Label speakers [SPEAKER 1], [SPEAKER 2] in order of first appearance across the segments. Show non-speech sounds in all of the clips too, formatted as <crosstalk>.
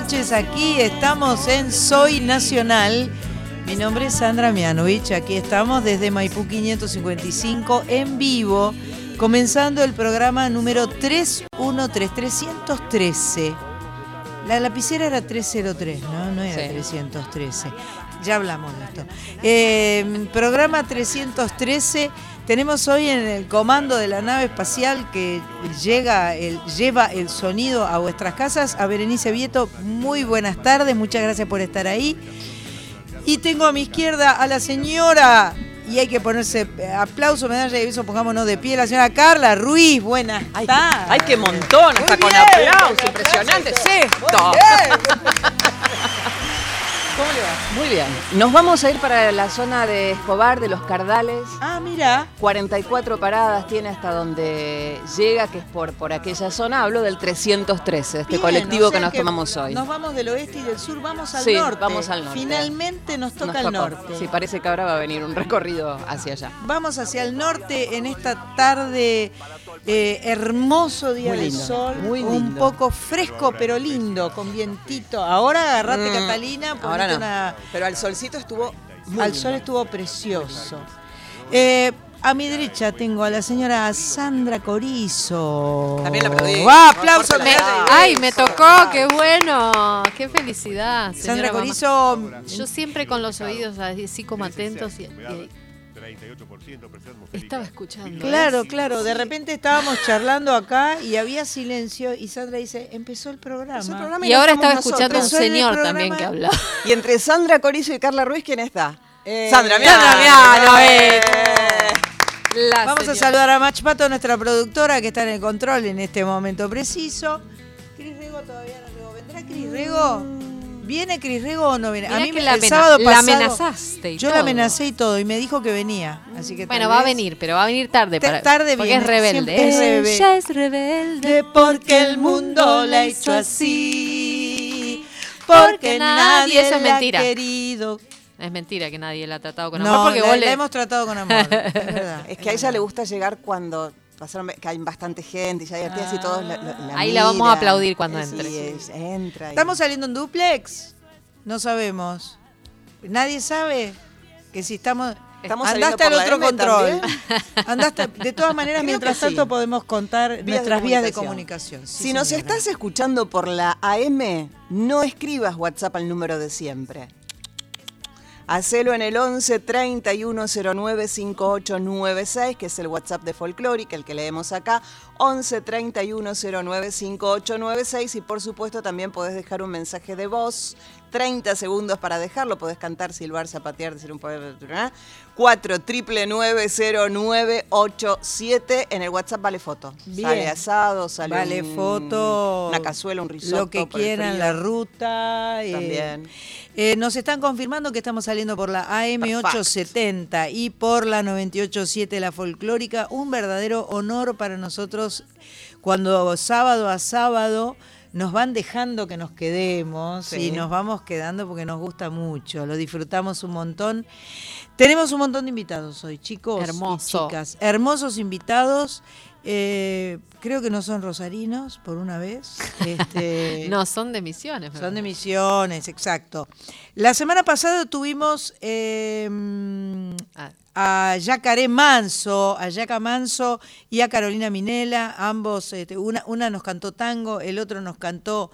[SPEAKER 1] noches. Aquí estamos en Soy Nacional. Mi nombre es Sandra Mianovich. Aquí estamos desde Maipú 555 en vivo, comenzando el programa número 313313. La lapicera era 303, ¿no? No era
[SPEAKER 2] Sí.
[SPEAKER 1] 313. Ya hablamos de esto. Eh, programa 313. Tenemos hoy en el comando de la nave espacial que llega el, lleva el sonido a vuestras casas a Berenice Vieto. Muy buenas tardes, muchas gracias por estar ahí. Y tengo a mi izquierda a la señora, y hay que ponerse eh, aplauso, medalla y beso, pongámonos de pie, la señora Carla Ruiz. Buenas
[SPEAKER 2] Ay,
[SPEAKER 1] tardes.
[SPEAKER 2] ay, qué montón, hasta
[SPEAKER 1] Muy
[SPEAKER 2] con
[SPEAKER 1] bien,
[SPEAKER 2] aplauso,
[SPEAKER 1] bien,
[SPEAKER 2] impresionante esto.
[SPEAKER 1] Muy bien.
[SPEAKER 2] ¿Cómo le va? Muy bien. Nos vamos a ir para la zona de Escobar, de los Cardales.
[SPEAKER 1] Ah, mira.
[SPEAKER 2] 44 paradas tiene hasta donde llega, que es por, por aquella zona. Hablo del 313, este
[SPEAKER 1] Bien,
[SPEAKER 2] colectivo
[SPEAKER 1] o sea
[SPEAKER 2] que nos tomamos hoy.
[SPEAKER 1] Nos vamos del oeste y del sur, vamos al
[SPEAKER 2] Sí,
[SPEAKER 1] norte.
[SPEAKER 2] vamos al norte.
[SPEAKER 1] Finalmente nos toca
[SPEAKER 2] Nos
[SPEAKER 1] el norte.
[SPEAKER 2] Sí, parece que ahora va a venir un recorrido hacia allá.
[SPEAKER 1] Vamos hacia el norte en esta tarde, eh, hermoso día
[SPEAKER 2] Muy
[SPEAKER 1] de
[SPEAKER 2] lindo,
[SPEAKER 1] sol,
[SPEAKER 2] muy
[SPEAKER 1] un
[SPEAKER 2] lindo.
[SPEAKER 1] poco fresco pero lindo, con vientito. Ahora agarrate
[SPEAKER 2] Mm,
[SPEAKER 1] Catalina,
[SPEAKER 2] Ahora no.
[SPEAKER 1] una-
[SPEAKER 2] Pero al solcito estuvo muy
[SPEAKER 1] al
[SPEAKER 2] lindo.
[SPEAKER 1] sol estuvo precioso. Eh, a mi derecha tengo a la señora Sandra Corizo.
[SPEAKER 2] También la aplaudí.
[SPEAKER 1] ¡Va, aplauso!
[SPEAKER 2] Fuerte la
[SPEAKER 1] me-
[SPEAKER 2] aplauso.
[SPEAKER 3] Ay, me tocó, qué bueno, qué felicidad.
[SPEAKER 1] Sandra
[SPEAKER 3] mamá.
[SPEAKER 1] Corizo,
[SPEAKER 3] Yo siempre con los oídos así como atentos y, y- estaba escuchando.
[SPEAKER 1] Claro,
[SPEAKER 3] ¿ves?
[SPEAKER 1] claro. De repente estábamos charlando acá y había silencio y Sandra dice, empezó el programa.
[SPEAKER 2] Empezó el programa
[SPEAKER 3] Y ahora estaba escuchando un
[SPEAKER 1] nosotros. El
[SPEAKER 3] señor también que hablaba.
[SPEAKER 2] Y entre Sandra Corizo y Carla Ruiz, ¿quién está?
[SPEAKER 1] Eh,
[SPEAKER 2] Sandra
[SPEAKER 1] Sandra
[SPEAKER 2] Miano.
[SPEAKER 1] Miano,
[SPEAKER 2] eh.
[SPEAKER 3] La
[SPEAKER 1] Vamos a saludar a Mach Pato, nuestra productora que está en el control en este momento preciso. Cris Rego todavía no llegó. ¿Vendrá Cris Rego? ¿Viene Cris Rego o no viene?
[SPEAKER 3] Mirá
[SPEAKER 1] a mí
[SPEAKER 3] que
[SPEAKER 1] me-
[SPEAKER 3] la,
[SPEAKER 1] el sábado
[SPEAKER 3] la
[SPEAKER 1] pasado
[SPEAKER 3] amenazaste. y
[SPEAKER 1] yo la
[SPEAKER 3] todo.
[SPEAKER 1] amenacé y todo y me dijo que venía. Así que
[SPEAKER 3] Bueno, va a venir, pero va a venir tarde.
[SPEAKER 1] Ta-
[SPEAKER 3] Para,
[SPEAKER 1] tarde
[SPEAKER 3] porque
[SPEAKER 1] viene,
[SPEAKER 3] es rebelde.
[SPEAKER 1] siempre es rebelde.
[SPEAKER 3] Ella es rebelde
[SPEAKER 1] De porque el mundo la hizo así. Porque nadie
[SPEAKER 3] Eso es
[SPEAKER 1] la ha
[SPEAKER 3] mentira.
[SPEAKER 1] querido.
[SPEAKER 3] Es mentira que nadie la ha tratado con
[SPEAKER 1] No,
[SPEAKER 3] amor porque
[SPEAKER 1] la,
[SPEAKER 3] vos
[SPEAKER 1] la hemos tratado con amor. Es verdad. <laughs>
[SPEAKER 2] Es que a ella le gusta llegar cuando pasaron, que hay bastante gente y ya divertidas y todos la, la- la
[SPEAKER 3] Ahí la vamos a aplaudir cuando
[SPEAKER 2] Sí,
[SPEAKER 3] entre.
[SPEAKER 2] es- entra. y-
[SPEAKER 1] ¿Estamos saliendo en duplex? No sabemos. ¿Nadie sabe que si estamos...
[SPEAKER 2] ¿Estamos saliendo
[SPEAKER 1] Andaste al otro
[SPEAKER 2] M
[SPEAKER 1] control.
[SPEAKER 2] también?
[SPEAKER 1] Andaste, de todas <laughs> maneras,
[SPEAKER 2] Creo
[SPEAKER 1] mientras
[SPEAKER 2] sí.
[SPEAKER 1] tanto podemos contar
[SPEAKER 2] de
[SPEAKER 1] nuestras vías de
[SPEAKER 2] comunicación.
[SPEAKER 1] Sí,
[SPEAKER 2] si nos estás escuchando por la AM, no escribas WhatsApp al número de siempre. Hacelo en el 11 3109 5896, que es el WhatsApp de Folclórica, el que leemos acá. 11 3109 5896 y por supuesto también podés dejar un mensaje de voz. 30 segundos para dejarlo, podés cantar, silbar, zapatear, decir un poema. 4 triple 90987 en el WhatsApp vale foto.
[SPEAKER 1] Bien.
[SPEAKER 2] Sale asado, sale
[SPEAKER 1] Vale
[SPEAKER 2] un-
[SPEAKER 1] foto.
[SPEAKER 2] una cazuela, un risotto.
[SPEAKER 1] Lo que quieran, la ruta. eh,
[SPEAKER 2] También.
[SPEAKER 1] eh, nos están confirmando que estamos saliendo por la AM870 y por la 987 La Folclórica. Un verdadero honor para nosotros cuando sábado a sábado nos van dejando que nos quedemos
[SPEAKER 2] Sí.
[SPEAKER 1] y nos vamos quedando porque nos gusta mucho, lo disfrutamos un montón. Tenemos un montón de invitados hoy, chicos y chicas. Hermosos invitados. Eh, creo que no son rosarinos, por una vez. <laughs> Este,
[SPEAKER 3] No, son de misiones.
[SPEAKER 1] son de misiones, exacto. La semana pasada tuvimos eh,
[SPEAKER 3] Ah,
[SPEAKER 1] a Yacaré Manso, a Yaca Manso y a Carolina Minela, ambos, este, una, una nos cantó tango, el otro nos cantó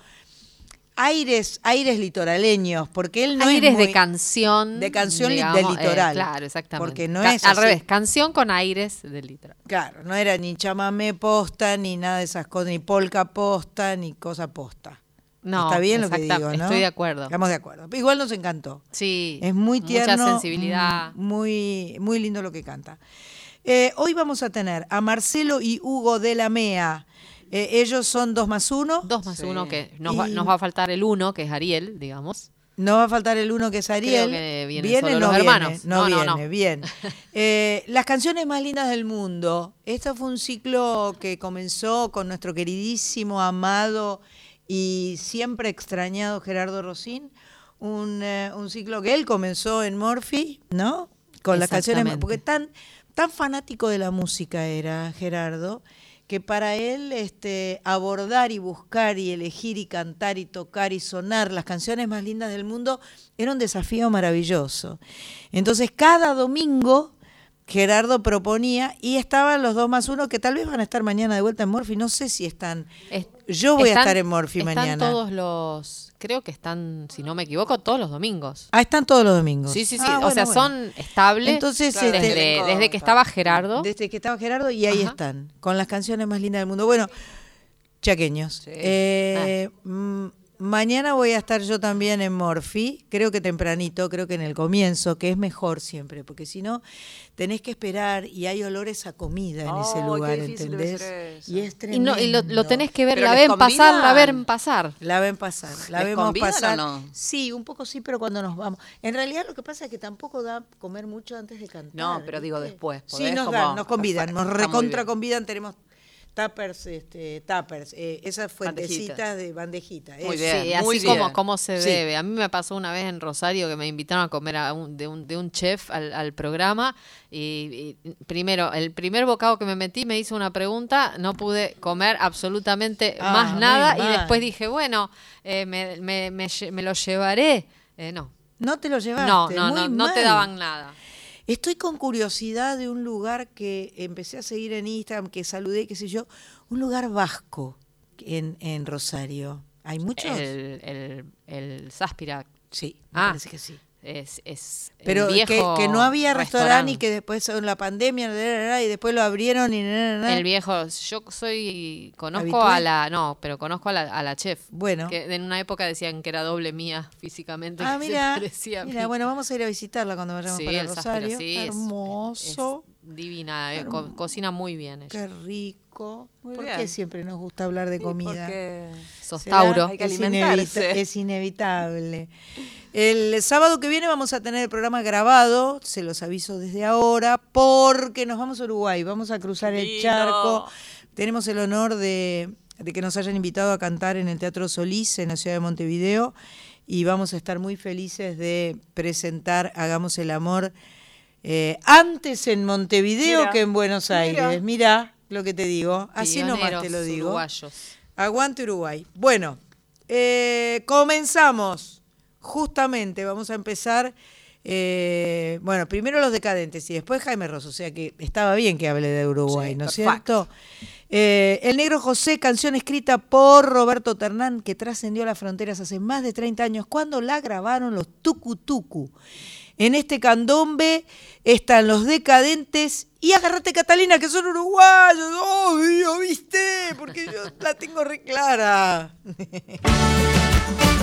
[SPEAKER 1] aires, aires litoraleños, porque él no
[SPEAKER 3] aires
[SPEAKER 1] es muy-
[SPEAKER 3] de canción.
[SPEAKER 1] de canción
[SPEAKER 3] digamos,
[SPEAKER 1] del
[SPEAKER 3] eh,
[SPEAKER 1] litoral.
[SPEAKER 3] claro, exactamente.
[SPEAKER 1] Porque no
[SPEAKER 3] Ca-
[SPEAKER 1] es
[SPEAKER 3] Al
[SPEAKER 1] así.
[SPEAKER 3] revés, canción con aires del litoral.
[SPEAKER 1] Claro, no era ni chamamé posta, ni nada de esas cosas, ni polka posta, ni cosa posta.
[SPEAKER 3] No,
[SPEAKER 1] Está bien lo que digo, ¿no?
[SPEAKER 3] Estoy de acuerdo.
[SPEAKER 1] Estamos de acuerdo. Igual nos encantó.
[SPEAKER 3] Sí.
[SPEAKER 1] Es muy tierno.
[SPEAKER 3] Mucha sensibilidad.
[SPEAKER 1] mm, Muy, muy lindo lo que canta. Eh, hoy vamos a tener a Marcelo y Hugo de la MEA. Eh, ellos son dos más uno.
[SPEAKER 3] Dos más
[SPEAKER 2] Sí.
[SPEAKER 3] uno, que nos, va, nos va a faltar el uno, que es Ariel, digamos.
[SPEAKER 1] No va a faltar el uno que es Ariel.
[SPEAKER 3] que vienen
[SPEAKER 1] ¿Viene?
[SPEAKER 3] solo
[SPEAKER 1] no
[SPEAKER 3] los hermanos.
[SPEAKER 1] No,
[SPEAKER 3] No, no,
[SPEAKER 1] viene,
[SPEAKER 3] no.
[SPEAKER 1] bien. <laughs> Eh, las canciones más lindas del mundo. Esto fue un ciclo que comenzó con nuestro queridísimo, amado y siempre extrañado Gerardo Rosín. Un, eh, un ciclo que él comenzó en Morphy, ¿no? Con las canciones,
[SPEAKER 3] Exactamente.
[SPEAKER 1] porque tan, tan fanático de la música era Gerardo, que para él este, abordar y buscar y elegir y cantar y tocar y sonar las canciones más lindas del mundo era un desafío maravilloso. Entonces cada domingo Gerardo proponía y estaban los dos más uno que tal vez van a estar mañana de vuelta en Morphy, no sé si están...
[SPEAKER 3] Es-
[SPEAKER 1] Yo voy a estar en Morphy
[SPEAKER 3] están
[SPEAKER 1] mañana.
[SPEAKER 3] todos los, creo que están, si no me equivoco, todos los domingos.
[SPEAKER 1] Ah, están todos los domingos.
[SPEAKER 3] Sí, sí, sí.
[SPEAKER 1] Ah,
[SPEAKER 3] o
[SPEAKER 1] bueno,
[SPEAKER 3] sea,
[SPEAKER 1] bueno.
[SPEAKER 3] son estables
[SPEAKER 1] Entonces,
[SPEAKER 2] Claro,
[SPEAKER 1] este,
[SPEAKER 3] desde, desde que estaba Gerardo.
[SPEAKER 1] Desde que estaba Gerardo y ahí
[SPEAKER 3] Ajá.
[SPEAKER 1] están, con las canciones más lindas del mundo. Bueno, chaqueños.
[SPEAKER 2] Sí.
[SPEAKER 1] Eh, mm, mañana voy a estar yo también en Morphy, creo que tempranito, creo que en el comienzo, que es mejor siempre, porque si no, tenés que esperar y hay olores a comida en ese lugar, ¿entendés? Y es
[SPEAKER 3] y,
[SPEAKER 1] tremendo.
[SPEAKER 3] no, y lo, lo tenés que ver,
[SPEAKER 2] ¿Pero
[SPEAKER 3] la ven pasar, la ven pasar.
[SPEAKER 1] La ven pasar, la
[SPEAKER 2] ¿Les
[SPEAKER 1] vemos
[SPEAKER 2] o
[SPEAKER 1] pasar.
[SPEAKER 2] no?
[SPEAKER 1] Sí, un poco sí, pero cuando nos vamos. En realidad lo que pasa es que tampoco da comer mucho antes de cantar.
[SPEAKER 2] No, pero digo después,
[SPEAKER 1] Sí, nos
[SPEAKER 2] como
[SPEAKER 1] dan, nos convidan, nos recontra convidan, tenemos tuppers, este, tuppers, eh, esas fuentecitas
[SPEAKER 2] Bandejitas.
[SPEAKER 1] de bandejita.
[SPEAKER 2] Muy
[SPEAKER 1] eso.
[SPEAKER 2] bien.
[SPEAKER 3] Sí, así
[SPEAKER 2] muy
[SPEAKER 3] como,
[SPEAKER 2] bien.
[SPEAKER 3] como se
[SPEAKER 1] Sí.
[SPEAKER 3] debe. A mí me pasó una vez en Rosario que me invitaron a comer a un- de, un, de un chef al, al programa y, y primero, el primer bocado que me metí me hizo una pregunta, no pude comer absolutamente
[SPEAKER 1] Ah,
[SPEAKER 3] más nada y después dije, bueno, eh, me, me- me me lo llevaré. Eh, no,
[SPEAKER 1] No te lo llevaste.
[SPEAKER 3] no, no,
[SPEAKER 1] muy
[SPEAKER 3] no, no te daban nada.
[SPEAKER 1] Estoy con curiosidad de un lugar que empecé a seguir en Instagram, que saludé, qué sé yo, un lugar vasco en, en Rosario. ¿Hay muchos?
[SPEAKER 3] El, el, el
[SPEAKER 1] Sí, me
[SPEAKER 3] Ah.
[SPEAKER 1] parece que sí.
[SPEAKER 3] Es, es el
[SPEAKER 1] Pero que,
[SPEAKER 3] viejo
[SPEAKER 1] que no había restaurante y que después en la pandemia y después lo abrieron y.
[SPEAKER 3] El viejo, yo soy, conozco a la, no, pero conozco a la, a la chef.
[SPEAKER 1] Bueno.
[SPEAKER 3] Que en una época decían que era doble mía físicamente.
[SPEAKER 1] Ah,
[SPEAKER 3] que
[SPEAKER 1] mira,
[SPEAKER 3] se parecía a
[SPEAKER 1] mira, bueno, vamos a ir a visitarla cuando vayamos
[SPEAKER 3] Sí,
[SPEAKER 1] para
[SPEAKER 3] el
[SPEAKER 1] Rosario.
[SPEAKER 3] sí, es-
[SPEAKER 1] Hermoso,
[SPEAKER 3] es divina, eh, co- cocina muy bien ella.
[SPEAKER 1] qué rico.
[SPEAKER 2] Muy
[SPEAKER 1] ¿Por
[SPEAKER 2] bien.
[SPEAKER 1] qué siempre nos gusta hablar de
[SPEAKER 2] Sí,
[SPEAKER 1] comida?
[SPEAKER 2] porque-
[SPEAKER 3] Sos
[SPEAKER 1] ¿Será?
[SPEAKER 3] Tauro.
[SPEAKER 2] Hay que
[SPEAKER 1] es, inevita- es inevitable. El sábado que viene vamos a tener el programa grabado, se los aviso desde ahora, porque nos vamos a Uruguay, vamos a cruzar el charco. Tenemos el honor de, de que nos hayan invitado a cantar en el Teatro Solís, en la ciudad de Montevideo, y vamos a estar muy felices de presentar Hagamos el Amor eh, antes en Montevideo
[SPEAKER 2] Mira,
[SPEAKER 1] que en Buenos
[SPEAKER 2] mira.
[SPEAKER 1] Aires. Mira lo que te digo, así nomás te lo digo.
[SPEAKER 3] uruguayos.
[SPEAKER 1] Aguante Uruguay. Bueno, eh, comenzamos. Justamente, vamos a empezar. eh, bueno, primero los decadentes y después Jaime Ross. O sea que estaba bien que hable de Uruguay,
[SPEAKER 2] Sí,
[SPEAKER 1] ¿no es cierto? Eh, el Negro José, canción escrita por Roberto Ternán, que trascendió las fronteras hace más de 30 años, cuando la grabaron los Tucutucu. En este candombe están los decadentes y agárrate Catalina, que son uruguayos. Obvio, ¿viste? Porque yo la tengo re clara. <laughs>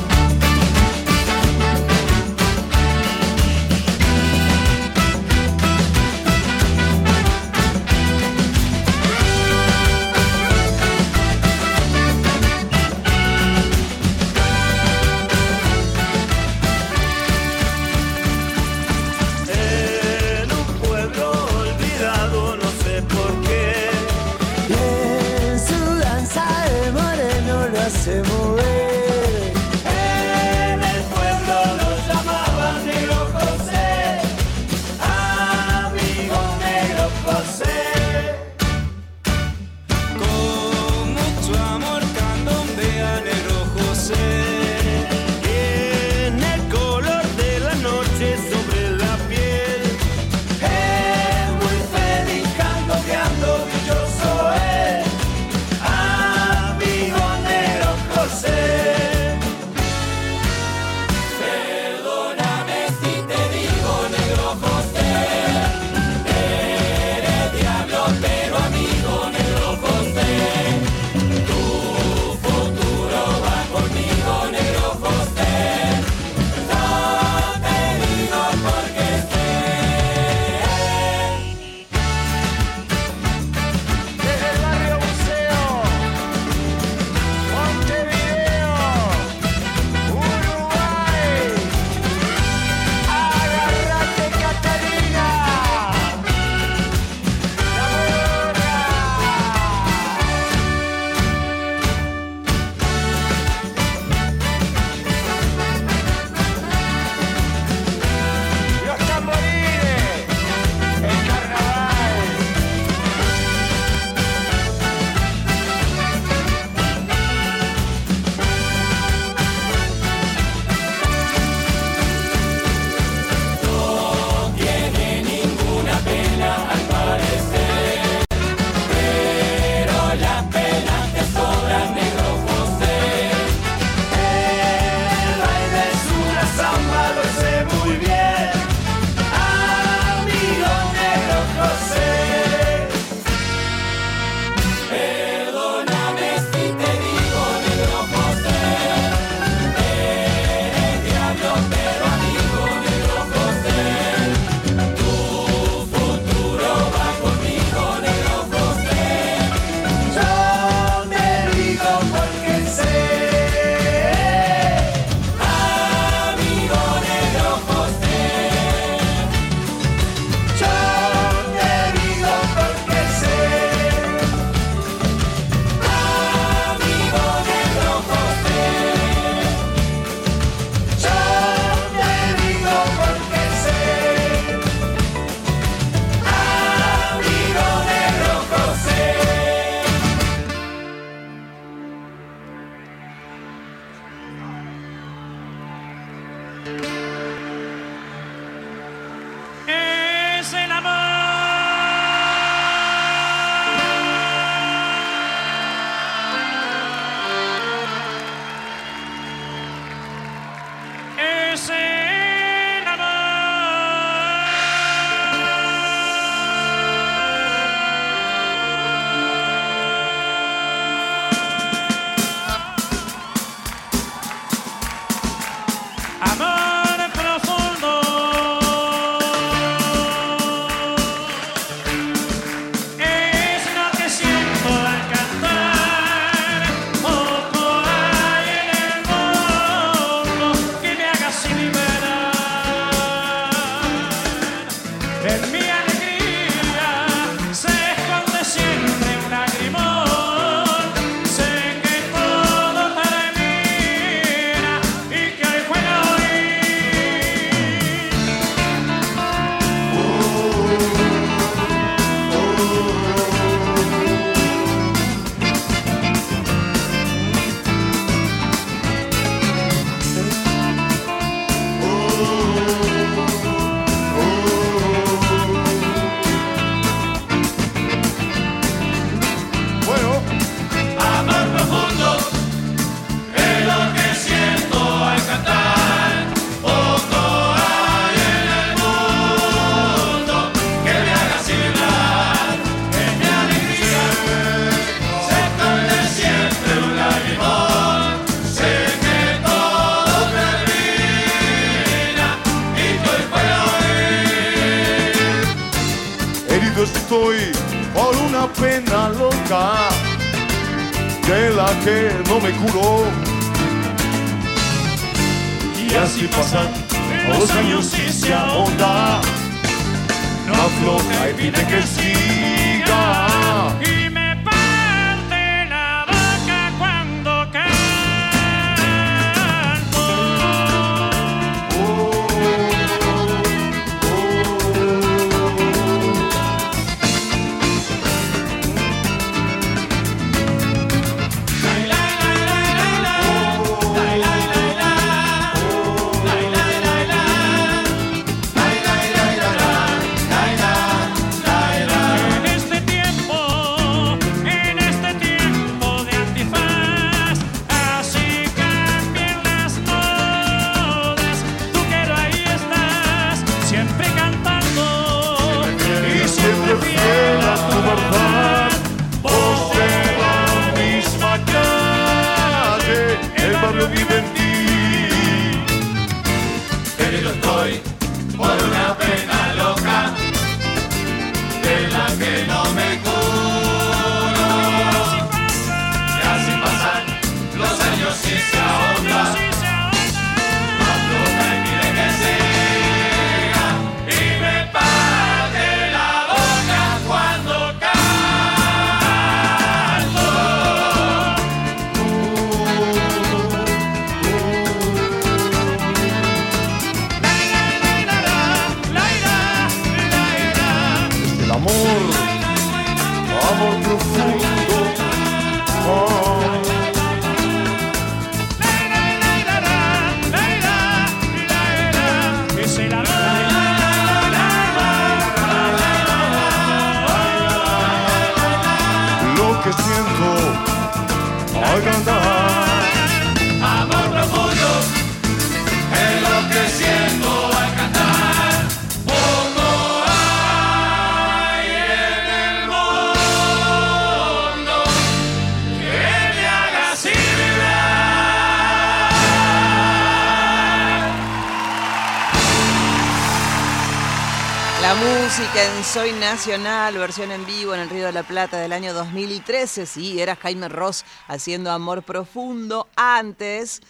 [SPEAKER 2] Soy Nacional, versión en vivo en el Río de la Plata del año 2013. Sí, era Jaime Ross haciendo Amor Profundo. Antes,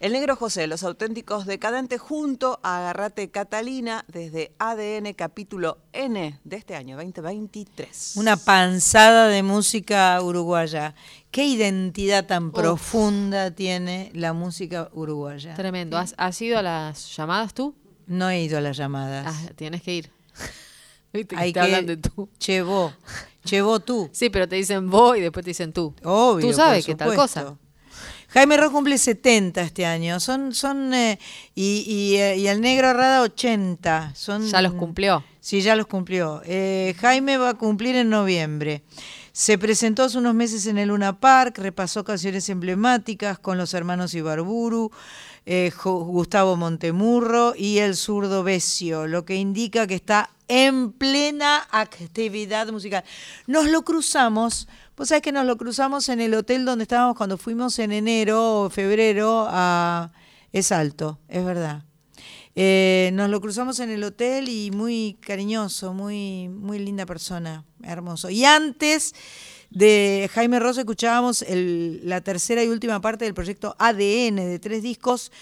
[SPEAKER 2] El Negro José, Los Auténticos Decadentes, junto a Agarrate Catalina, desde ADN capítulo N de este año 2023.
[SPEAKER 1] Una panzada de música uruguaya. ¿Qué identidad tan profunda tiene la música uruguaya?
[SPEAKER 3] Tremendo. ¿Has, ¿Has ido a las llamadas tú?
[SPEAKER 1] No he ido a las llamadas.
[SPEAKER 3] Ah, tienes que ir. ¿Viste?
[SPEAKER 1] Hay
[SPEAKER 3] te que hablan de tú. <laughs>
[SPEAKER 1] Llevó. Llevó tú.
[SPEAKER 3] Sí, pero te dicen vos y después te dicen tú.
[SPEAKER 1] Obvio.
[SPEAKER 3] Tú sabes
[SPEAKER 1] por
[SPEAKER 3] que tal cosa.
[SPEAKER 1] Jaime Ro cumple 70 este año. Son, son, eh, y, eh, y, el negro Rada 80. Son,
[SPEAKER 3] ya los cumplió.
[SPEAKER 1] Sí, ya los cumplió. Eh, Jaime va a cumplir en noviembre. Se presentó hace unos meses en el Luna Park, repasó canciones emblemáticas con los hermanos Ibarburu, eh, Gustavo Montemurro y el zurdo Besio, lo que indica que está en plena actividad musical. Nos lo cruzamos, vos sabés que nos lo cruzamos en el hotel donde estábamos cuando fuimos en enero o febrero a... Es alto, es verdad. Eh, nos lo cruzamos en el hotel y muy cariñoso, muy, muy linda persona, hermoso. Y antes de Jaime Rosso escuchábamos el- la tercera y última parte del proyecto ADN de tres discos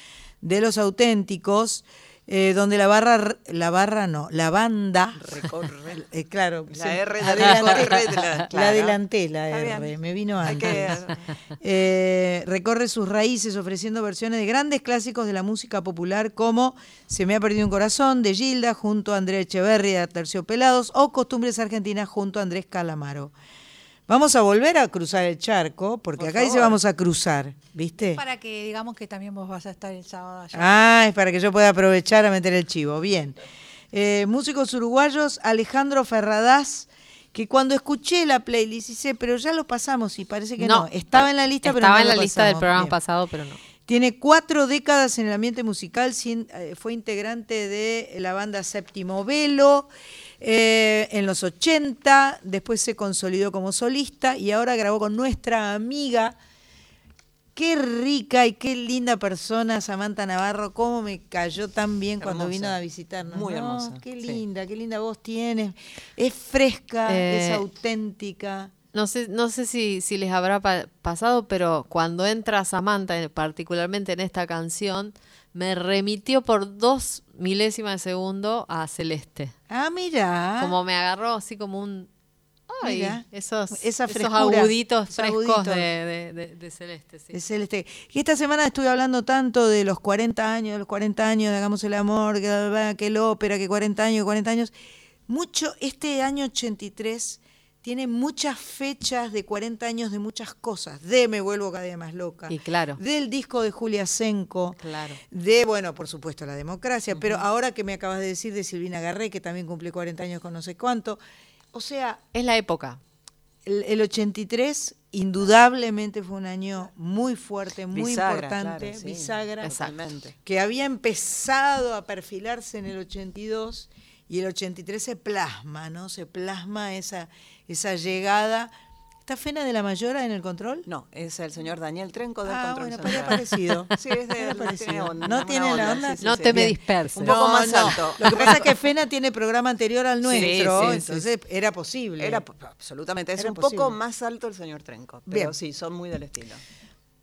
[SPEAKER 1] de los auténticos, eh, donde la barra, la barra no, la banda,
[SPEAKER 2] Recorre. <laughs>
[SPEAKER 1] eh, claro,
[SPEAKER 2] La R de la-
[SPEAKER 1] la
[SPEAKER 2] claro.
[SPEAKER 1] adelanté, la
[SPEAKER 2] Está
[SPEAKER 1] R, me vino antes. <laughs> Eh, recorre sus raíces ofreciendo versiones de grandes clásicos de la música popular como Se me ha perdido un corazón de Gilda junto a Andrea Echeverri de Terciopelados o Costumbres Argentinas junto a Andrés Calamaro. Vamos a volver a cruzar el charco, porque
[SPEAKER 2] Por
[SPEAKER 1] acá dice vamos a cruzar, ¿viste?
[SPEAKER 4] Para que digamos que también vos vas a estar el sábado allá.
[SPEAKER 1] Ah, es para que yo pueda aprovechar a meter el chivo. Bien. Eh, músicos uruguayos, Alejandro Ferradás, que cuando escuché la playlist dice, pero ya lo pasamos y parece que no. Estaba en la lista, pero
[SPEAKER 3] Estaba
[SPEAKER 1] no
[SPEAKER 3] en
[SPEAKER 1] lo
[SPEAKER 3] la lista del programa
[SPEAKER 1] Bien.
[SPEAKER 3] pasado, pero no.
[SPEAKER 1] Tiene cuatro décadas en el ambiente musical, eh, fue integrante de la banda Séptimo Velo eh, en los 80, después se consolidó como solista y ahora grabó con nuestra amiga, qué rica y qué linda persona, Samantha Navarro, cómo me cayó tan bien cuando vino a visitarnos.
[SPEAKER 2] Muy
[SPEAKER 1] ¿no?
[SPEAKER 2] hermosa,
[SPEAKER 1] Qué
[SPEAKER 2] sí.
[SPEAKER 1] linda, qué linda voz tienes, es fresca,
[SPEAKER 3] Eh,
[SPEAKER 1] es auténtica.
[SPEAKER 3] No sé, no sé si, si les habrá pa- pasado, pero cuando entra Samantha, particularmente en esta canción, me remitió por dos milésimas de segundo a Celeste.
[SPEAKER 1] Ah, mira.
[SPEAKER 3] Como me agarró así como un... Ay,
[SPEAKER 1] Mira,
[SPEAKER 3] esos,
[SPEAKER 1] esa
[SPEAKER 3] esos
[SPEAKER 1] frescura,
[SPEAKER 3] aguditos
[SPEAKER 1] esos
[SPEAKER 3] frescos
[SPEAKER 1] aguditos.
[SPEAKER 3] De, de- de- de Celeste. sí.
[SPEAKER 1] de Celeste. Y esta semana estuve hablando tanto de los 40 años, los 40 años, de Hagamos el Amor, que, que el ópera, que 40 años, que 40 años. Mucho, este año 83 tiene muchas fechas de 40 años de muchas cosas. De Me Vuelvo Cada Día Más Loca.
[SPEAKER 3] Y claro.
[SPEAKER 1] Del disco de Julia Senko.
[SPEAKER 3] Claro.
[SPEAKER 1] De, bueno, por supuesto, la democracia. Pero ahora que me acabas de decir de Silvina Garré, que también cumple 40 años con no sé cuánto. O sea,
[SPEAKER 3] Es la época.
[SPEAKER 1] el, el 83 indudablemente fue un año muy fuerte, muy
[SPEAKER 2] Bisagra,
[SPEAKER 1] importante,
[SPEAKER 2] claro, sí.
[SPEAKER 1] bisagra, que había empezado a perfilarse en el 82 y el 83 se plasma, ¿no? Se plasma esa, esa llegada. ¿Está Fena de la Mayora en el control?
[SPEAKER 2] No, es el señor Daniel Trenco del
[SPEAKER 1] Ah,
[SPEAKER 2] control
[SPEAKER 1] bueno, parecía parecido. <laughs>
[SPEAKER 2] Sí, es de tiene
[SPEAKER 1] parecido.
[SPEAKER 2] onda,
[SPEAKER 1] ¿No tiene la onda?
[SPEAKER 2] sí, sí,
[SPEAKER 3] No
[SPEAKER 2] sí.
[SPEAKER 3] te me
[SPEAKER 1] Bien.
[SPEAKER 3] disperses.
[SPEAKER 2] Un poco más alto.
[SPEAKER 1] Lo que pasa es que <laughs> Fena tiene programa anterior al nuestro,
[SPEAKER 2] sí, sí.
[SPEAKER 1] entonces era posible.
[SPEAKER 2] Era absolutamente, es
[SPEAKER 1] Era
[SPEAKER 2] un poco
[SPEAKER 1] posible.
[SPEAKER 2] más alto el señor Trenco, pero
[SPEAKER 1] Bien.
[SPEAKER 2] sí, son muy del estilo.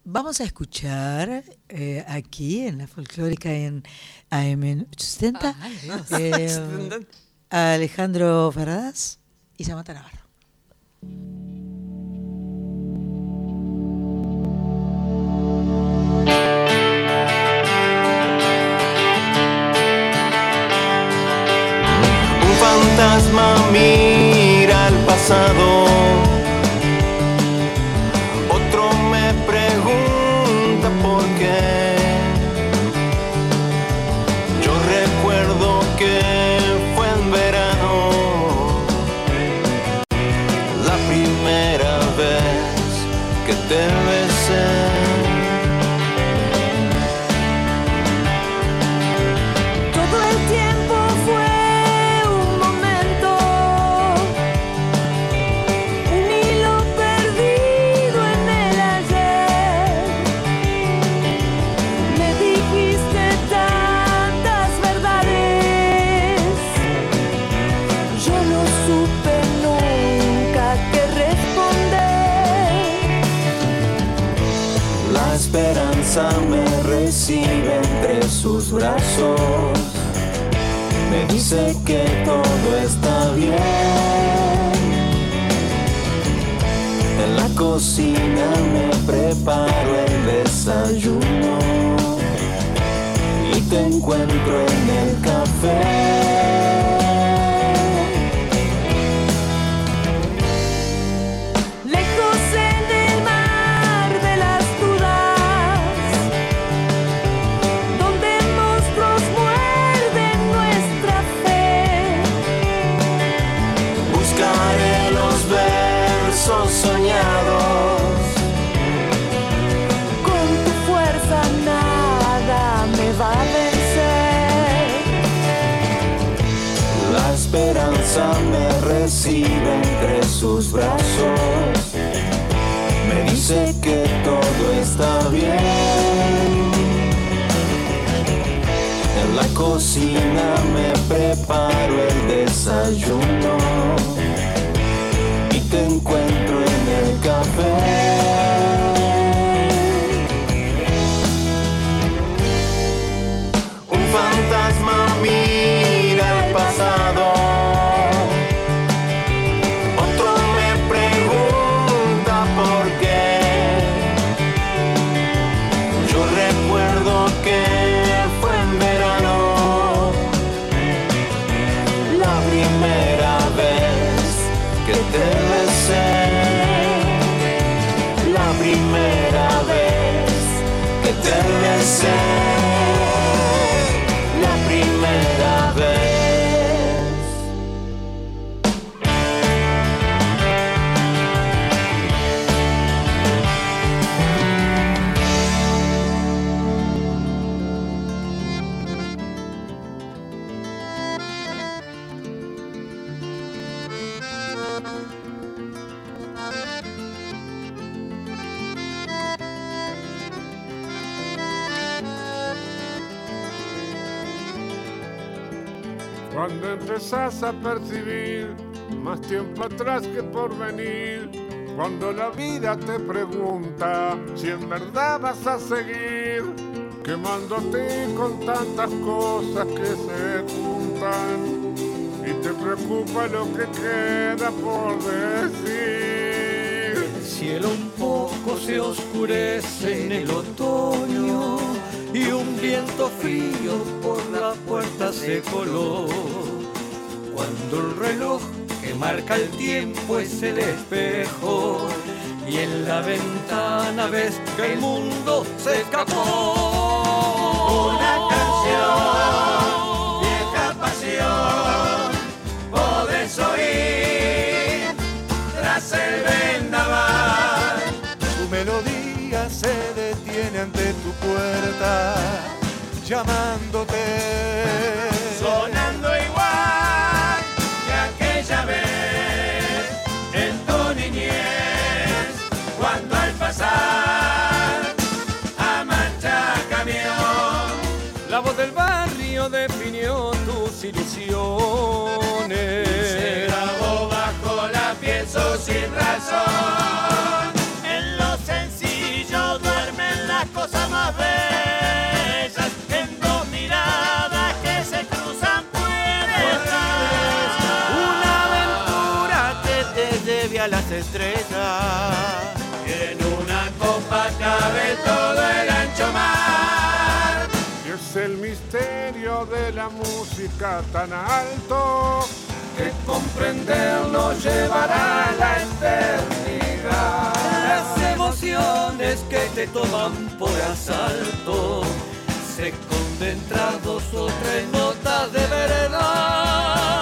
[SPEAKER 1] Vamos a escuchar eh, aquí en la folclórica en AM80 eh, <laughs> a Alejandro Ferradas y Samantha Navarro.
[SPEAKER 5] Un fantasma mira al pasado. Que
[SPEAKER 6] Me
[SPEAKER 5] dice que todo está bien. En la cocina me preparo el desayuno. Y te encuentro en el café. Esperanza me recibe entre sus brazos. Me dice que todo está bien. En la cocina me preparo el desayuno
[SPEAKER 7] a percibir más tiempo atrás que por venir, cuando la vida te pregunta si en verdad vas a seguir, quemándote con tantas cosas que se juntan y te preocupa lo que queda por decir.
[SPEAKER 8] El cielo un poco se oscurece en el otoño y un viento frío por la puerta se coló. Cuando el reloj que marca el tiempo es el espejo y en la ventana ves que el mundo se escapó.
[SPEAKER 9] Una canción, vieja pasión, podés oír tras el vendaval.
[SPEAKER 8] Tu melodía se detiene ante tu puerta, llamándote. Barrio definió tus ilusiones.
[SPEAKER 9] Se grabó bajo la pienso sin razón. En lo sencillo duermen las cosas más bellas. En dos miradas que se cruzan puedes
[SPEAKER 8] Una aventura que te lleve a las estrellas.
[SPEAKER 9] Y en una copa cabe todo el
[SPEAKER 7] es el misterio de la música tan alto que comprenderlo llevará a la eternidad.
[SPEAKER 8] Las emociones que te toman por asalto se condentran dos o tres notas de verdad.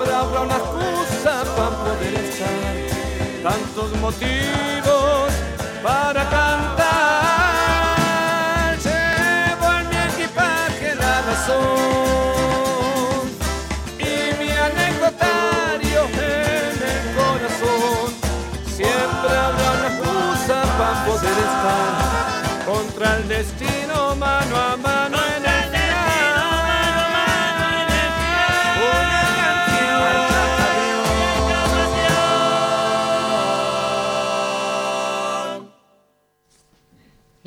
[SPEAKER 8] Siempre habrá una excusa para poder estar. Tantos motivos para cantar. Llevo en mi equipaje la razón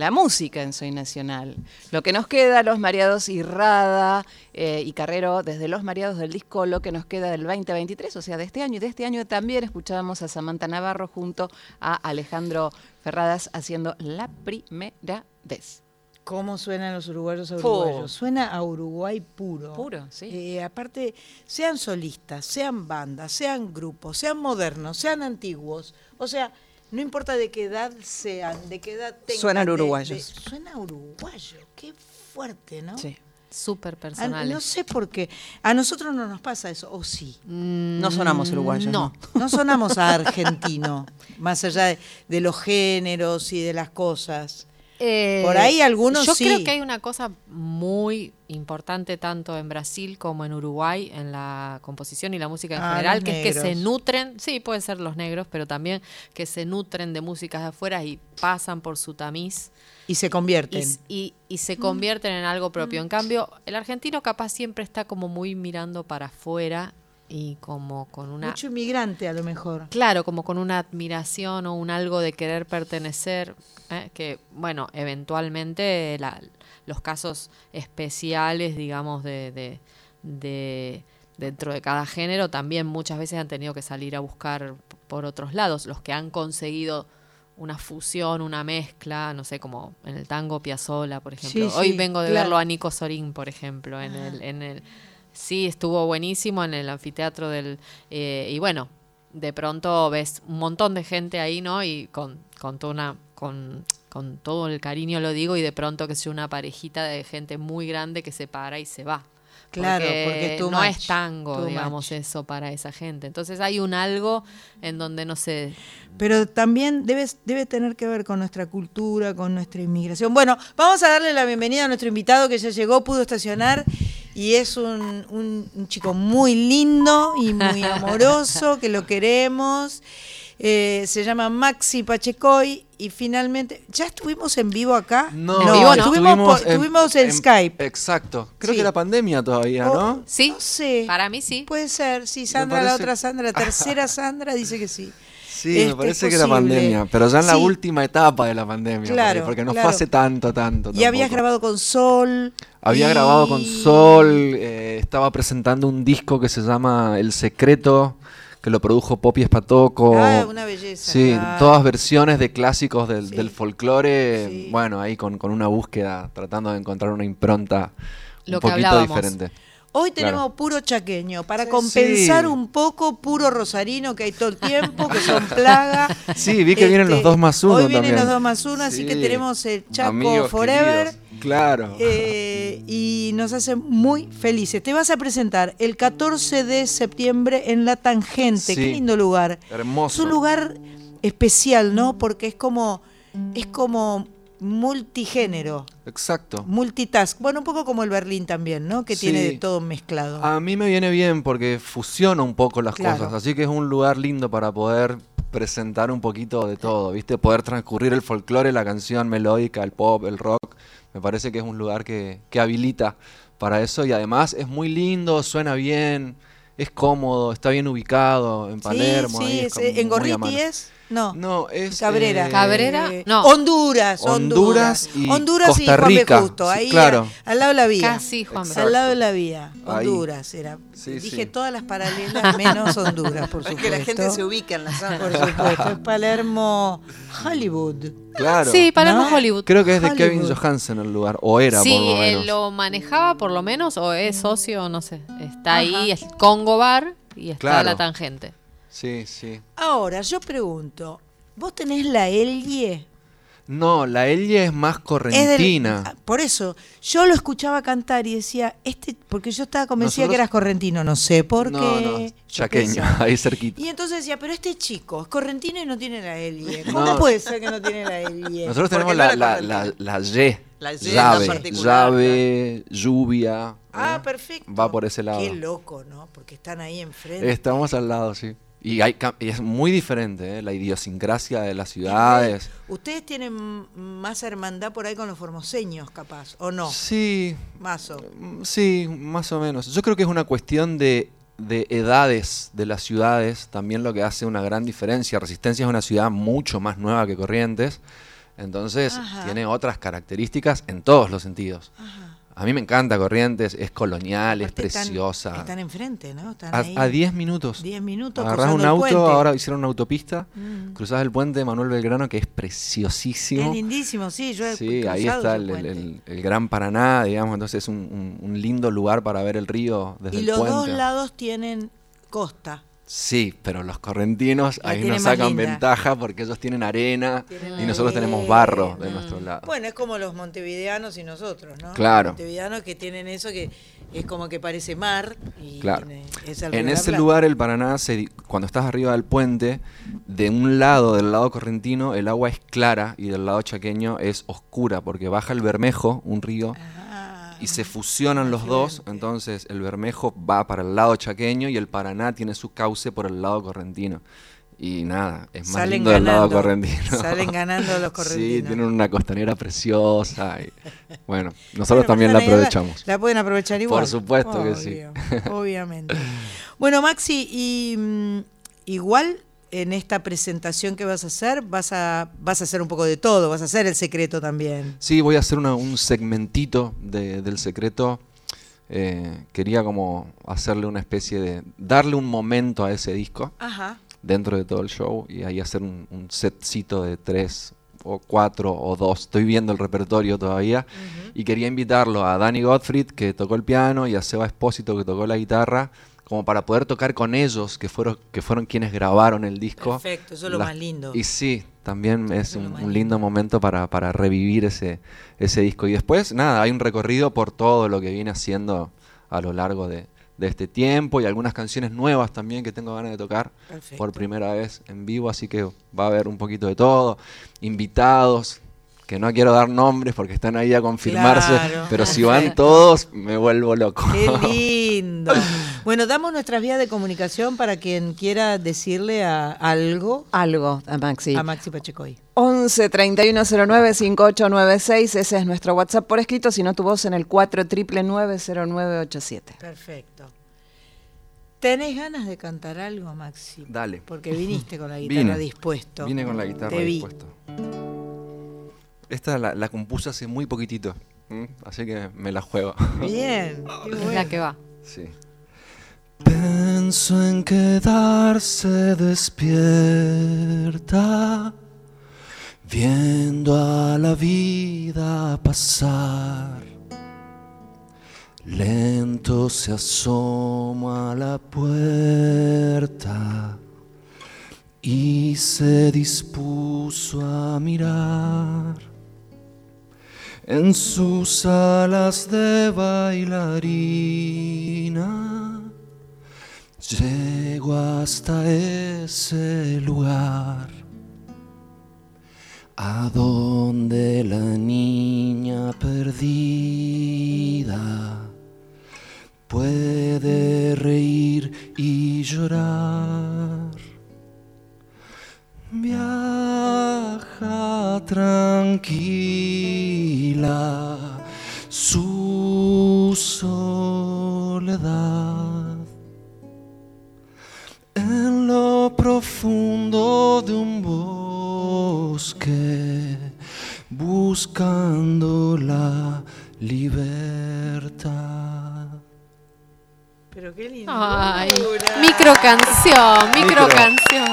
[SPEAKER 2] la música en Soy Nacional. Lo que nos queda, Los Mareados y Rada eh, y Carrero, desde Los Mareados del disco, lo que nos queda del 2023, o sea, de este año. Y de este año también escuchábamos a Samantha Navarro junto a Alejandro Ferradas haciendo la primera vez.
[SPEAKER 1] ¿Cómo suenan los uruguayos a uruguayos? Suena a Uruguay puro.
[SPEAKER 2] Puro, sí.
[SPEAKER 1] Eh, aparte, sean solistas, sean bandas, sean grupos, sean modernos, sean antiguos. O sea, no importa de qué edad sean, de qué edad tengan.
[SPEAKER 2] Suenan uruguayos.
[SPEAKER 1] de- suena uruguayo. Qué fuerte, ¿no?
[SPEAKER 2] Sí.
[SPEAKER 3] Súper
[SPEAKER 1] Ah,
[SPEAKER 3] personales.
[SPEAKER 1] no sé por qué. A nosotros no nos pasa eso, o sí.
[SPEAKER 2] No sonamos uruguayos.
[SPEAKER 3] no.
[SPEAKER 1] No sonamos a argentino, <laughs> más allá de, de los géneros y de las cosas.
[SPEAKER 3] Eh,
[SPEAKER 1] Por ahí algunos
[SPEAKER 3] Yo
[SPEAKER 1] sí.
[SPEAKER 3] creo que hay una cosa muy importante tanto en Brasil como en Uruguay en la composición y la música en
[SPEAKER 1] Ah,
[SPEAKER 3] general, que es que se nutren, sí, pueden ser los negros, pero también que se nutren de músicas de afuera y pasan por su tamiz
[SPEAKER 1] Y se convierten.
[SPEAKER 3] y se convierten en algo propio. En cambio, el argentino capaz siempre está como muy mirando para afuera y como con una...
[SPEAKER 1] Mucho inmigrante a lo mejor.
[SPEAKER 3] Claro, como con una admiración o un algo de querer pertenecer, ¿eh? que bueno, eventualmente la- los casos especiales, digamos, de, de- de- dentro de cada género también muchas veces han tenido que salir a buscar por otros lados, los que han conseguido una fusión, una mezcla, no sé, como en el tango Piazzolla, por ejemplo.
[SPEAKER 1] Sí,
[SPEAKER 3] Hoy
[SPEAKER 1] sí,
[SPEAKER 3] vengo de
[SPEAKER 1] claro.
[SPEAKER 3] verlo a Nico Sorín, por ejemplo, en el, en el sí estuvo buenísimo en el anfiteatro del eh, y bueno, de pronto ves un montón de gente ahí, ¿no? Y con, con toda una con, con todo el cariño lo digo y de pronto que sea una parejita de gente muy grande que se para y se va.
[SPEAKER 1] Claro, porque too
[SPEAKER 3] no
[SPEAKER 1] much,
[SPEAKER 3] es tango, digamos,
[SPEAKER 1] much.
[SPEAKER 3] eso para esa gente. Entonces hay un algo en donde no sé,
[SPEAKER 1] Pero también debe, debe tener que ver con nuestra cultura, con nuestra inmigración. Bueno, vamos a darle la bienvenida a nuestro invitado que ya llegó, pudo estacionar y es un, un- un chico muy lindo y muy <laughs> amoroso, que lo queremos. Eh, se llama Maxi Pachecoy y finalmente, ¿ya estuvimos en vivo acá?
[SPEAKER 10] No,
[SPEAKER 3] En vivo no.
[SPEAKER 1] estuvimos, en, Skype.
[SPEAKER 10] Exacto. Creo
[SPEAKER 1] Sí.
[SPEAKER 10] que era pandemia todavía,
[SPEAKER 1] Oh,
[SPEAKER 10] ¿no?
[SPEAKER 3] sí,
[SPEAKER 1] No sé.
[SPEAKER 3] para mí sí.
[SPEAKER 1] Puede ser, sí, Sandra, la otra Sandra, la <laughs> tercera Sandra dice que sí.
[SPEAKER 10] Sí,
[SPEAKER 1] Este,
[SPEAKER 10] me parece
[SPEAKER 1] es
[SPEAKER 10] que era pandemia, pero ya en la
[SPEAKER 1] Sí.
[SPEAKER 10] última etapa de la pandemia,
[SPEAKER 1] Claro,
[SPEAKER 10] porque no
[SPEAKER 1] claro.
[SPEAKER 10] fue hace tanto, tanto.
[SPEAKER 1] Y habías
[SPEAKER 10] tampoco.
[SPEAKER 1] grabado con Sol.
[SPEAKER 10] Había
[SPEAKER 1] y-
[SPEAKER 10] grabado con Sol, eh, estaba presentando un disco que se llama El Secreto, que lo produjo Poppy Espatoco.
[SPEAKER 1] Ah, una belleza,
[SPEAKER 10] Sí, todas versiones de clásicos del,
[SPEAKER 1] Sí.
[SPEAKER 10] del folclore,
[SPEAKER 1] Sí.
[SPEAKER 10] bueno, ahí con, con una búsqueda, tratando de encontrar una impronta
[SPEAKER 3] Lo
[SPEAKER 10] un
[SPEAKER 3] que
[SPEAKER 10] poquito
[SPEAKER 3] hablábamos.
[SPEAKER 10] diferente.
[SPEAKER 1] Hoy
[SPEAKER 10] Claro.
[SPEAKER 1] tenemos puro chaqueño, para compensar
[SPEAKER 10] Sí.
[SPEAKER 1] un poco puro rosarino que hay todo el tiempo, que son <laughs> plaga.
[SPEAKER 10] Sí, vi que vienen los dos más uno
[SPEAKER 1] Hoy vienen
[SPEAKER 10] también.
[SPEAKER 1] los dos más uno, así que tenemos el Chaco
[SPEAKER 10] Amigos
[SPEAKER 1] Forever.
[SPEAKER 10] queridos. Claro.
[SPEAKER 1] eh, y nos hace muy felices. Te vas a presentar el 14 de septiembre en La Tangente. Qué lindo lugar.
[SPEAKER 10] Hermoso.
[SPEAKER 1] Es un lugar especial, ¿no? Porque es como, es como multigénero,
[SPEAKER 10] Exacto.
[SPEAKER 1] multitask. Bueno, un poco como el Berlín también, ¿no? Que
[SPEAKER 10] Sí.
[SPEAKER 1] tiene de todo mezclado.
[SPEAKER 10] A mí me viene bien porque fusiona un poco las
[SPEAKER 1] Claro.
[SPEAKER 10] cosas, así que es un lugar lindo para poder presentar un poquito de todo, ¿viste? Poder transcurrir el folclore, la canción melódica, el pop, el rock. Me parece que es un lugar que, que habilita para eso y además es muy lindo, suena bien, es cómodo, está bien ubicado en Palermo.
[SPEAKER 1] sí,
[SPEAKER 10] ahí
[SPEAKER 1] sí,
[SPEAKER 10] es
[SPEAKER 1] es, eh, en Gorriti es. No.
[SPEAKER 10] No, es
[SPEAKER 1] Cabrera.
[SPEAKER 10] eh,
[SPEAKER 3] Cabrera,
[SPEAKER 1] Eh,
[SPEAKER 3] no.
[SPEAKER 1] Honduras,
[SPEAKER 10] Honduras
[SPEAKER 1] Honduras.
[SPEAKER 10] y
[SPEAKER 1] Honduras y
[SPEAKER 10] Costa
[SPEAKER 1] B.
[SPEAKER 10] Rica,
[SPEAKER 1] Justo,
[SPEAKER 10] sí,
[SPEAKER 1] ahí
[SPEAKER 10] claro.
[SPEAKER 1] al lado de la vía.
[SPEAKER 3] Casi Juan B.
[SPEAKER 1] Al lado de la vía.
[SPEAKER 10] Ahí.
[SPEAKER 1] Honduras era.
[SPEAKER 10] Sí,
[SPEAKER 1] Dije
[SPEAKER 10] sí.
[SPEAKER 1] todas las paralelas menos <laughs> Honduras, por
[SPEAKER 2] Es
[SPEAKER 1] supuesto.
[SPEAKER 2] que la gente se ubica en la zona.
[SPEAKER 1] Por supuesto, es Palermo, Hollywood.
[SPEAKER 10] Claro.
[SPEAKER 3] Sí, Palermo
[SPEAKER 1] ¿No?
[SPEAKER 3] Hollywood.
[SPEAKER 10] Creo que es de Kevin. Johansen el lugar, o era
[SPEAKER 3] sí,
[SPEAKER 10] por lo
[SPEAKER 3] él lo manejaba por lo menos, o es socio, no sé. Está ahí, es Congo Bar y está
[SPEAKER 10] Claro.
[SPEAKER 3] la tangente.
[SPEAKER 10] Sí, sí.
[SPEAKER 1] Ahora, yo pregunto, ¿vos tenés la Elie?
[SPEAKER 10] No, la Elia es más
[SPEAKER 1] Es del-
[SPEAKER 10] correntina.
[SPEAKER 1] ah, por eso, yo lo escuchaba cantar y decía, este, porque yo estaba convencida
[SPEAKER 10] Nosotros-
[SPEAKER 1] que eras correntino, no sé por
[SPEAKER 10] no,
[SPEAKER 1] qué.
[SPEAKER 10] no, chaqueño, <laughs> ahí cerquita.
[SPEAKER 1] Y entonces decía, pero este chico es correntino y no tiene la Elie. <laughs> ¿Cómo
[SPEAKER 10] No.
[SPEAKER 1] puede ser que no tiene la Elie?
[SPEAKER 10] Nosotros tenemos la, la, la, la Y,
[SPEAKER 2] La Y es la
[SPEAKER 10] llave, lluvia.
[SPEAKER 1] Ah,
[SPEAKER 10] ¿eh?
[SPEAKER 1] perfecto.
[SPEAKER 10] Va por ese lado.
[SPEAKER 1] Qué loco, ¿no? Porque están ahí enfrente.
[SPEAKER 10] Estamos al lado, sí. Y, hay, y es muy diferente, ¿eh? la idiosincrasia de las ciudades.
[SPEAKER 1] Ustedes tienen más hermandad por ahí con los formoseños, capaz, ¿o no?
[SPEAKER 10] Sí,
[SPEAKER 1] Mazo.
[SPEAKER 10] Mm, Sí, más o menos. Yo creo que es una cuestión de, de edades de las ciudades, también lo que hace una gran diferencia. Resistencia es una ciudad mucho más nueva que Corrientes, Entonces
[SPEAKER 1] Ajá.
[SPEAKER 10] tiene otras características en todos los sentidos. A mí me encanta Corrientes, es colonial, es
[SPEAKER 1] Aparte están-
[SPEAKER 10] preciosa.
[SPEAKER 1] Están enfrente, ¿no? Están
[SPEAKER 10] A-
[SPEAKER 1] ahí.
[SPEAKER 10] A 10 minutos.
[SPEAKER 1] 10 minutos
[SPEAKER 10] Agarrás un
[SPEAKER 1] el
[SPEAKER 10] auto,
[SPEAKER 1] puente.
[SPEAKER 10] ahora hicieron una autopista,
[SPEAKER 1] Mm.
[SPEAKER 10] cruzás el puente de Manuel Belgrano, que es
[SPEAKER 1] Es
[SPEAKER 10] preciosísimo.
[SPEAKER 1] lindísimo, sí, yo he
[SPEAKER 10] Sí, ahí está el, el- el- el Gran Paraná, digamos, entonces es un, un- un lindo lugar para ver el río desde
[SPEAKER 1] Y
[SPEAKER 10] el
[SPEAKER 1] los
[SPEAKER 10] puente.
[SPEAKER 1] dos lados tienen costa.
[SPEAKER 10] Sí, pero los correntinos
[SPEAKER 1] La
[SPEAKER 10] ahí nos sacan
[SPEAKER 1] linda.
[SPEAKER 10] ventaja porque ellos tienen arena
[SPEAKER 1] Tienen
[SPEAKER 10] y nosotros tenemos barro de nuestro lado.
[SPEAKER 1] Bueno, es como los montevideanos y nosotros, ¿no?
[SPEAKER 10] Claro.
[SPEAKER 1] Los montevideanos que tienen eso que es como que parece mar y
[SPEAKER 10] Claro.
[SPEAKER 1] tiene- es
[SPEAKER 10] En ese
[SPEAKER 1] Plata.
[SPEAKER 10] lugar el Paraná, se di- cuando estás arriba del puente, de un lado, del lado correntino, el agua es clara y del lado chaqueño es oscura porque baja el Bermejo, un río,
[SPEAKER 1] Ah,
[SPEAKER 10] y se fusionan los dos, entonces el Bermejo va para el lado chaqueño y el Paraná tiene su cauce por el lado correntino. Y nada, es más
[SPEAKER 1] Salen
[SPEAKER 10] lindo del lado
[SPEAKER 1] ganando,
[SPEAKER 10] correntino.
[SPEAKER 1] salen ganando los <laughs>
[SPEAKER 10] Sí,
[SPEAKER 1] correntinos.
[SPEAKER 10] tienen una costanera preciosa. y, bueno, <laughs> nosotros
[SPEAKER 1] Bueno,
[SPEAKER 10] también la aprovechamos.
[SPEAKER 1] La pueden aprovechar igual.
[SPEAKER 10] Por supuesto que sí.
[SPEAKER 1] Obviamente. Bueno, Maxi, y mm, igual en esta presentación que vas a hacer, vas a, vas a hacer un poco de todo, vas a hacer el secreto también.
[SPEAKER 10] Sí, voy a hacer una- un segmentito de- del secreto. Eh, quería como hacerle una especie de... darle un momento a ese disco
[SPEAKER 1] Ajá.
[SPEAKER 10] dentro de todo el show y ahí hacer un, un setcito de tres o cuatro o dos. Estoy viendo el repertorio todavía y quería invitarlo a Danny Gottfried que tocó el piano y a Seba Espósito que tocó la guitarra como para poder tocar con ellos que fueron que fueron quienes grabaron el disco.
[SPEAKER 1] Perfecto, eso es lo
[SPEAKER 10] Las-
[SPEAKER 1] más lindo.
[SPEAKER 10] Y sí, también es un, un lindo momento para, para revivir ese, ese disco. Y después, nada, hay un recorrido por todo lo que viene haciendo a lo largo de, de este tiempo y algunas canciones nuevas también que tengo ganas de tocar
[SPEAKER 1] Perfecto.
[SPEAKER 10] por primera vez en vivo, así que va a haber un poquito de todo. Invitados, que no quiero dar nombres porque están ahí a confirmarse,
[SPEAKER 1] Claro,
[SPEAKER 10] pero si van <laughs> todos, me vuelvo loco.
[SPEAKER 1] Qué lindo. Bueno, damos nuestras vías de comunicación para quien quiera decirle a algo
[SPEAKER 2] Algo a Maxi.
[SPEAKER 1] a Maxi Pachecoy.
[SPEAKER 2] 11 3109 5896, ese es nuestro WhatsApp por escrito, si no tu voz en el 4 0987.
[SPEAKER 1] Perfecto. ¿Tenés ganas de cantar algo, Maxi?
[SPEAKER 10] Dale.
[SPEAKER 1] Porque viniste con la <laughs> guitarra
[SPEAKER 10] Vine.
[SPEAKER 1] dispuesto.
[SPEAKER 10] Vine con la guitarra
[SPEAKER 1] Te vi.
[SPEAKER 10] dispuesto. Esta la, la compuse hace muy poquitito, así que me la juego.
[SPEAKER 1] Bien. <laughs> qué
[SPEAKER 3] Es
[SPEAKER 1] bueno.
[SPEAKER 3] la que va.
[SPEAKER 10] Sí.
[SPEAKER 5] Pienso en quedarse despierta, viendo a la vida pasar. Lento se asoma a la puerta y se dispuso a mirar en sus alas de bailarina. Llego hasta ese lugar a donde la niña perdida puede reír y llorar. Viaja tranquila su soledad en lo profundo de un bosque buscando la libertad.
[SPEAKER 1] Pero qué lindo.
[SPEAKER 3] Ay, micro canción, micro
[SPEAKER 10] Micro.
[SPEAKER 3] canción.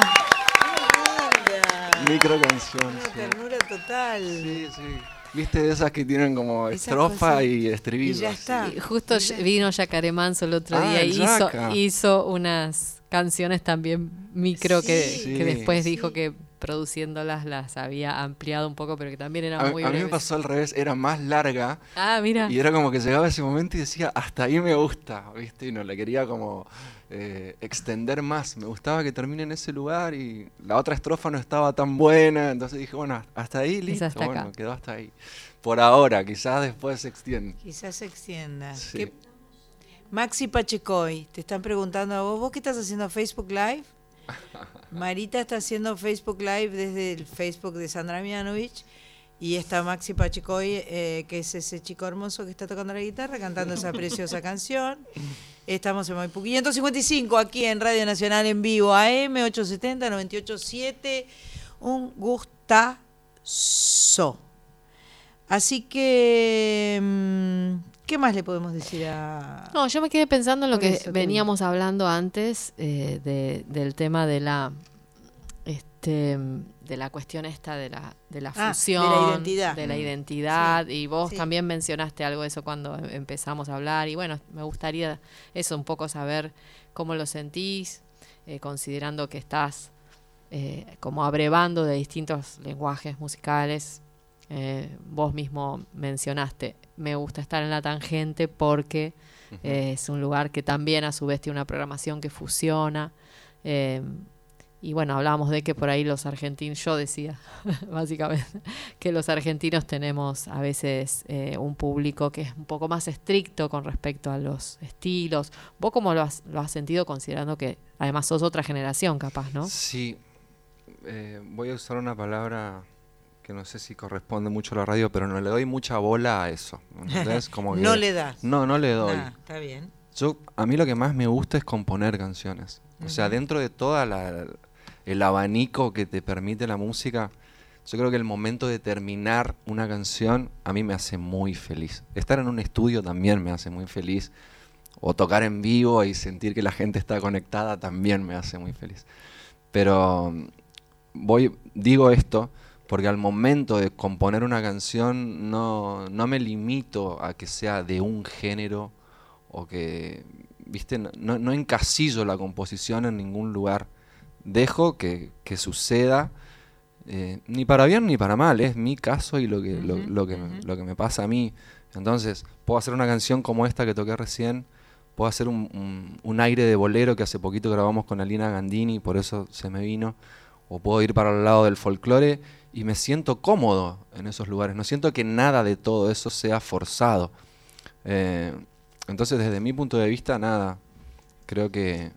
[SPEAKER 10] Micro canción.
[SPEAKER 1] Una
[SPEAKER 10] sí.
[SPEAKER 1] ternura total.
[SPEAKER 10] Sí, sí. Viste de esas que tienen como estrofa y
[SPEAKER 1] Y
[SPEAKER 10] estribillo.
[SPEAKER 1] ya
[SPEAKER 10] así.
[SPEAKER 1] está.
[SPEAKER 3] Y Justo vino Yacaré Manso el otro
[SPEAKER 10] Ah,
[SPEAKER 3] día y hizo unas canciones también micro que,
[SPEAKER 1] Sí.
[SPEAKER 3] que después
[SPEAKER 1] Sí.
[SPEAKER 3] dijo que produciéndolas las había ampliado un poco, pero que también
[SPEAKER 10] A,
[SPEAKER 3] eran muy
[SPEAKER 10] a mí me pasó al revés, era más larga
[SPEAKER 3] Ah, mira.
[SPEAKER 10] y era como que llegaba ese momento y decía, hasta ahí me gusta, ¿viste? Y no la quería como eh, extender más. Me gustaba que termine en ese lugar y la otra estrofa no estaba tan buena, entonces dije, bueno, hasta ahí, listo.
[SPEAKER 3] hasta acá.
[SPEAKER 10] bueno, quedó hasta ahí. Por ahora, quizás después se extiende.
[SPEAKER 1] Quizás se extienda.
[SPEAKER 10] Sí.
[SPEAKER 1] ¿Qué- Maxi Pachecoy, te están preguntando a vos, ¿vos qué estás haciendo Facebook Live? <laughs> Marita está haciendo Facebook Live desde el Facebook de Sandra Mianovich y está Maxi Pachecoy, eh, que es ese chico hermoso que está tocando la guitarra, cantando esa preciosa <laughs> canción. Estamos en Maipú 555 aquí en Radio Nacional en vivo, AM 870 987. Un So. Así que, mm, ¿qué más le podemos decir a...
[SPEAKER 3] No, yo me quedé pensando en lo que
[SPEAKER 1] eso
[SPEAKER 3] veníamos hablando antes eh, de- del tema de la este de la cuestión esta de la de la
[SPEAKER 1] Ah, de la
[SPEAKER 3] fusión
[SPEAKER 1] identidad.
[SPEAKER 3] de la identidad y vos
[SPEAKER 1] Sí.
[SPEAKER 3] también mencionaste algo de eso cuando em- empezamos a hablar y bueno me gustaría eso un poco saber cómo lo sentís eh, considerando que estás eh, como abrevando de distintos lenguajes musicales eh, vos mismo mencionaste me gusta estar en la tangente porque eh, es un lugar que también a su vez tiene una programación que fusiona. eh, y bueno, hablábamos de que por ahí los argentinos, yo decía, <laughs> básicamente, que los argentinos tenemos a veces eh, un público que es un poco más estricto con respecto a los estilos. ¿Vos cómo lo has, lo has sentido considerando que además sos otra generación capaz, no?
[SPEAKER 10] Sí, voy a usar una palabra que no sé si corresponde mucho a la radio, pero no le doy mucha bola a eso. ¿entendés? <laughs> Como
[SPEAKER 1] No le das.
[SPEAKER 10] No, no le doy.
[SPEAKER 1] Ah, está bien.
[SPEAKER 10] Yo, a mí lo que más me gusta es componer canciones. O sea, dentro de toda la, el abanico que te permite la música, yo creo que el momento de terminar una canción a mí me hace muy feliz. Estar en un estudio también me hace muy feliz. O tocar en vivo y sentir que la gente está conectada también me hace muy feliz. Pero mm, voy, digo esto porque al momento de componer una canción no, no me limito a que sea de un género o que, viste, no, no- encasillo la composición en ningún lugar. Dejo que, que suceda, eh, ni para bien ni para mal, es mi caso y lo que, lo, lo que, me- lo que me pasa a mí. Entonces, puedo hacer una canción como esta que toqué recién, puedo hacer un, un- un aire de bolero que hace poquito grabamos con Alina Gandini, por eso se me vino, o puedo ir para el lado del folclore y me siento cómodo en esos lugares, no siento que nada de todo eso sea forzado. Eh, entonces, desde mi punto de vista, nada, creo que,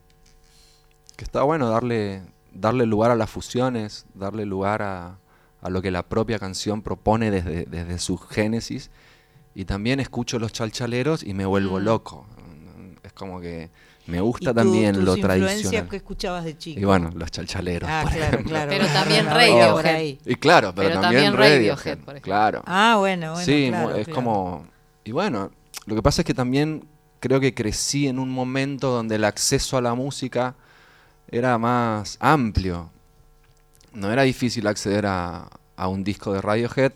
[SPEAKER 10] que está bueno darle, darle lugar a las fusiones, darle lugar a, a lo que la propia canción propone desde, desde su génesis. Y también escucho los chalchaleros y me vuelvo
[SPEAKER 1] Mm.
[SPEAKER 10] loco. Es como que me gusta
[SPEAKER 1] ¿Y tu-
[SPEAKER 10] también
[SPEAKER 1] tus
[SPEAKER 10] lo
[SPEAKER 1] influencias
[SPEAKER 10] tradicional.
[SPEAKER 1] que escuchabas de chico?
[SPEAKER 10] Y bueno, los chalchaleros.
[SPEAKER 1] Ah,
[SPEAKER 10] por
[SPEAKER 1] claro,
[SPEAKER 10] ejemplo.
[SPEAKER 1] claro.
[SPEAKER 3] Pero también Radiohead.
[SPEAKER 1] ahí.
[SPEAKER 10] Y claro, pero,
[SPEAKER 3] Pero
[SPEAKER 10] también,
[SPEAKER 3] también Radiohead,
[SPEAKER 10] Radiohead,
[SPEAKER 3] por ejemplo.
[SPEAKER 10] claro.
[SPEAKER 1] Ah, bueno, bueno.
[SPEAKER 10] sí,
[SPEAKER 1] claro,
[SPEAKER 10] es
[SPEAKER 1] claro.
[SPEAKER 10] como... Y bueno, lo que pasa es que también creo que crecí en un momento donde el acceso a la música era más amplio. No era difícil acceder a, a un disco de Radiohead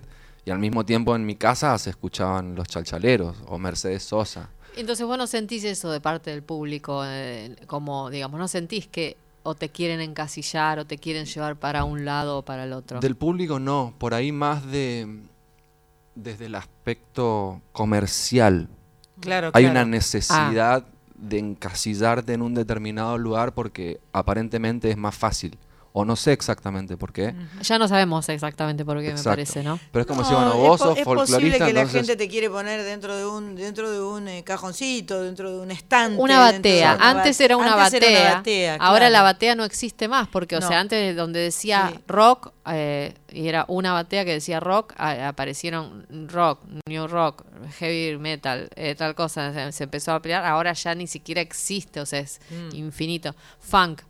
[SPEAKER 10] y al mismo tiempo en mi casa se escuchaban los chalchaleros o Mercedes Sosa.
[SPEAKER 3] Entonces vos no sentís eso de parte del público, eh, como digamos, no sentís que o te quieren encasillar o te quieren llevar para un lado o para el otro.
[SPEAKER 10] Del público no, por ahí más de desde el aspecto comercial.
[SPEAKER 1] Claro,
[SPEAKER 10] Hay
[SPEAKER 1] claro.
[SPEAKER 10] una necesidad de encasillarte en un determinado lugar porque aparentemente es más fácil. O no sé exactamente por qué.
[SPEAKER 3] Ya no sabemos exactamente por qué
[SPEAKER 10] Exacto.
[SPEAKER 3] me parece, ¿no?
[SPEAKER 10] Pero es como si,
[SPEAKER 1] No,
[SPEAKER 10] bueno,
[SPEAKER 1] es
[SPEAKER 10] vos sos
[SPEAKER 1] es posible
[SPEAKER 10] folclorista,
[SPEAKER 1] que la gente te quiere poner dentro de un dentro de un eh, cajoncito, dentro de un estante.
[SPEAKER 3] Una
[SPEAKER 1] de
[SPEAKER 3] batea. Antes era una
[SPEAKER 1] antes
[SPEAKER 3] batea.
[SPEAKER 1] era una batea,
[SPEAKER 3] Ahora
[SPEAKER 1] claro.
[SPEAKER 3] la batea no existe más, porque, o
[SPEAKER 1] No.
[SPEAKER 3] sea, antes donde decía
[SPEAKER 1] Sí.
[SPEAKER 3] rock, eh, y era una batea que decía rock, a- aparecieron rock, new rock, heavy metal, eh, tal cosa, se, se empezó a pelear. Ahora ya ni siquiera existe, o sea, es
[SPEAKER 1] Mm.
[SPEAKER 3] infinito. Funk,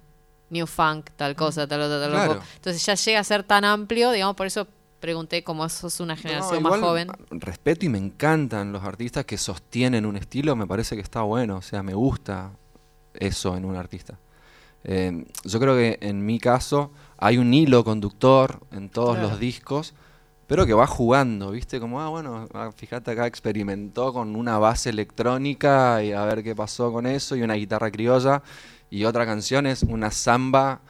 [SPEAKER 3] new funk, tal cosa, tal otra, tal
[SPEAKER 10] Claro.
[SPEAKER 3] otra. Entonces ya llega a ser tan amplio, digamos, por eso pregunté cómo sos una
[SPEAKER 10] No,
[SPEAKER 3] generación
[SPEAKER 10] igual,
[SPEAKER 3] más joven.
[SPEAKER 10] Respeto y me encantan los artistas que sostienen un estilo, me parece que está bueno, o sea, me gusta eso en un artista. Eh, yo creo que en mi caso hay un hilo conductor en todos
[SPEAKER 1] Claro.
[SPEAKER 10] los discos, pero que va jugando, ¿viste? Como, ah, bueno, ah, fíjate acá experimentó con una base electrónica y a ver qué pasó con eso, y una guitarra criolla, y otra canción es una samba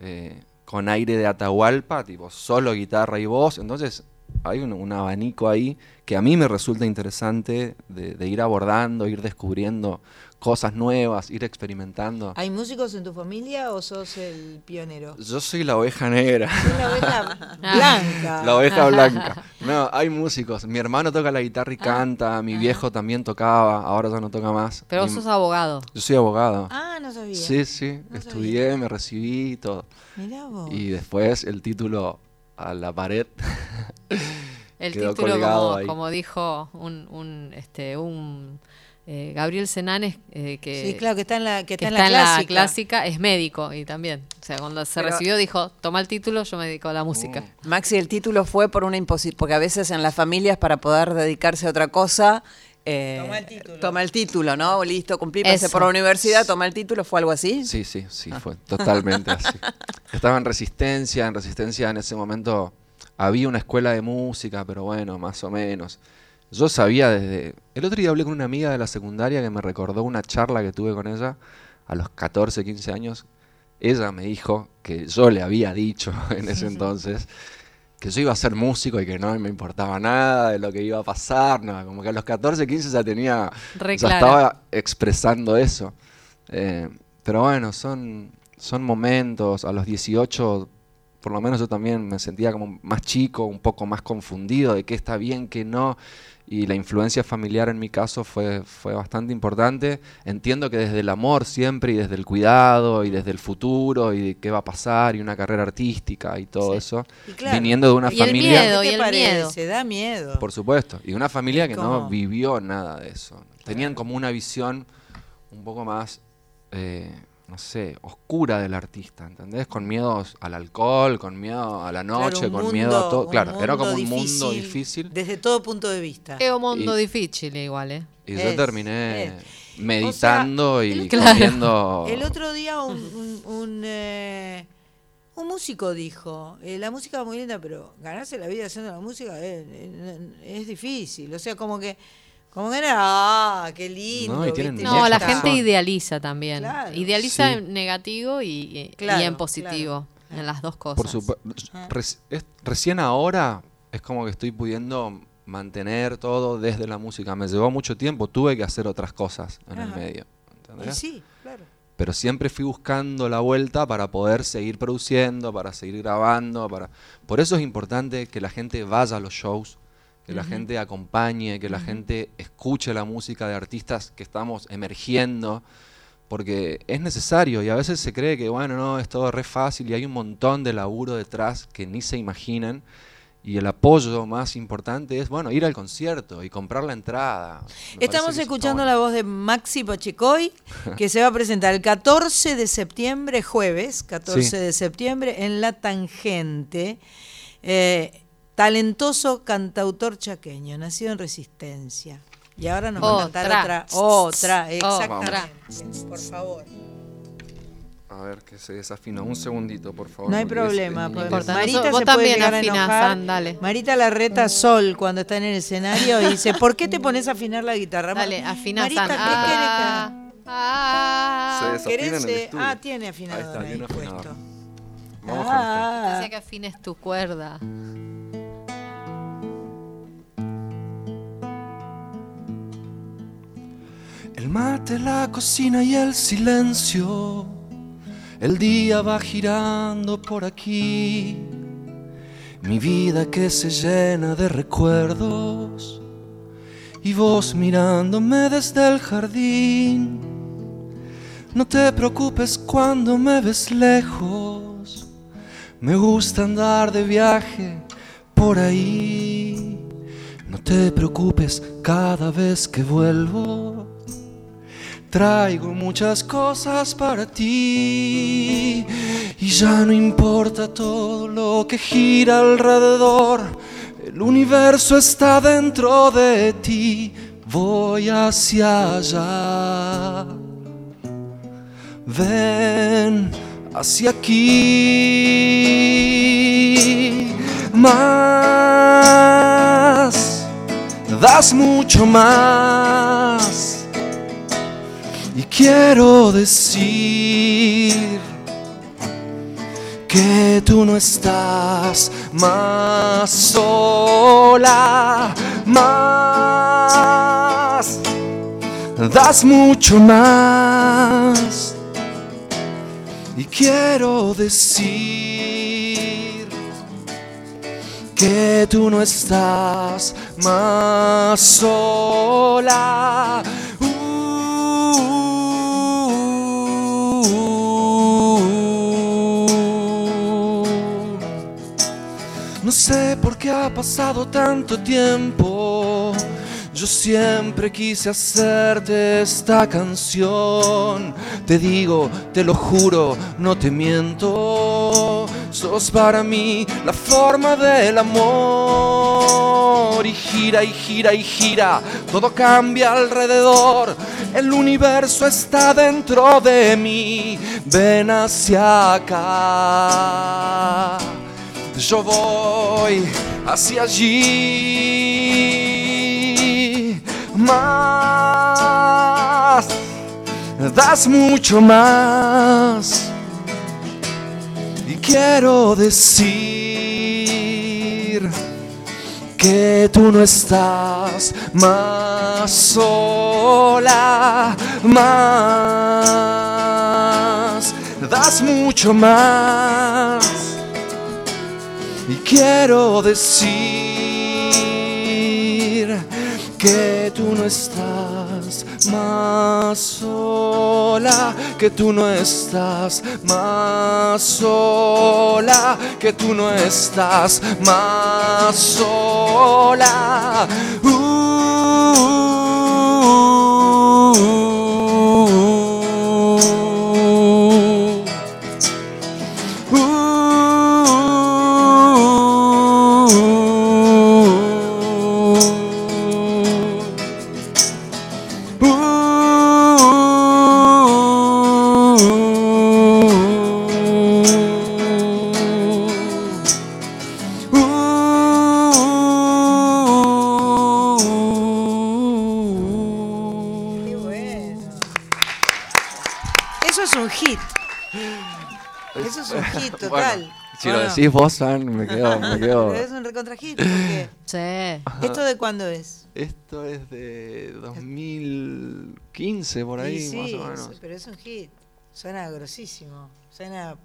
[SPEAKER 10] eh, con aire de Atahualpa, tipo solo guitarra y voz, entonces hay un, abanico ahí que a mí me resulta interesante de, de ir abordando, ir descubriendo cosas nuevas, ir experimentando.
[SPEAKER 1] ¿Hay músicos en tu familia o sos el pionero?
[SPEAKER 10] Yo soy la oveja negra.
[SPEAKER 1] Sos la oveja <laughs> blanca.
[SPEAKER 10] La oveja blanca. No, hay músicos. Mi hermano toca la guitarra
[SPEAKER 1] Ah.
[SPEAKER 10] y canta, mi viejo también tocaba, ahora ya no toca más.
[SPEAKER 3] Pero vos sos abogado.
[SPEAKER 10] Yo soy abogado.
[SPEAKER 1] Ah, no sabía.
[SPEAKER 10] Sí, sí,
[SPEAKER 1] No
[SPEAKER 10] estudié, me recibí y todo.
[SPEAKER 1] Mirá vos.
[SPEAKER 10] Y después el título a la pared.
[SPEAKER 3] El <laughs>
[SPEAKER 10] quedó
[SPEAKER 3] título, como, como dijo un, un, este, un eh, Gabriel Senanes, eh, que,
[SPEAKER 1] Sí, claro, que está en la, que
[SPEAKER 3] que
[SPEAKER 1] está en
[SPEAKER 3] está
[SPEAKER 1] la
[SPEAKER 3] en la
[SPEAKER 1] clásica.
[SPEAKER 3] es médico y también. O sea, cuando se
[SPEAKER 2] Pero-
[SPEAKER 3] recibió dijo, toma el título, yo me dedico a la música.
[SPEAKER 2] Maxi, el título fue por una imposición, porque a veces en las familias para poder dedicarse a otra cosa, eh,
[SPEAKER 1] Toma el título.
[SPEAKER 2] toma el título, ¿no? Listo, cumplí, pasé
[SPEAKER 3] Eso.
[SPEAKER 2] por la universidad, toma el título, ¿fue algo así?
[SPEAKER 10] Sí, sí, sí, fue totalmente así. <laughs> Estaba en resistencia, en resistencia en ese momento había una escuela de música, pero bueno, más o menos. Yo sabía desde... El otro día hablé con una amiga de la secundaria que me recordó una charla que tuve con ella a los 14, 15 años. Ella me dijo que yo le había dicho <laughs> en ese entonces que yo iba a ser músico y que no me importaba nada de lo que iba a pasar, nada, como que a los 14, 15 ya tenía,
[SPEAKER 3] Re
[SPEAKER 10] ya
[SPEAKER 3] clara.
[SPEAKER 10] estaba expresando eso. Eh, pero bueno, son, son momentos, a los 18, por lo menos yo también me sentía como más chico, un poco más confundido de qué está bien, qué no, y la influencia familiar en mi caso fue, fue bastante importante. Entiendo que desde el amor siempre y desde el cuidado y desde el futuro y de qué va a pasar y una carrera artística y todo
[SPEAKER 1] Sí.
[SPEAKER 10] eso,
[SPEAKER 1] Y claro.
[SPEAKER 10] viniendo de una
[SPEAKER 3] Y el
[SPEAKER 10] familia...
[SPEAKER 3] miedo,
[SPEAKER 1] ¿Qué
[SPEAKER 3] y el
[SPEAKER 1] parece?
[SPEAKER 3] miedo.
[SPEAKER 1] Da miedo.
[SPEAKER 10] Por supuesto. Y una familia que no vivió nada de eso. Tenían como una visión un poco más, eh, no sé, oscura del artista, ¿entendés? Con miedos al alcohol, con miedo a la noche,
[SPEAKER 1] Claro,
[SPEAKER 10] con
[SPEAKER 1] mundo-
[SPEAKER 10] miedo a todo. Claro, era como un
[SPEAKER 1] mundo
[SPEAKER 10] mundo difícil.
[SPEAKER 1] Desde todo punto de vista.
[SPEAKER 3] Es un mundo
[SPEAKER 10] Y-
[SPEAKER 3] difícil igual, ¿eh?
[SPEAKER 10] Y yo terminé
[SPEAKER 1] es.
[SPEAKER 10] meditando
[SPEAKER 1] el
[SPEAKER 10] y
[SPEAKER 1] otro-
[SPEAKER 10] comiendo...
[SPEAKER 1] El otro día un, un, un, eh, un músico dijo, eh, la música es muy linda, pero ganarse la vida haciendo la música es, es- es difícil. O sea, como que, como que era, ah, qué lindo.
[SPEAKER 10] No, y tienen
[SPEAKER 1] ¿viste?
[SPEAKER 3] No,
[SPEAKER 10] Mucha
[SPEAKER 3] la gente idealiza también.
[SPEAKER 1] Claro.
[SPEAKER 3] Idealiza
[SPEAKER 10] Sí.
[SPEAKER 3] en negativo y, y-
[SPEAKER 1] Claro,
[SPEAKER 3] y en positivo, en las dos cosas.
[SPEAKER 10] Por recién ahora es como que estoy pudiendo mantener todo desde la música. Me llevó mucho tiempo, tuve que hacer otras cosas en el medio.
[SPEAKER 1] Y
[SPEAKER 10] ¿entendés?
[SPEAKER 1] sí, claro.
[SPEAKER 10] Pero siempre fui buscando la vuelta para poder seguir produciendo, para seguir grabando. para Por eso es importante que la gente vaya a los shows, que la gente acompañe, que la gente escuche la música de artistas que estamos emergiendo, porque es necesario y a veces se cree que, bueno, no, es todo re fácil y hay un montón de laburo detrás que ni se imaginan. Y el apoyo más importante es, bueno, ir al concierto y comprar la entrada. Me
[SPEAKER 1] Estamos escuchando la voz de Maxi Pachecoy, que se va a presentar el 14 de septiembre, jueves, 14
[SPEAKER 10] Sí.
[SPEAKER 1] de septiembre, en La Tangente. Eh, talentoso cantautor chaqueño, nacido en Resistencia. Y ahora nos va a cantar
[SPEAKER 3] Otra.
[SPEAKER 1] otra. Exactamente. Por favor.
[SPEAKER 10] A ver, que se desafina. Un segundito, por favor.
[SPEAKER 1] No hay problema. pues,
[SPEAKER 3] importa.
[SPEAKER 1] Marita
[SPEAKER 3] Nosotros- vos
[SPEAKER 1] se puede
[SPEAKER 3] también
[SPEAKER 1] llegar a
[SPEAKER 3] afinás. San, dale.
[SPEAKER 1] Marita la reta Sol cuando está en el escenario y dice, ¿por qué te pones a afinar la guitarra?
[SPEAKER 3] Dale, afina
[SPEAKER 1] Marita,
[SPEAKER 3] San.
[SPEAKER 1] ¿qué querés que haga?
[SPEAKER 3] Ah, ah.
[SPEAKER 10] Se desafina
[SPEAKER 1] ¿Querés,
[SPEAKER 10] en el
[SPEAKER 1] eh?
[SPEAKER 10] estudio.
[SPEAKER 1] Ah, tiene
[SPEAKER 10] Ahí
[SPEAKER 1] afinador
[SPEAKER 10] está,
[SPEAKER 1] ahí puesto.
[SPEAKER 10] Vamos esto.
[SPEAKER 1] Ah.
[SPEAKER 3] Dice que afines tu cuerda.
[SPEAKER 5] El mate, la cocina y el silencio. El día va girando por aquí. Mi vida que se llena de recuerdos. Y vos mirándome desde el jardín. No te preocupes cuando me ves lejos. Me gusta andar de viaje por ahí. No te preocupes cada vez que vuelvo. Traigo muchas cosas para ti y ya no importa todo lo que gira alrededor. El universo está dentro de ti. Voy hacia allá. Ven hacia aquí. Más, das mucho más. Y quiero decir que tú no estás más sola, más, das mucho más. Y quiero decir que tú no estás más sola. No sé por qué ha pasado tanto tiempo.
[SPEAKER 10] Yo siempre quise hacerte esta canción. Te digo, te lo juro, no te miento. Sos para mí la forma del amor. Y gira y gira y gira, todo cambia alrededor. El universo está dentro de mí. Ven hacia acá. Yo voy hacia allí. Más, das mucho más. Y quiero decir que tú no estás más sola, más, das mucho más. Y quiero decir que tú no estás más sola, que tú no estás más sola, que tú no estás más sola. Uh. Decís vos, me quedo, me <laughs> quedo.
[SPEAKER 1] Pero es un recontra hit. porque-
[SPEAKER 3] Sí.
[SPEAKER 1] ¿Esto de cuándo es?
[SPEAKER 10] Esto es de 2015, por ahí,
[SPEAKER 1] sí,
[SPEAKER 10] más o menos.
[SPEAKER 1] pero es un hit. Suena grosísimo. Suena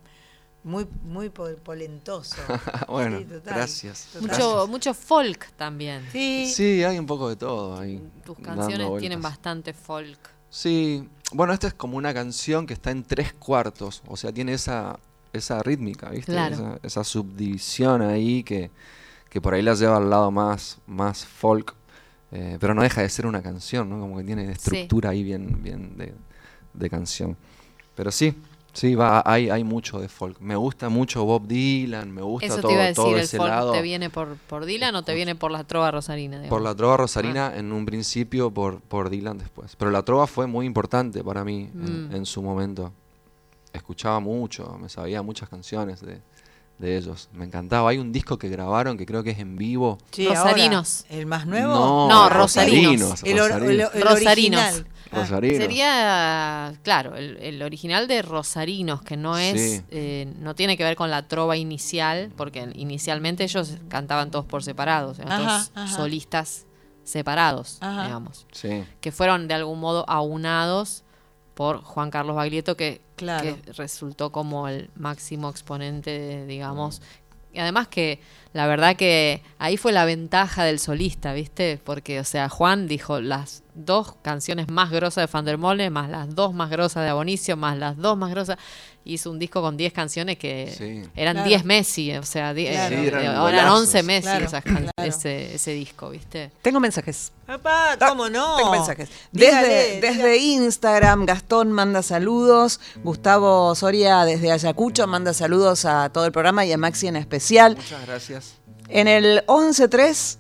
[SPEAKER 1] muy, muy po- polentoso. <laughs>
[SPEAKER 10] bueno,
[SPEAKER 1] Sí, total,
[SPEAKER 10] gracias.
[SPEAKER 1] total.
[SPEAKER 3] Mucho, mucho folk también.
[SPEAKER 1] Sí.
[SPEAKER 10] Sí, hay un poco de todo ahí.
[SPEAKER 3] Tus canciones tienen bastante folk.
[SPEAKER 10] Sí, bueno, esta es como una canción que está en tres cuartos, o sea, tiene esa, esa rítmica, ¿viste?
[SPEAKER 3] Claro.
[SPEAKER 10] Esa, esa subdivisión ahí que, que por ahí la lleva al lado más, más folk, eh, pero no deja de ser una canción, ¿no? Como que tiene estructura ahí bien, bien de, de canción. Pero sí, sí, va, hay, hay mucho de folk. Me gusta mucho Bob Dylan, me gusta
[SPEAKER 3] Eso
[SPEAKER 10] todo,
[SPEAKER 3] te iba a decir,
[SPEAKER 10] todo
[SPEAKER 3] ¿el
[SPEAKER 10] ese
[SPEAKER 3] folk
[SPEAKER 10] lado.
[SPEAKER 3] te viene por, por Dylan o te viene por la trova rosarina?
[SPEAKER 10] Por la trova rosarina en un principio, por, por Dylan después. Pero la trova fue muy importante para mí en,
[SPEAKER 3] Mm.
[SPEAKER 10] en su momento. Escuchaba mucho, me sabía muchas canciones de, de ellos. Me encantaba. Hay un disco que grabaron que creo que es en vivo.
[SPEAKER 1] Sí,
[SPEAKER 3] Rosarinos.
[SPEAKER 1] ahora, ¿El más nuevo?
[SPEAKER 10] No,
[SPEAKER 3] No,
[SPEAKER 10] Rosarinos.
[SPEAKER 1] El, or- el- el
[SPEAKER 3] Rosarinos.
[SPEAKER 1] original. Ah,
[SPEAKER 10] Rosarinos.
[SPEAKER 3] Sería, claro, el, el original de Rosarinos, que no es,
[SPEAKER 10] Sí.
[SPEAKER 3] eh, no tiene que ver con la trova inicial, porque inicialmente ellos cantaban todos por separados, eran
[SPEAKER 1] Ajá,
[SPEAKER 3] todos
[SPEAKER 1] ajá.
[SPEAKER 3] solistas separados,
[SPEAKER 1] Ajá.
[SPEAKER 3] digamos,
[SPEAKER 10] Sí.
[SPEAKER 3] que fueron de algún modo aunados por Juan Carlos Baglietto, que,
[SPEAKER 1] Claro.
[SPEAKER 3] que resultó como el máximo exponente, de, digamos. Y además que la verdad que ahí fue la ventaja del solista, ¿viste? Porque, o sea, Juan dijo las dos canciones más grosas de Fandermole, más las dos más grosas de Abonicio, más las dos más grosas. Hizo un disco con 10 canciones que
[SPEAKER 10] Sí.
[SPEAKER 3] eran
[SPEAKER 1] Claro.
[SPEAKER 3] 10 Messi, o sea, di-
[SPEAKER 1] Claro.
[SPEAKER 3] eh,
[SPEAKER 10] Sí, eran
[SPEAKER 3] eran
[SPEAKER 10] golazos.
[SPEAKER 3] 11 Messi
[SPEAKER 1] Claro,
[SPEAKER 3] esas can-
[SPEAKER 1] claro.
[SPEAKER 3] ese, ese disco, ¿viste?
[SPEAKER 2] Tengo mensajes.
[SPEAKER 1] Papá, ¿cómo no?
[SPEAKER 2] Tengo mensajes.
[SPEAKER 1] Dígale,
[SPEAKER 2] Desde, desde Instagram, Gastón manda saludos. Gustavo Soria desde Ayacucho manda saludos a todo el programa y a Maxi en especial.
[SPEAKER 10] Muchas gracias.
[SPEAKER 2] En el 113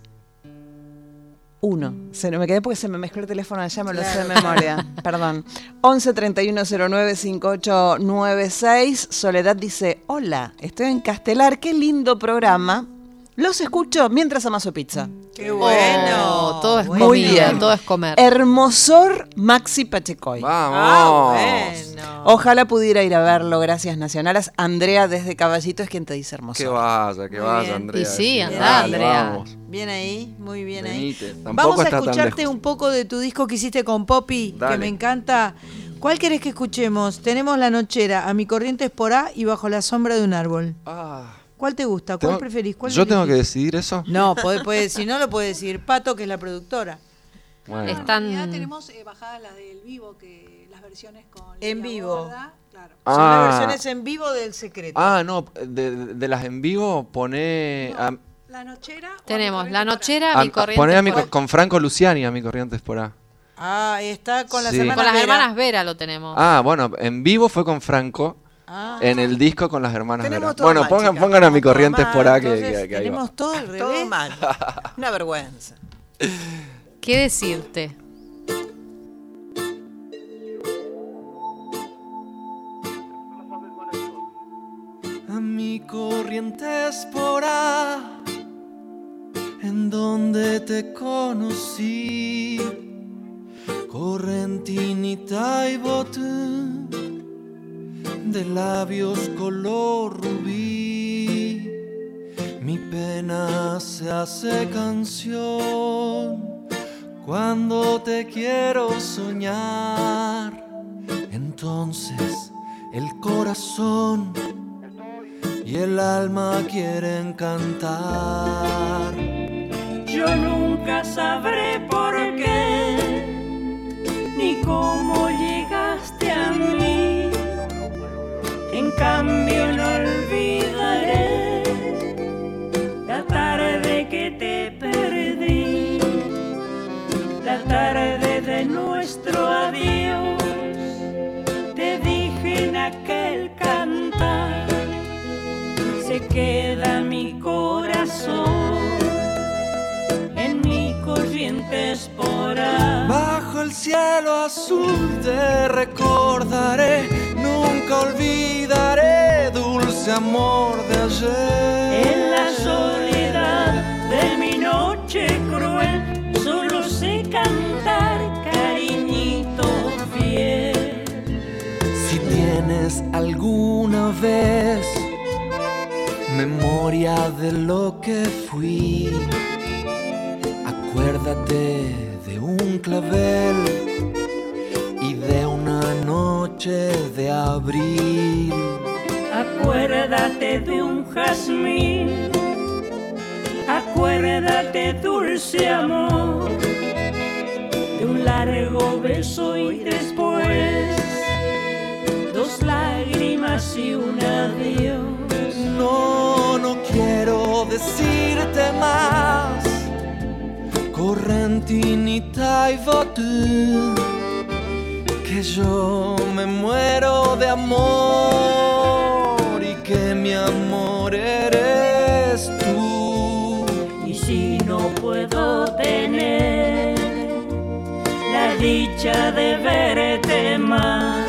[SPEAKER 2] 1. Se me quedé porque se me mezcló el teléfono allá, me lo sé de memoria. <laughs> Perdón. 11 31 09 5896. Soledad dice: Hola, estoy en Castelar, qué lindo programa. Los escucho mientras amaso pizza.
[SPEAKER 1] Qué bueno.
[SPEAKER 3] Oh, todo es
[SPEAKER 1] Bueno.
[SPEAKER 2] Muy
[SPEAKER 3] comida,
[SPEAKER 2] bien.
[SPEAKER 3] todo es comer.
[SPEAKER 2] Hermosor Maxi Pachecoy.
[SPEAKER 10] Vamos.
[SPEAKER 1] Ah, bueno.
[SPEAKER 2] Ojalá pudiera ir a verlo, gracias nacionales. Andrea desde Caballito es quien te dice hermoso.
[SPEAKER 10] Que vaya, que vaya. Andrea.
[SPEAKER 3] Y sí, andá,
[SPEAKER 10] dale,
[SPEAKER 3] Andrea.
[SPEAKER 10] vamos.
[SPEAKER 1] Bien ahí, muy bien
[SPEAKER 10] Venite,
[SPEAKER 1] ahí.
[SPEAKER 10] tampoco
[SPEAKER 1] Vamos a escucharte un poco de tu disco que hiciste con Poppy, que me encanta. ¿Cuál querés que escuchemos? Tenemos La Nochera, A mi corriente es por A y Bajo la sombra de un árbol.
[SPEAKER 10] Ah,
[SPEAKER 1] ¿Cuál te gusta? ¿Cuál
[SPEAKER 10] tengo-
[SPEAKER 1] preferís? ¿Cuál
[SPEAKER 10] ¿Yo tengo que decidir eso?
[SPEAKER 1] No, puede, puede- si no lo puede decir Pato, que es la productora.
[SPEAKER 10] Bueno.
[SPEAKER 3] Están-
[SPEAKER 4] En realidad tenemos eh, bajadas las del vivo, que las versiones con
[SPEAKER 1] En vivo.
[SPEAKER 4] Borda, claro.
[SPEAKER 1] Son
[SPEAKER 10] Ah.
[SPEAKER 1] las versiones en vivo del secreto.
[SPEAKER 10] Ah, no, de, de las en vivo pone... a-
[SPEAKER 4] La nochera.
[SPEAKER 3] Tenemos la
[SPEAKER 4] corriente
[SPEAKER 3] nochera,
[SPEAKER 11] A-
[SPEAKER 3] mi corriente.
[SPEAKER 11] poné a mi
[SPEAKER 3] por-
[SPEAKER 11] co- con Franco Luciani a mi corrientes por A.
[SPEAKER 1] Ah, está con las
[SPEAKER 11] Sí.
[SPEAKER 1] hermanas
[SPEAKER 3] con las
[SPEAKER 1] Vera.
[SPEAKER 3] hermanas Vera lo tenemos.
[SPEAKER 11] Ah, bueno, en vivo fue con Franco.
[SPEAKER 1] Ah.
[SPEAKER 11] En el disco con las hermanas
[SPEAKER 2] todo
[SPEAKER 11] Bueno,
[SPEAKER 2] mal,
[SPEAKER 11] pongan,
[SPEAKER 2] chicas,
[SPEAKER 11] pongan a mi corrientes
[SPEAKER 2] mal,
[SPEAKER 11] por A que, que- que ahí
[SPEAKER 1] tenemos todo al revés.
[SPEAKER 2] Todo mal. <laughs> Una vergüenza.
[SPEAKER 3] ¿Qué decirte?
[SPEAKER 10] a mi corrientes por A, en donde te conocí, correntinita y botón, de labios color rubí, mi pena se hace canción cuando te quiero soñar, entonces el corazón y el alma quieren cantar.
[SPEAKER 6] Yo nunca sabré por qué, ni cómo llegaste a mí. En cambio no olvidaré la tarde que te perdí, la tarde de nuestro adiós. Te dije en aquel cantar se queda mi corazón
[SPEAKER 10] Bajo el cielo azul te recordaré, nunca olvidaré dulce amor de ayer.
[SPEAKER 6] En la soledad de mi noche cruel, solo sé cantar cariñito fiel.
[SPEAKER 10] Si tienes alguna vez memoria de lo que fui, acuérdate de un clavel y de una noche de abril.
[SPEAKER 6] Acuérdate de un jazmín, acuérdate dulce amor, de un largo beso y después dos lágrimas y un adiós.
[SPEAKER 10] No, no quiero decirte más. Correntinita y tú que yo me muero de amor y que mi amor eres tú.
[SPEAKER 6] Y si no puedo tener la dicha de verte más,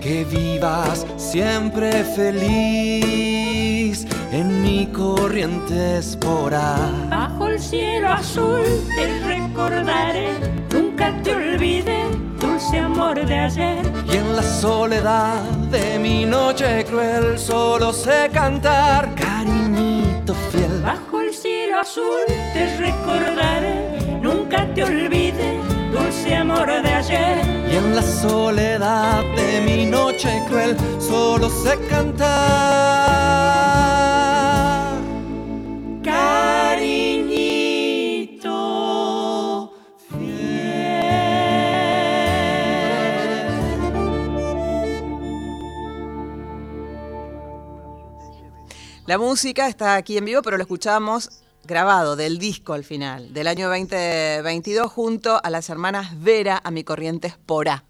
[SPEAKER 10] Que vivas siempre feliz en mi corriente espora.
[SPEAKER 6] bajo el cielo azul te recordaré, nunca te olvidé, dulce amor de ayer.
[SPEAKER 10] Y en la soledad de mi noche cruel solo sé cantar cariñito fiel.
[SPEAKER 6] Bajo el cielo azul te recordaré, nunca te olvidé, dulce amor de ayer.
[SPEAKER 10] Y en la soledad de mi noche cruel solo sé cantar
[SPEAKER 2] La música está aquí en vivo, pero lo escuchamos grabado del disco al final, del año 2022, junto a las hermanas Vera, a mi corrientes por A.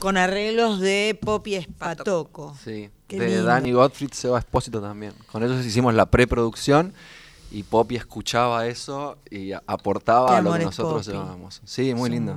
[SPEAKER 1] Con arreglos de Poppy Espatoco.
[SPEAKER 11] Sí,
[SPEAKER 1] Qué
[SPEAKER 11] de
[SPEAKER 1] lindo.
[SPEAKER 11] Dani Gottfried, Seba Espósito también. Con ellos hicimos la preproducción y Poppy escuchaba eso y aportaba a lo que nosotros llevábamos. Sí, muy
[SPEAKER 1] Es
[SPEAKER 11] lindo.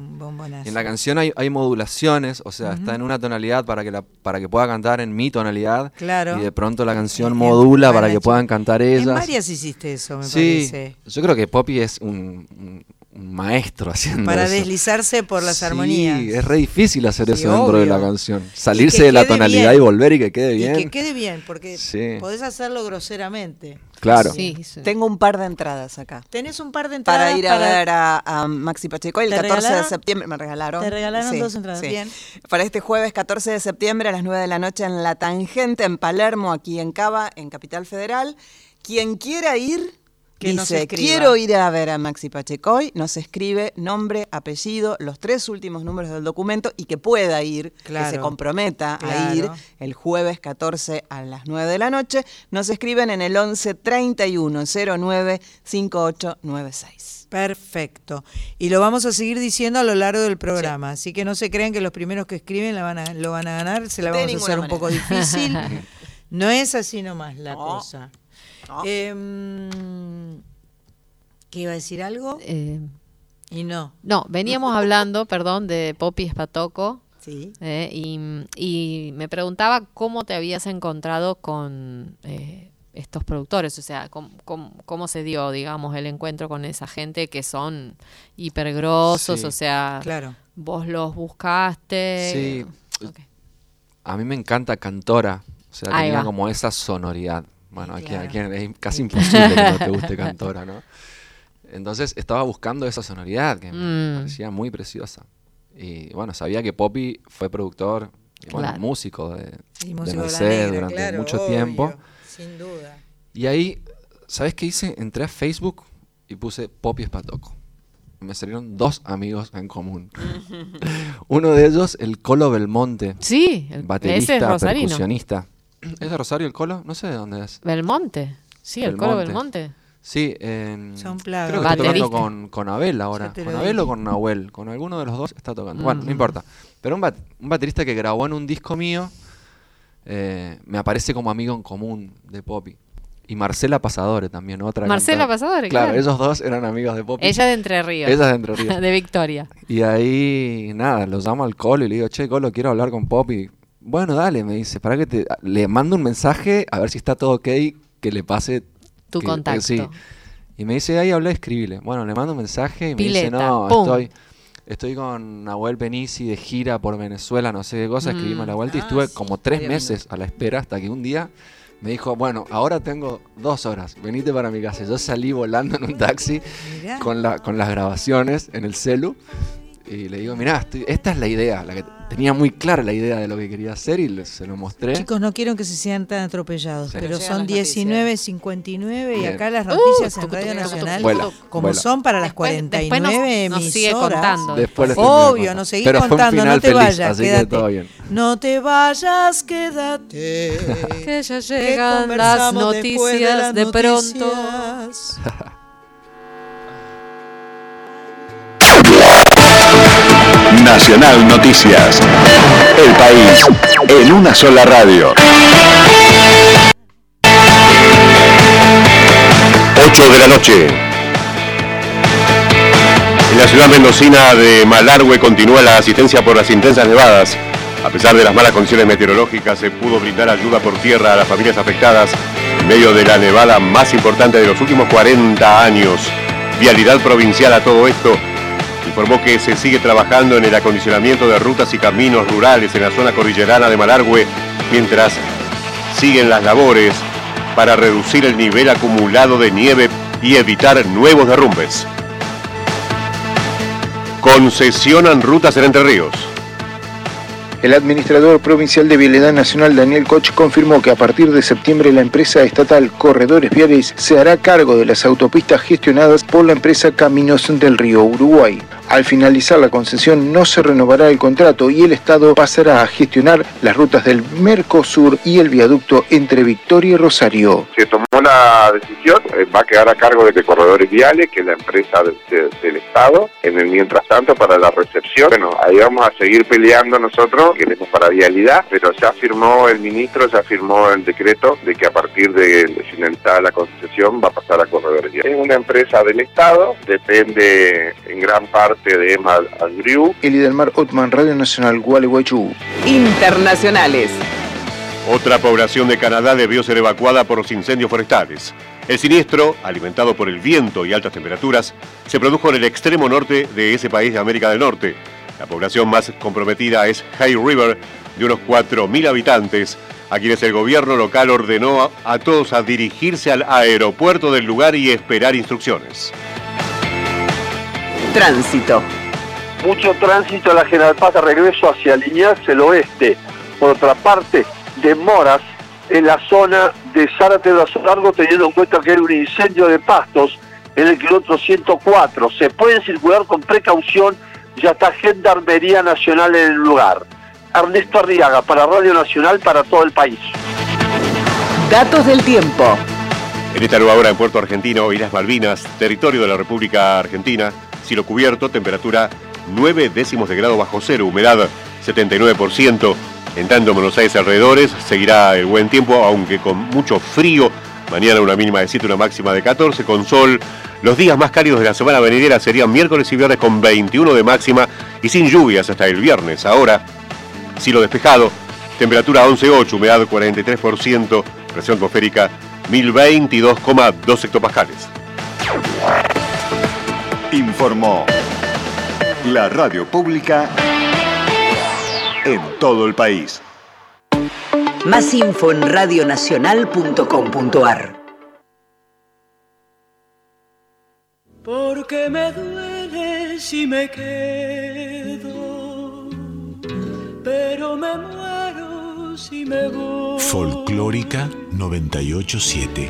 [SPEAKER 11] En la canción hay, hay modulaciones, o sea, está en una tonalidad para que la, para que pueda cantar en mi tonalidad.
[SPEAKER 1] Claro.
[SPEAKER 11] Y de pronto la canción
[SPEAKER 1] En-
[SPEAKER 11] modula
[SPEAKER 1] para
[SPEAKER 11] que puedan cantar
[SPEAKER 1] En
[SPEAKER 11] ellas.
[SPEAKER 1] varias hiciste eso, me
[SPEAKER 11] sí,
[SPEAKER 1] parece.
[SPEAKER 11] yo creo que Poppy es un, un- un maestro <laughs> haciendo
[SPEAKER 1] Para
[SPEAKER 11] eso.
[SPEAKER 1] deslizarse por las
[SPEAKER 11] Sí,
[SPEAKER 1] armonías.
[SPEAKER 11] es re difícil hacer
[SPEAKER 1] Sí,
[SPEAKER 11] eso dentro de la canción. Salirse
[SPEAKER 1] que
[SPEAKER 11] de la tonalidad
[SPEAKER 1] bien.
[SPEAKER 11] y volver y que quede bien.
[SPEAKER 1] Y que quede bien, porque
[SPEAKER 11] Sí.
[SPEAKER 1] podés hacerlo groseramente.
[SPEAKER 11] Claro.
[SPEAKER 3] Sí, sí.
[SPEAKER 2] Tengo un par de entradas acá.
[SPEAKER 1] Tenés un par de entradas
[SPEAKER 2] Para ir a ver a, a Maxi Pacheco el
[SPEAKER 1] ¿Te
[SPEAKER 2] 14 de septiembre. Me regalaron.
[SPEAKER 1] Te regalaron dos entradas, bien.
[SPEAKER 2] Para este jueves 14 de septiembre a las 9 de la noche en La Tangente, en Palermo, aquí en Cava, en Capital Federal. Quien quiera ir,
[SPEAKER 1] Que
[SPEAKER 2] Dice, quiero ir a ver a Maxi Pachecoy, nos escribe nombre, apellido, los tres últimos números del documento y que pueda ir, que se comprometa a ir el jueves 14 a las 9 de la noche. Nos escriben en el 11 31 09 5896.
[SPEAKER 1] Perfecto. Y lo vamos a seguir diciendo a lo largo del programa. Así que no se crean que los primeros que escriben la van a, lo van a ganar. Se la
[SPEAKER 2] De
[SPEAKER 1] vamos a hacer un poco difícil. <laughs> no es así nomás la
[SPEAKER 2] No.
[SPEAKER 1] cosa.
[SPEAKER 2] No.
[SPEAKER 1] Em, ¿Que iba a decir algo?
[SPEAKER 3] Eh,
[SPEAKER 1] Y no.
[SPEAKER 3] no, veníamos <laughs> hablando, perdón, de Poppy Espatoco.
[SPEAKER 1] Sí.
[SPEAKER 3] eh, y, y me preguntaba cómo te habías encontrado con eh, estos productores, o sea, cómo, cómo- cómo se dio, digamos, el encuentro con esa gente que son hipergrosos,
[SPEAKER 10] Sí.
[SPEAKER 3] o sea,
[SPEAKER 1] Claro.
[SPEAKER 3] vos los buscaste.
[SPEAKER 10] Sí. A mí me encanta Cantora. O sea,
[SPEAKER 3] Ahí
[SPEAKER 10] tenía
[SPEAKER 3] va.
[SPEAKER 10] como esa sonoridad. Bueno,
[SPEAKER 1] Sí,
[SPEAKER 10] a quien- a
[SPEAKER 1] claro.
[SPEAKER 10] quien es casi imposible que no te guste <laughs> Cantora, ¿no? Entonces estaba buscando esa sonoridad que me
[SPEAKER 3] Mm.
[SPEAKER 10] parecía muy preciosa. Y bueno, sabía que Poppy fue productor y bueno, músico de,
[SPEAKER 1] Y músico de
[SPEAKER 10] Mercedes
[SPEAKER 1] negra,
[SPEAKER 10] durante
[SPEAKER 1] claro,
[SPEAKER 10] mucho
[SPEAKER 1] obvio,
[SPEAKER 10] tiempo.
[SPEAKER 1] Sin duda.
[SPEAKER 10] Y ahí, ¿sabes qué hice? Entré a Facebook y puse Poppy Espatoco. Me salieron dos amigos en común. <laughs> Uno de ellos, el Colo Belmonte,
[SPEAKER 3] Sí, el- ese
[SPEAKER 10] baterista,
[SPEAKER 3] es
[SPEAKER 10] percusionista. ¿Es de Rosario el Colo? No sé de dónde es.
[SPEAKER 3] Belmonte. Sí, el coro
[SPEAKER 10] Belmonte. Sí, en-
[SPEAKER 1] Son plagas.
[SPEAKER 10] creo que está tocando con, con Abel ahora. Con Abel o con Nahuel. Con alguno de los dos está tocando. Bueno,
[SPEAKER 3] Mm.
[SPEAKER 10] no importa. Pero un, bat- un baterista que grabó en un disco mío eh, me aparece como amigo en común de Poppy. Y Marcela Pasadore también, otra.
[SPEAKER 3] Marcela
[SPEAKER 10] cantante.
[SPEAKER 3] Pasadore,
[SPEAKER 10] Claro,
[SPEAKER 3] claro.
[SPEAKER 10] ellos dos eran amigos de Poppy.
[SPEAKER 3] Ella de Entre Ríos.
[SPEAKER 10] Ella de Entre Ríos. <laughs>
[SPEAKER 3] de Victoria.
[SPEAKER 10] Y ahí, nada, lo llamo al Colo y le digo, che, Colo, quiero hablar con Poppy. Bueno, dale, me dice, para que te... Le mando un mensaje a ver si está todo ok, que le pase...
[SPEAKER 3] Tu
[SPEAKER 10] que-
[SPEAKER 3] contacto.
[SPEAKER 10] sí. Y me dice, ahí habla, escribile. Bueno, le mando un mensaje y me dice, no,
[SPEAKER 3] pum.
[SPEAKER 10] estoy... Estoy con Nahuel Benici de gira por Venezuela, no sé qué cosa, escribime a la
[SPEAKER 3] Mm.
[SPEAKER 10] vuelta y
[SPEAKER 1] Ah,
[SPEAKER 10] estuve
[SPEAKER 1] sí,
[SPEAKER 10] como tres meses a la espera hasta que un día me dijo, bueno, ahora tengo dos horas, venite para mi casa. Yo salí volando en un taxi con, la, con las grabaciones en el celu y le digo, mirá, estoy- esta es la idea, la que tenía muy clara la idea de lo que quería hacer y le- se lo mostré.
[SPEAKER 1] Chicos, no quiero que se sean tan atropellados,
[SPEAKER 10] Sí.
[SPEAKER 1] pero son
[SPEAKER 2] las noticias.
[SPEAKER 1] 19.59 y acá las noticias
[SPEAKER 3] Uh,
[SPEAKER 1] en Radio
[SPEAKER 3] tucu, tucu,
[SPEAKER 1] Nacional,
[SPEAKER 10] Vuela,
[SPEAKER 1] como
[SPEAKER 10] vuela.
[SPEAKER 1] son para las
[SPEAKER 3] Después-
[SPEAKER 1] 49
[SPEAKER 3] después nos- nos sigue
[SPEAKER 1] emisoras.
[SPEAKER 3] contando.
[SPEAKER 10] Después les
[SPEAKER 1] Obvio,
[SPEAKER 10] de
[SPEAKER 1] nos seguís
[SPEAKER 10] Pero
[SPEAKER 1] contando, no te
[SPEAKER 10] feliz,
[SPEAKER 1] vayas,
[SPEAKER 10] así que
[SPEAKER 1] quédate.
[SPEAKER 10] todo bien.
[SPEAKER 1] No te vayas, quédate. <laughs>
[SPEAKER 3] Que ya
[SPEAKER 1] que
[SPEAKER 3] llegan las noticias
[SPEAKER 1] las
[SPEAKER 3] de, pronto. <laughs>
[SPEAKER 12] Nacional Noticias. El país en una sola radio. 8 de la noche. En la ciudad mendocina de Malargüe continúa la asistencia por las intensas nevadas. A pesar de las malas condiciones meteorológicas, se pudo brindar ayuda por tierra a las familias afectadas en medio de la nevada más importante de los últimos 40 años. Vialidad provincial a todo esto informó que se sigue trabajando en el acondicionamiento de rutas y caminos rurales en la zona cordillerana de Malargüe, mientras siguen las labores para reducir el nivel acumulado de nieve y evitar nuevos derrumbes. Concesionan rutas en Entre Ríos.
[SPEAKER 13] El administrador provincial de Vialidad Nacional, Daniel Koch, confirmó que a partir de septiembre la empresa estatal Corredores Viales se hará cargo de las autopistas gestionadas por la empresa Caminos del Río Uruguay. Al finalizar la concesión no se renovará el contrato y el Estado pasará a gestionar las rutas del Mercosur y el viaducto entre Victoria y Rosario.
[SPEAKER 14] Se tomó la decisión, eh, va a quedar a cargo de Corredores Viales, que es la empresa de- de- del Estado. En el mientras tanto, para la recepción, bueno, ahí vamos a seguir peleando nosotros, queremos para vialidad, pero ya firmó el ministro, ya firmó el decreto de que a partir de, de la concesión va a pasar a Corredores Viales. Es una empresa del Estado, depende en gran parte de EMA Agriu,
[SPEAKER 13] Eli del Mar Otman, Radio Nacional Gualeguaychú.
[SPEAKER 15] Internacionales.
[SPEAKER 12] Otra población de Canadá debió ser evacuada por los incendios forestales. El siniestro, alimentado por el viento y altas temperaturas, se produjo en el extremo norte de ese país de América del Norte. La población más comprometida es High River, de unos 4.000 habitantes, a quienes el gobierno local ordenó a, a todos a dirigirse al aeropuerto del lugar y esperar instrucciones.
[SPEAKER 15] Tránsito.
[SPEAKER 16] Mucho tránsito en la General Paz de regreso hacia Liniers, el oeste. Por otra parte, demoras en la zona de Zárate de Brazo Largo, teniendo en cuenta que hay un incendio de pastos en el kilómetro 104. Se pueden circular con precaución, ya está Gendarmería Nacional en el lugar. Ernesto Arriaga, para Radio Nacional, para todo el país.
[SPEAKER 15] Datos del tiempo.
[SPEAKER 12] En esta nueva hora en Puerto Argentino, Islas Malvinas, territorio de la República Argentina, cielo cubierto, temperatura 9 décimos de grado bajo cero, humedad 79%. En tanto, en Buenos Aires alrededores seguirá el buen tiempo, aunque con mucho frío. Mañana una mínima de 7, una máxima de 14, con sol. Los días más cálidos de la semana venidera serían miércoles y viernes con 21 de máxima y sin lluvias hasta el viernes. Ahora, cielo despejado, temperatura 11,8, humedad 43%, presión atmosférica 1022,2 hectopascales.
[SPEAKER 17] Informó la radio pública en todo el país.
[SPEAKER 15] Más info en radionacional.com.ar.
[SPEAKER 6] Porque me duele si me quedo, pero me muero si me voy.
[SPEAKER 18] Folclórica 987.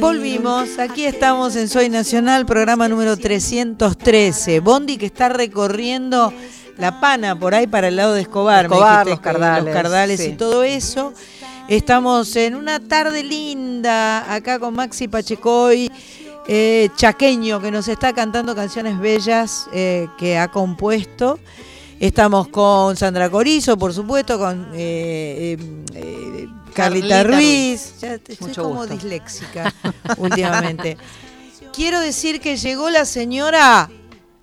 [SPEAKER 1] Volvimos, aquí estamos en Soy Nacional, programa número 313. Bondi que está recorriendo la pana por ahí para el lado de Escobar,
[SPEAKER 2] Escobar,
[SPEAKER 1] dijiste,
[SPEAKER 2] los Cardales,
[SPEAKER 1] los Cardales
[SPEAKER 2] sí.
[SPEAKER 1] y todo eso. Estamos en una tarde linda acá con Maxi Pachecoy, eh, chaqueño, que nos está cantando canciones bellas eh, que ha compuesto. Estamos con Sandra Corizo, por supuesto, con eh, eh, eh, Carlita,
[SPEAKER 3] Carlita
[SPEAKER 1] Ruiz.
[SPEAKER 3] Ruiz.
[SPEAKER 1] Ya estoy
[SPEAKER 3] Mucho
[SPEAKER 1] como
[SPEAKER 3] gusto.
[SPEAKER 1] disléxica <laughs> últimamente. Quiero decir que llegó la señora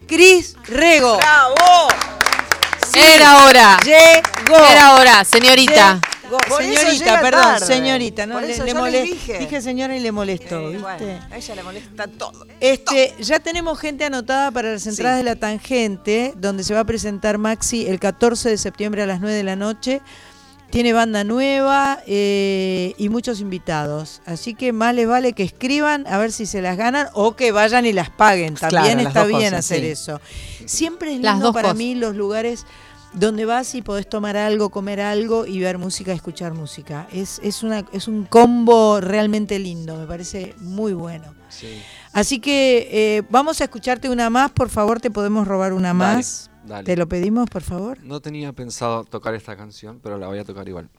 [SPEAKER 1] Cris Rego.
[SPEAKER 2] ¡Bravo!
[SPEAKER 3] Era hora.
[SPEAKER 1] Llegó.
[SPEAKER 3] Era hora, señorita.
[SPEAKER 1] Llegó. Señorita, perdón,
[SPEAKER 2] tarde.
[SPEAKER 1] señorita, no le, le molest-
[SPEAKER 2] dije.
[SPEAKER 1] Dije señora y le molestó,
[SPEAKER 2] Eh,
[SPEAKER 1] ¿viste?
[SPEAKER 2] bueno, a ella le molesta todo.
[SPEAKER 1] Este, ya tenemos gente anotada para las entradas de la tangente, donde se va a presentar Maxi el 14 de septiembre a las 9 de la noche. Tiene banda nueva eh, y muchos invitados. Así que más les vale que escriban a ver si se las ganan o que vayan y las paguen. También
[SPEAKER 2] Claro,
[SPEAKER 1] está bien
[SPEAKER 2] cosas,
[SPEAKER 1] hacer
[SPEAKER 2] sí.
[SPEAKER 1] eso. Siempre es
[SPEAKER 3] Las
[SPEAKER 1] lindo
[SPEAKER 3] dos
[SPEAKER 1] para
[SPEAKER 3] cosas.
[SPEAKER 1] mí los lugares donde vas y podés tomar algo, comer algo y ver música, escuchar música. Es, es, una, es un combo realmente lindo, me parece muy bueno. Así que eh, vamos a escucharte una más, por favor, te podemos robar una más.
[SPEAKER 10] Dale.
[SPEAKER 1] Te lo pedimos, por favor.
[SPEAKER 10] No tenía pensado tocar esta canción, pero la voy a tocar igual.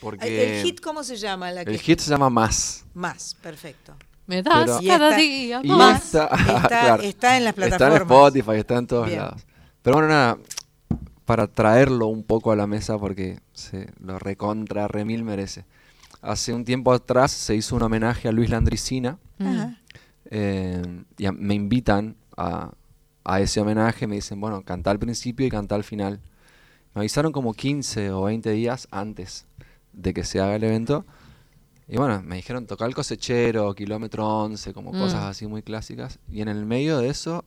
[SPEAKER 10] Porque
[SPEAKER 1] ¿El hit cómo se llama? La que-
[SPEAKER 10] el hit se llama Más.
[SPEAKER 1] Más, perfecto.
[SPEAKER 3] Me das
[SPEAKER 10] Pero-
[SPEAKER 3] cada
[SPEAKER 1] está-
[SPEAKER 3] día
[SPEAKER 10] Y
[SPEAKER 3] más.
[SPEAKER 10] está,
[SPEAKER 1] Está-
[SPEAKER 10] claro,
[SPEAKER 1] está en las
[SPEAKER 10] Está en
[SPEAKER 1] plataformas.
[SPEAKER 10] Spotify, está en todos
[SPEAKER 1] Bien.
[SPEAKER 10] lados. Pero bueno, nada, para traerlo un poco a la mesa porque se lo recontra, remil merece. Hace un tiempo atrás se hizo un homenaje a Luis Landricina
[SPEAKER 1] Ajá.
[SPEAKER 10] eh, y a- me invitan a, a ese homenaje, me dicen, bueno, canta al principio y canta al final. Me avisaron como 15 o 20 días antes de que se haga el evento. Y bueno, me dijeron tocar el cosechero, kilómetro 11, como
[SPEAKER 3] Mm.
[SPEAKER 10] cosas así muy clásicas. Y en el medio de eso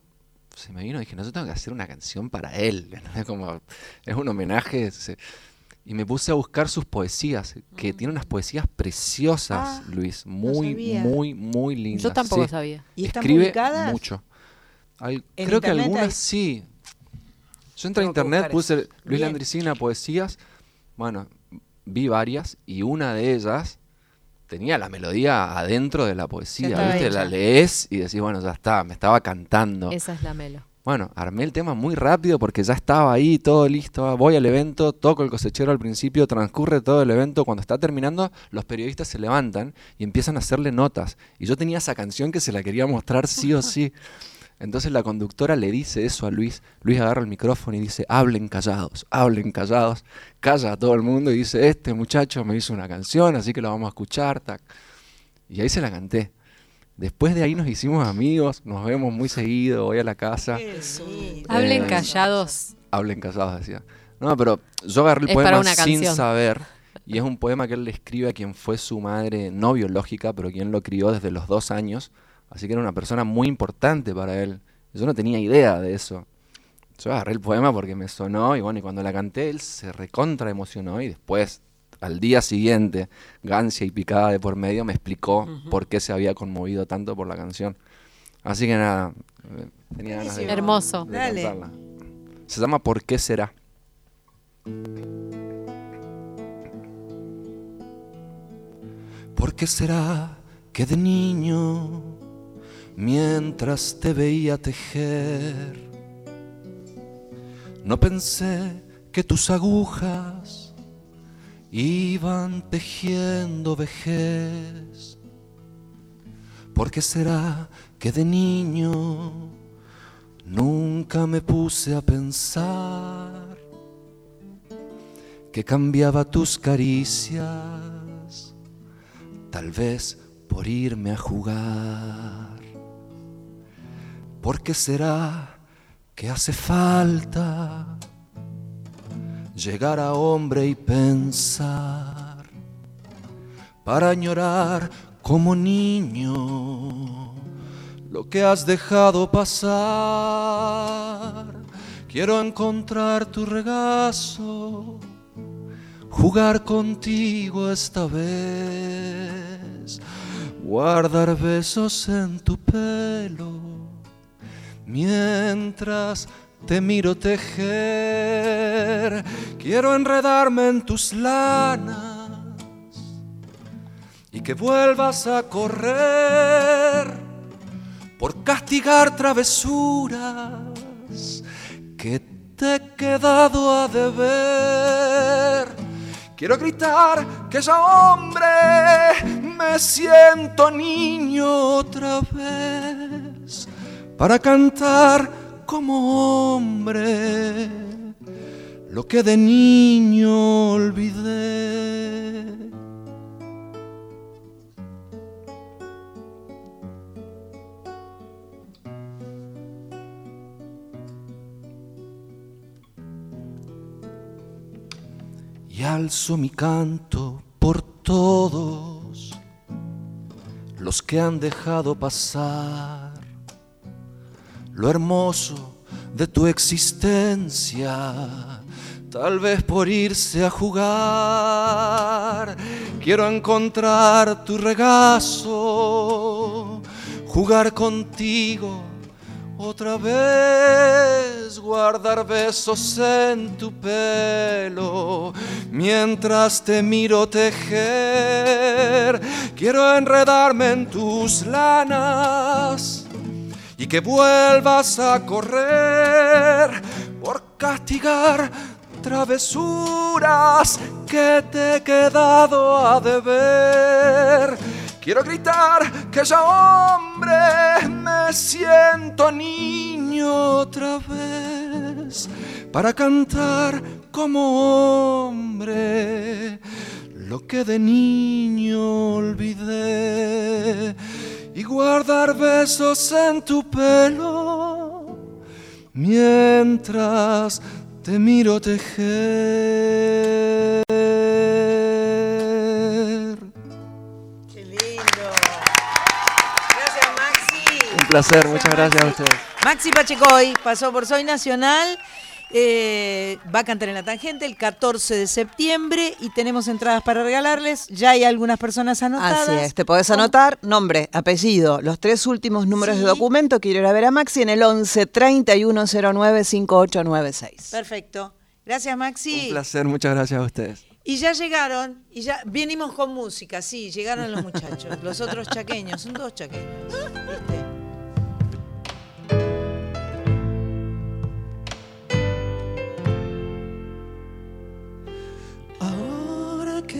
[SPEAKER 10] se me vino y dije, no, yo tengo que hacer una canción para él. <laughs> Como, es un homenaje. se- Y me puse a buscar sus poesías, que tiene unas poesías preciosas,
[SPEAKER 1] Ah,
[SPEAKER 10] Luis.
[SPEAKER 1] no
[SPEAKER 10] Muy,
[SPEAKER 1] sabía.
[SPEAKER 10] muy, muy lindas.
[SPEAKER 3] Yo tampoco
[SPEAKER 10] sí.
[SPEAKER 3] sabía.
[SPEAKER 1] ¿Y están
[SPEAKER 10] Escribe
[SPEAKER 1] publicadas?
[SPEAKER 10] mucho. Hay-
[SPEAKER 1] ¿En
[SPEAKER 10] creo que algunas
[SPEAKER 1] hay?
[SPEAKER 10] sí. Yo entré a internet, puse. Luis. Landricina, poesías. Bueno, vi varias y una de ellas tenía la melodía adentro de la poesía. ¿viste?
[SPEAKER 3] hecha.
[SPEAKER 10] La lees y decís, bueno, ya está, me estaba cantando.
[SPEAKER 3] Esa es la melo.
[SPEAKER 10] Bueno, armé el tema muy rápido porque ya estaba ahí, todo listo. Voy al evento, toco el cosechero al principio, transcurre todo el evento. Cuando está terminando, los periodistas se levantan y empiezan a hacerle notas. Y yo tenía esa canción que se la quería mostrar sí o sí. <laughs> Entonces la conductora le dice eso a Luis. Luis agarra el micrófono y dice, hablen callados, hablen callados. Calla a todo el mundo y dice, este muchacho me hizo una canción, así que la vamos a escuchar. Tac. Y ahí se la canté. Después de ahí nos hicimos amigos, nos vemos muy seguido, voy a la casa.
[SPEAKER 3] Hablen
[SPEAKER 10] Eh,
[SPEAKER 3] callados.
[SPEAKER 10] Hablen callados, decía. No, pero yo agarré el
[SPEAKER 3] Es
[SPEAKER 10] poema sin
[SPEAKER 3] canción.
[SPEAKER 10] saber. Y es un poema que él le escribe a quien fue su madre no biológica, pero quien lo crió desde los dos años. Así que era una persona muy importante para él. Yo no tenía idea de eso. Yo agarré el poema porque me sonó y bueno, y cuando la canté él se recontra emocionó y después, al día siguiente, Gancia y Picada de por medio me explicó por qué se había conmovido tanto por la canción. Así que nada, eh, tenía ganas de,
[SPEAKER 3] Buenísimo. Hermoso.
[SPEAKER 10] de
[SPEAKER 3] Dale.
[SPEAKER 10] cantarla. Se llama ¿Por qué será? ¿Por qué será que de niño, mientras te veía tejer, no pensé que tus agujas iban tejiendo vejez? ¿Por qué será que de niño nunca me puse a pensar que cambiaba tus caricias? Tal vez por irme a jugar. ¿Por qué será que hace falta llegar a hombre y pensar para añorar como niño lo que has dejado pasar? Quiero encontrar tu regazo jugar contigo esta vez, guardar besos en tu pelo, mientras te miro tejer, quiero enredarme en tus lanas y que vuelvas a correr por castigar travesuras que te he quedado a deber. Quiero gritar que ya hombre me siento niño otra vez para cantar como hombre lo que de niño olvidé. y alzo mi canto por todos los que han dejado pasar lo hermoso de tu existencia, tal vez por irse a jugar. Quiero encontrar tu regazo, jugar contigo otra vez guardar besos en tu pelo mientras te miro tejer. Quiero enredarme en tus lanas y que vuelvas a correr por castigar travesuras que te he quedado a deber. Quiero gritar que ya hombre me siento niño otra vez para cantar como hombre lo que de niño olvidé y guardar besos en tu pelo mientras te miro tejer.
[SPEAKER 1] Qué lindo. Gracias, Maxi.
[SPEAKER 10] Un placer, muchas gracias a ustedes.
[SPEAKER 1] Maxi Pachecoy pasó por Soy Nacional. Eh, va a cantar en la tangente el 14 de septiembre y tenemos entradas para regalarles. Ya hay algunas personas anotadas.
[SPEAKER 2] Así es, te podés anotar nombre, apellido, los tres últimos números de documento. Quiero ir a ver a Maxi en el 11 3109 5896.
[SPEAKER 1] Perfecto. Gracias, Maxi.
[SPEAKER 10] Un placer, muchas gracias a ustedes.
[SPEAKER 1] Y ya llegaron, y ya venimos con música, sí, llegaron los muchachos, los otros chaqueños, son dos chaqueños. ¿viste? <laughs>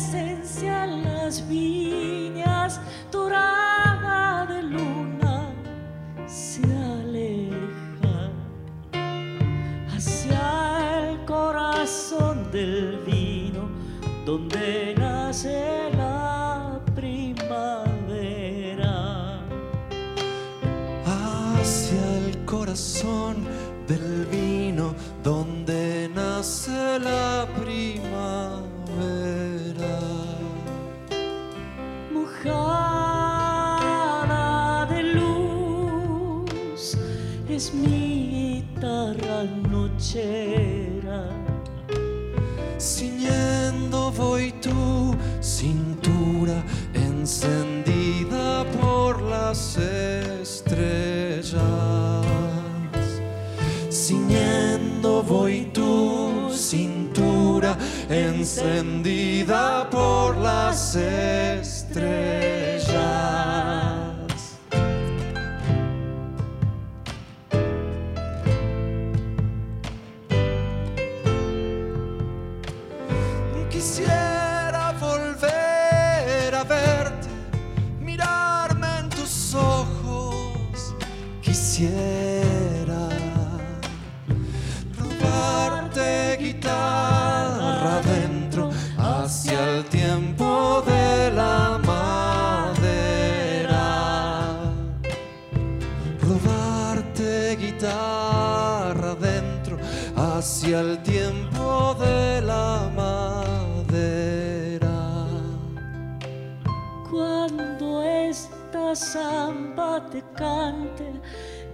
[SPEAKER 6] Presencia en las viñas dorada de luna se aleja hacia el corazón del vino donde nace la primavera.
[SPEAKER 10] hacia el corazón del vino donde nace la primavera.
[SPEAKER 6] Es mi guitarra nochera.
[SPEAKER 10] Ciñendo voy tu cintura encendida por las estrellas. Ciñendo voy tu cintura encendida por las estrellas.
[SPEAKER 6] Samba te cante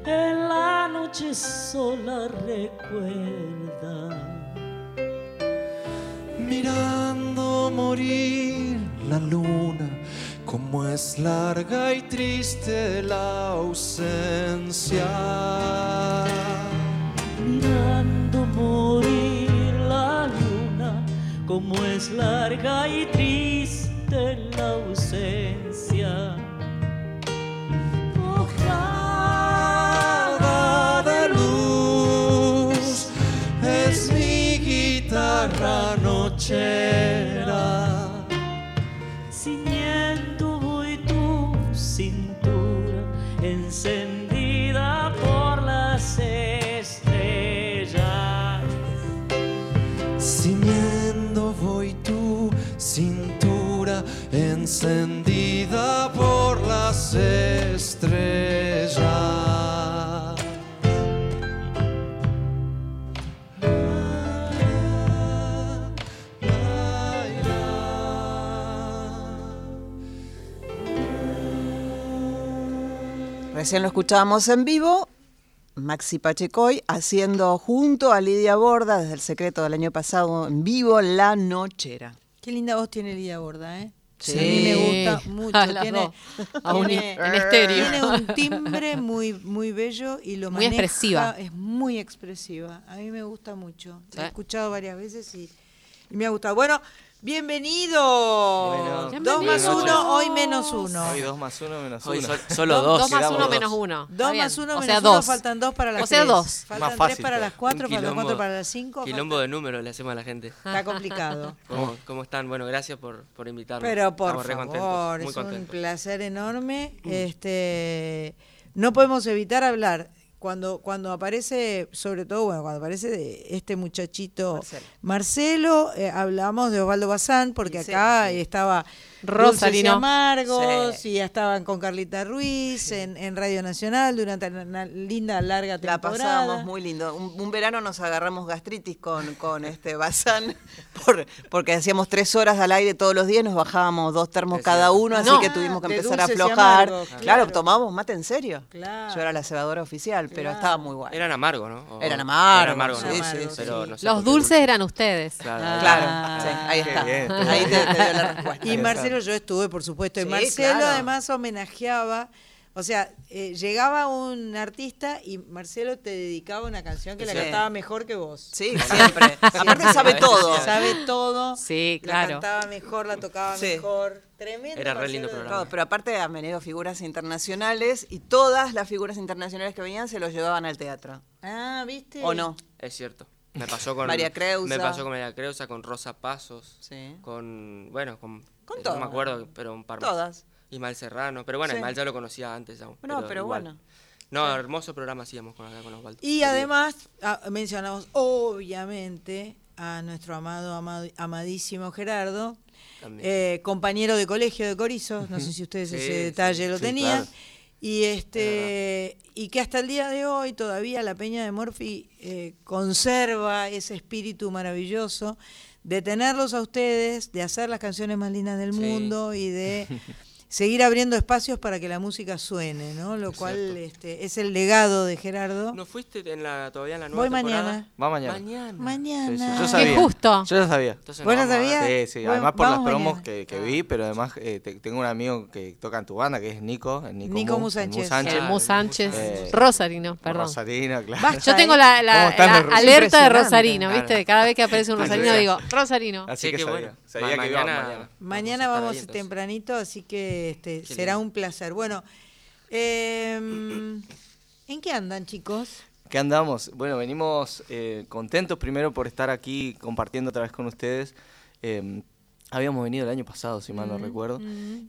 [SPEAKER 6] en la noche sola recuerda.
[SPEAKER 10] Mirando morir la luna, como es larga y triste la ausencia.
[SPEAKER 6] Mirando morir la luna, como es larga y triste la ausencia.
[SPEAKER 10] Guitarra nochera.
[SPEAKER 6] Ciñendo voy tu cintura encendida
[SPEAKER 2] Recién lo escuchábamos en vivo, Maxi Pachecoy haciendo junto a Lidia Borda desde el secreto del año pasado en vivo La Nochera.
[SPEAKER 1] Qué linda voz tiene Lidia Borda, ¿eh?
[SPEAKER 2] Sí.
[SPEAKER 1] A mí me gusta mucho. <laughs>
[SPEAKER 3] A
[SPEAKER 1] tiene,
[SPEAKER 3] dos. A un-
[SPEAKER 1] tiene-
[SPEAKER 3] en estéreo.
[SPEAKER 1] Tiene un timbre muy, muy bello y lo
[SPEAKER 3] Muy
[SPEAKER 1] maneja-
[SPEAKER 3] expresiva.
[SPEAKER 1] Es muy expresiva. A mí me gusta mucho.
[SPEAKER 3] Sí.
[SPEAKER 1] La he escuchado varias veces y, y me ha gustado. Bueno, bienvenido.
[SPEAKER 19] Bueno,
[SPEAKER 1] dos más uno, hoy menos uno.
[SPEAKER 19] Hoy dos más uno menos
[SPEAKER 20] Hoy
[SPEAKER 19] uno.
[SPEAKER 20] sol- <laughs> solo
[SPEAKER 3] Dos-
[SPEAKER 20] dos.
[SPEAKER 3] más uno
[SPEAKER 20] dos.
[SPEAKER 3] menos uno.
[SPEAKER 1] Dos
[SPEAKER 3] bien.
[SPEAKER 1] más uno
[SPEAKER 3] O
[SPEAKER 1] menos
[SPEAKER 3] sea,
[SPEAKER 1] uno,
[SPEAKER 3] dos.
[SPEAKER 1] faltan dos para las
[SPEAKER 3] O sea,
[SPEAKER 1] tres.
[SPEAKER 3] dos.
[SPEAKER 1] Faltan
[SPEAKER 19] Más
[SPEAKER 1] tres
[SPEAKER 19] fácil,
[SPEAKER 1] para las cuatro,
[SPEAKER 20] Un
[SPEAKER 1] faltan cuatro
[SPEAKER 20] quilombo-
[SPEAKER 1] para las cinco.
[SPEAKER 20] Quilombo de números le hacemos a la gente.
[SPEAKER 1] Está complicado. <laughs>
[SPEAKER 20] ¿Cómo, cómo están? Bueno, gracias por, por invitarnos.
[SPEAKER 1] Pero por
[SPEAKER 20] Estamos re
[SPEAKER 1] favor,
[SPEAKER 20] contentos, muy
[SPEAKER 1] es un placer enorme. Este, no podemos evitar hablar cuando cuando aparece, sobre todo bueno, cuando aparece de este muchachito Marcelo, eh, hablamos de Osvaldo Bazán porque
[SPEAKER 2] Sí,
[SPEAKER 1] acá
[SPEAKER 2] sí.
[SPEAKER 1] estaba
[SPEAKER 3] Rosalino.
[SPEAKER 1] Dulces y Amargos
[SPEAKER 2] Sí.
[SPEAKER 1] y ya estaban con Carlita Ruiz en, en Radio Nacional durante una linda larga
[SPEAKER 2] La
[SPEAKER 1] temporada.
[SPEAKER 2] pasábamos muy lindo. Un, un verano nos agarramos gastritis con, con este Bazán <laughs> por- porque hacíamos tres horas al aire todos los días, nos bajábamos dos termos
[SPEAKER 20] Es
[SPEAKER 2] cada
[SPEAKER 20] cierto.
[SPEAKER 2] uno, así
[SPEAKER 1] No,
[SPEAKER 2] que tuvimos que empezar a aflojar.
[SPEAKER 1] amargos,
[SPEAKER 2] claro,
[SPEAKER 1] claro.
[SPEAKER 2] tomábamos mate en serio.
[SPEAKER 1] Claro.
[SPEAKER 2] Yo era la cebadora oficial, pero estaba muy bueno.
[SPEAKER 20] Eran amargos, ¿no? O-
[SPEAKER 2] Eran amargos,
[SPEAKER 20] Eran amargos, ¿no?
[SPEAKER 2] sí,
[SPEAKER 1] sí, sí.
[SPEAKER 20] Pero no sé
[SPEAKER 3] Los dulces eran ustedes.
[SPEAKER 20] Claro.
[SPEAKER 1] Ah.
[SPEAKER 2] Claro, sí, ahí está. Ahí te, te dio la respuesta.
[SPEAKER 1] Y Marcelo Marcelo yo estuve, por supuesto, y
[SPEAKER 2] Sí,
[SPEAKER 1] Marcelo
[SPEAKER 2] claro.
[SPEAKER 1] además homenajeaba, o sea, eh, llegaba un artista y Marcelo te dedicaba una canción que la
[SPEAKER 2] Sí.
[SPEAKER 1] cantaba mejor que vos.
[SPEAKER 2] Sí, siempre. <laughs> Aparte sabe todo.
[SPEAKER 1] Sabe todo.
[SPEAKER 3] Sí,
[SPEAKER 1] La
[SPEAKER 3] claro.
[SPEAKER 1] cantaba mejor, la tocaba
[SPEAKER 2] Sí.
[SPEAKER 1] mejor. Tremendo.
[SPEAKER 20] Era re lindo programa.
[SPEAKER 2] Todo, pero aparte a menudo figuras internacionales y todas las figuras internacionales que venían se los llevaban al teatro.
[SPEAKER 1] Ah, ¿viste?
[SPEAKER 2] ¿O no?
[SPEAKER 20] Es cierto. Me pasó con
[SPEAKER 2] María Creusa.
[SPEAKER 20] Me pasó con María Creusa, con Rosa Pasos,
[SPEAKER 2] Sí.
[SPEAKER 20] con bueno, con,
[SPEAKER 2] Con todas.
[SPEAKER 20] no me acuerdo, pero un par más.
[SPEAKER 2] Todas.
[SPEAKER 20] Ismael Serrano, pero bueno,
[SPEAKER 2] Sí.
[SPEAKER 20] Ismael ya lo conocía antes aún.
[SPEAKER 2] No, pero bueno.
[SPEAKER 20] No, hermoso programa hacíamos con con Osvaldo.
[SPEAKER 1] Y además ah, mencionamos obviamente a nuestro amado, amado amadísimo Gerardo, eh, compañero de colegio de Corizos, no sé si ustedes <laughs>
[SPEAKER 20] Sí,
[SPEAKER 1] ese
[SPEAKER 20] sí,
[SPEAKER 1] detalle lo tenían.
[SPEAKER 20] claro.
[SPEAKER 1] Y este y que hasta el día de hoy todavía la Peña de Morphy eh, conserva ese espíritu maravilloso de tenerlos a ustedes, de hacer las canciones más lindas del
[SPEAKER 20] Sí.
[SPEAKER 1] mundo y de <laughs> seguir abriendo espacios para que la música suene, ¿no? Lo cual este, es el legado de Gerardo.
[SPEAKER 20] ¿No fuiste en la, todavía en la nueva
[SPEAKER 1] Voy
[SPEAKER 20] temporada?
[SPEAKER 1] mañana.
[SPEAKER 19] Va mañana.
[SPEAKER 20] Mañana.
[SPEAKER 1] Mañana.
[SPEAKER 19] Sí, sí, Yo
[SPEAKER 3] Qué
[SPEAKER 19] sabía.
[SPEAKER 3] justo.
[SPEAKER 19] Yo ya sabía.
[SPEAKER 20] Entonces
[SPEAKER 1] ¿Vos la
[SPEAKER 20] ver.
[SPEAKER 1] sabías?
[SPEAKER 19] Sí, sí,
[SPEAKER 1] Bueno,
[SPEAKER 19] además por las promos que, que vi, pero además eh, te- tengo un amigo que toca en tu banda, que es Nico, el Nico,
[SPEAKER 1] Nico
[SPEAKER 19] Mu,
[SPEAKER 1] Mu
[SPEAKER 19] el
[SPEAKER 1] Sánchez.
[SPEAKER 19] Sánchez.
[SPEAKER 3] El Mu Sánchez.
[SPEAKER 19] Eh,
[SPEAKER 3] Rosarino, perdón.
[SPEAKER 19] Rosarino, claro.
[SPEAKER 1] Basta,
[SPEAKER 3] Yo tengo
[SPEAKER 1] ¿eh?
[SPEAKER 3] la,
[SPEAKER 19] ¿Cómo
[SPEAKER 3] la- la
[SPEAKER 19] rusos?
[SPEAKER 3] alerta de. Rosarino,
[SPEAKER 19] Claro.
[SPEAKER 3] ¿viste? Cada vez que aparece un Rosarino digo, Rosarino.
[SPEAKER 19] Así
[SPEAKER 20] Sí,
[SPEAKER 19] que
[SPEAKER 20] qué
[SPEAKER 19] sabía.
[SPEAKER 20] bueno.
[SPEAKER 19] Sabía que
[SPEAKER 20] mañana-
[SPEAKER 19] mañana.
[SPEAKER 1] Vamos tempranito, así que este,
[SPEAKER 20] Qué
[SPEAKER 1] será
[SPEAKER 20] lindo.
[SPEAKER 1] un placer. Bueno, eh, ¿en qué andan, chicos?
[SPEAKER 19] ¿Qué andamos? Bueno, venimos eh, contentos primero por estar aquí compartiendo otra vez con ustedes. Eh, habíamos venido el año pasado, si mal no recuerdo.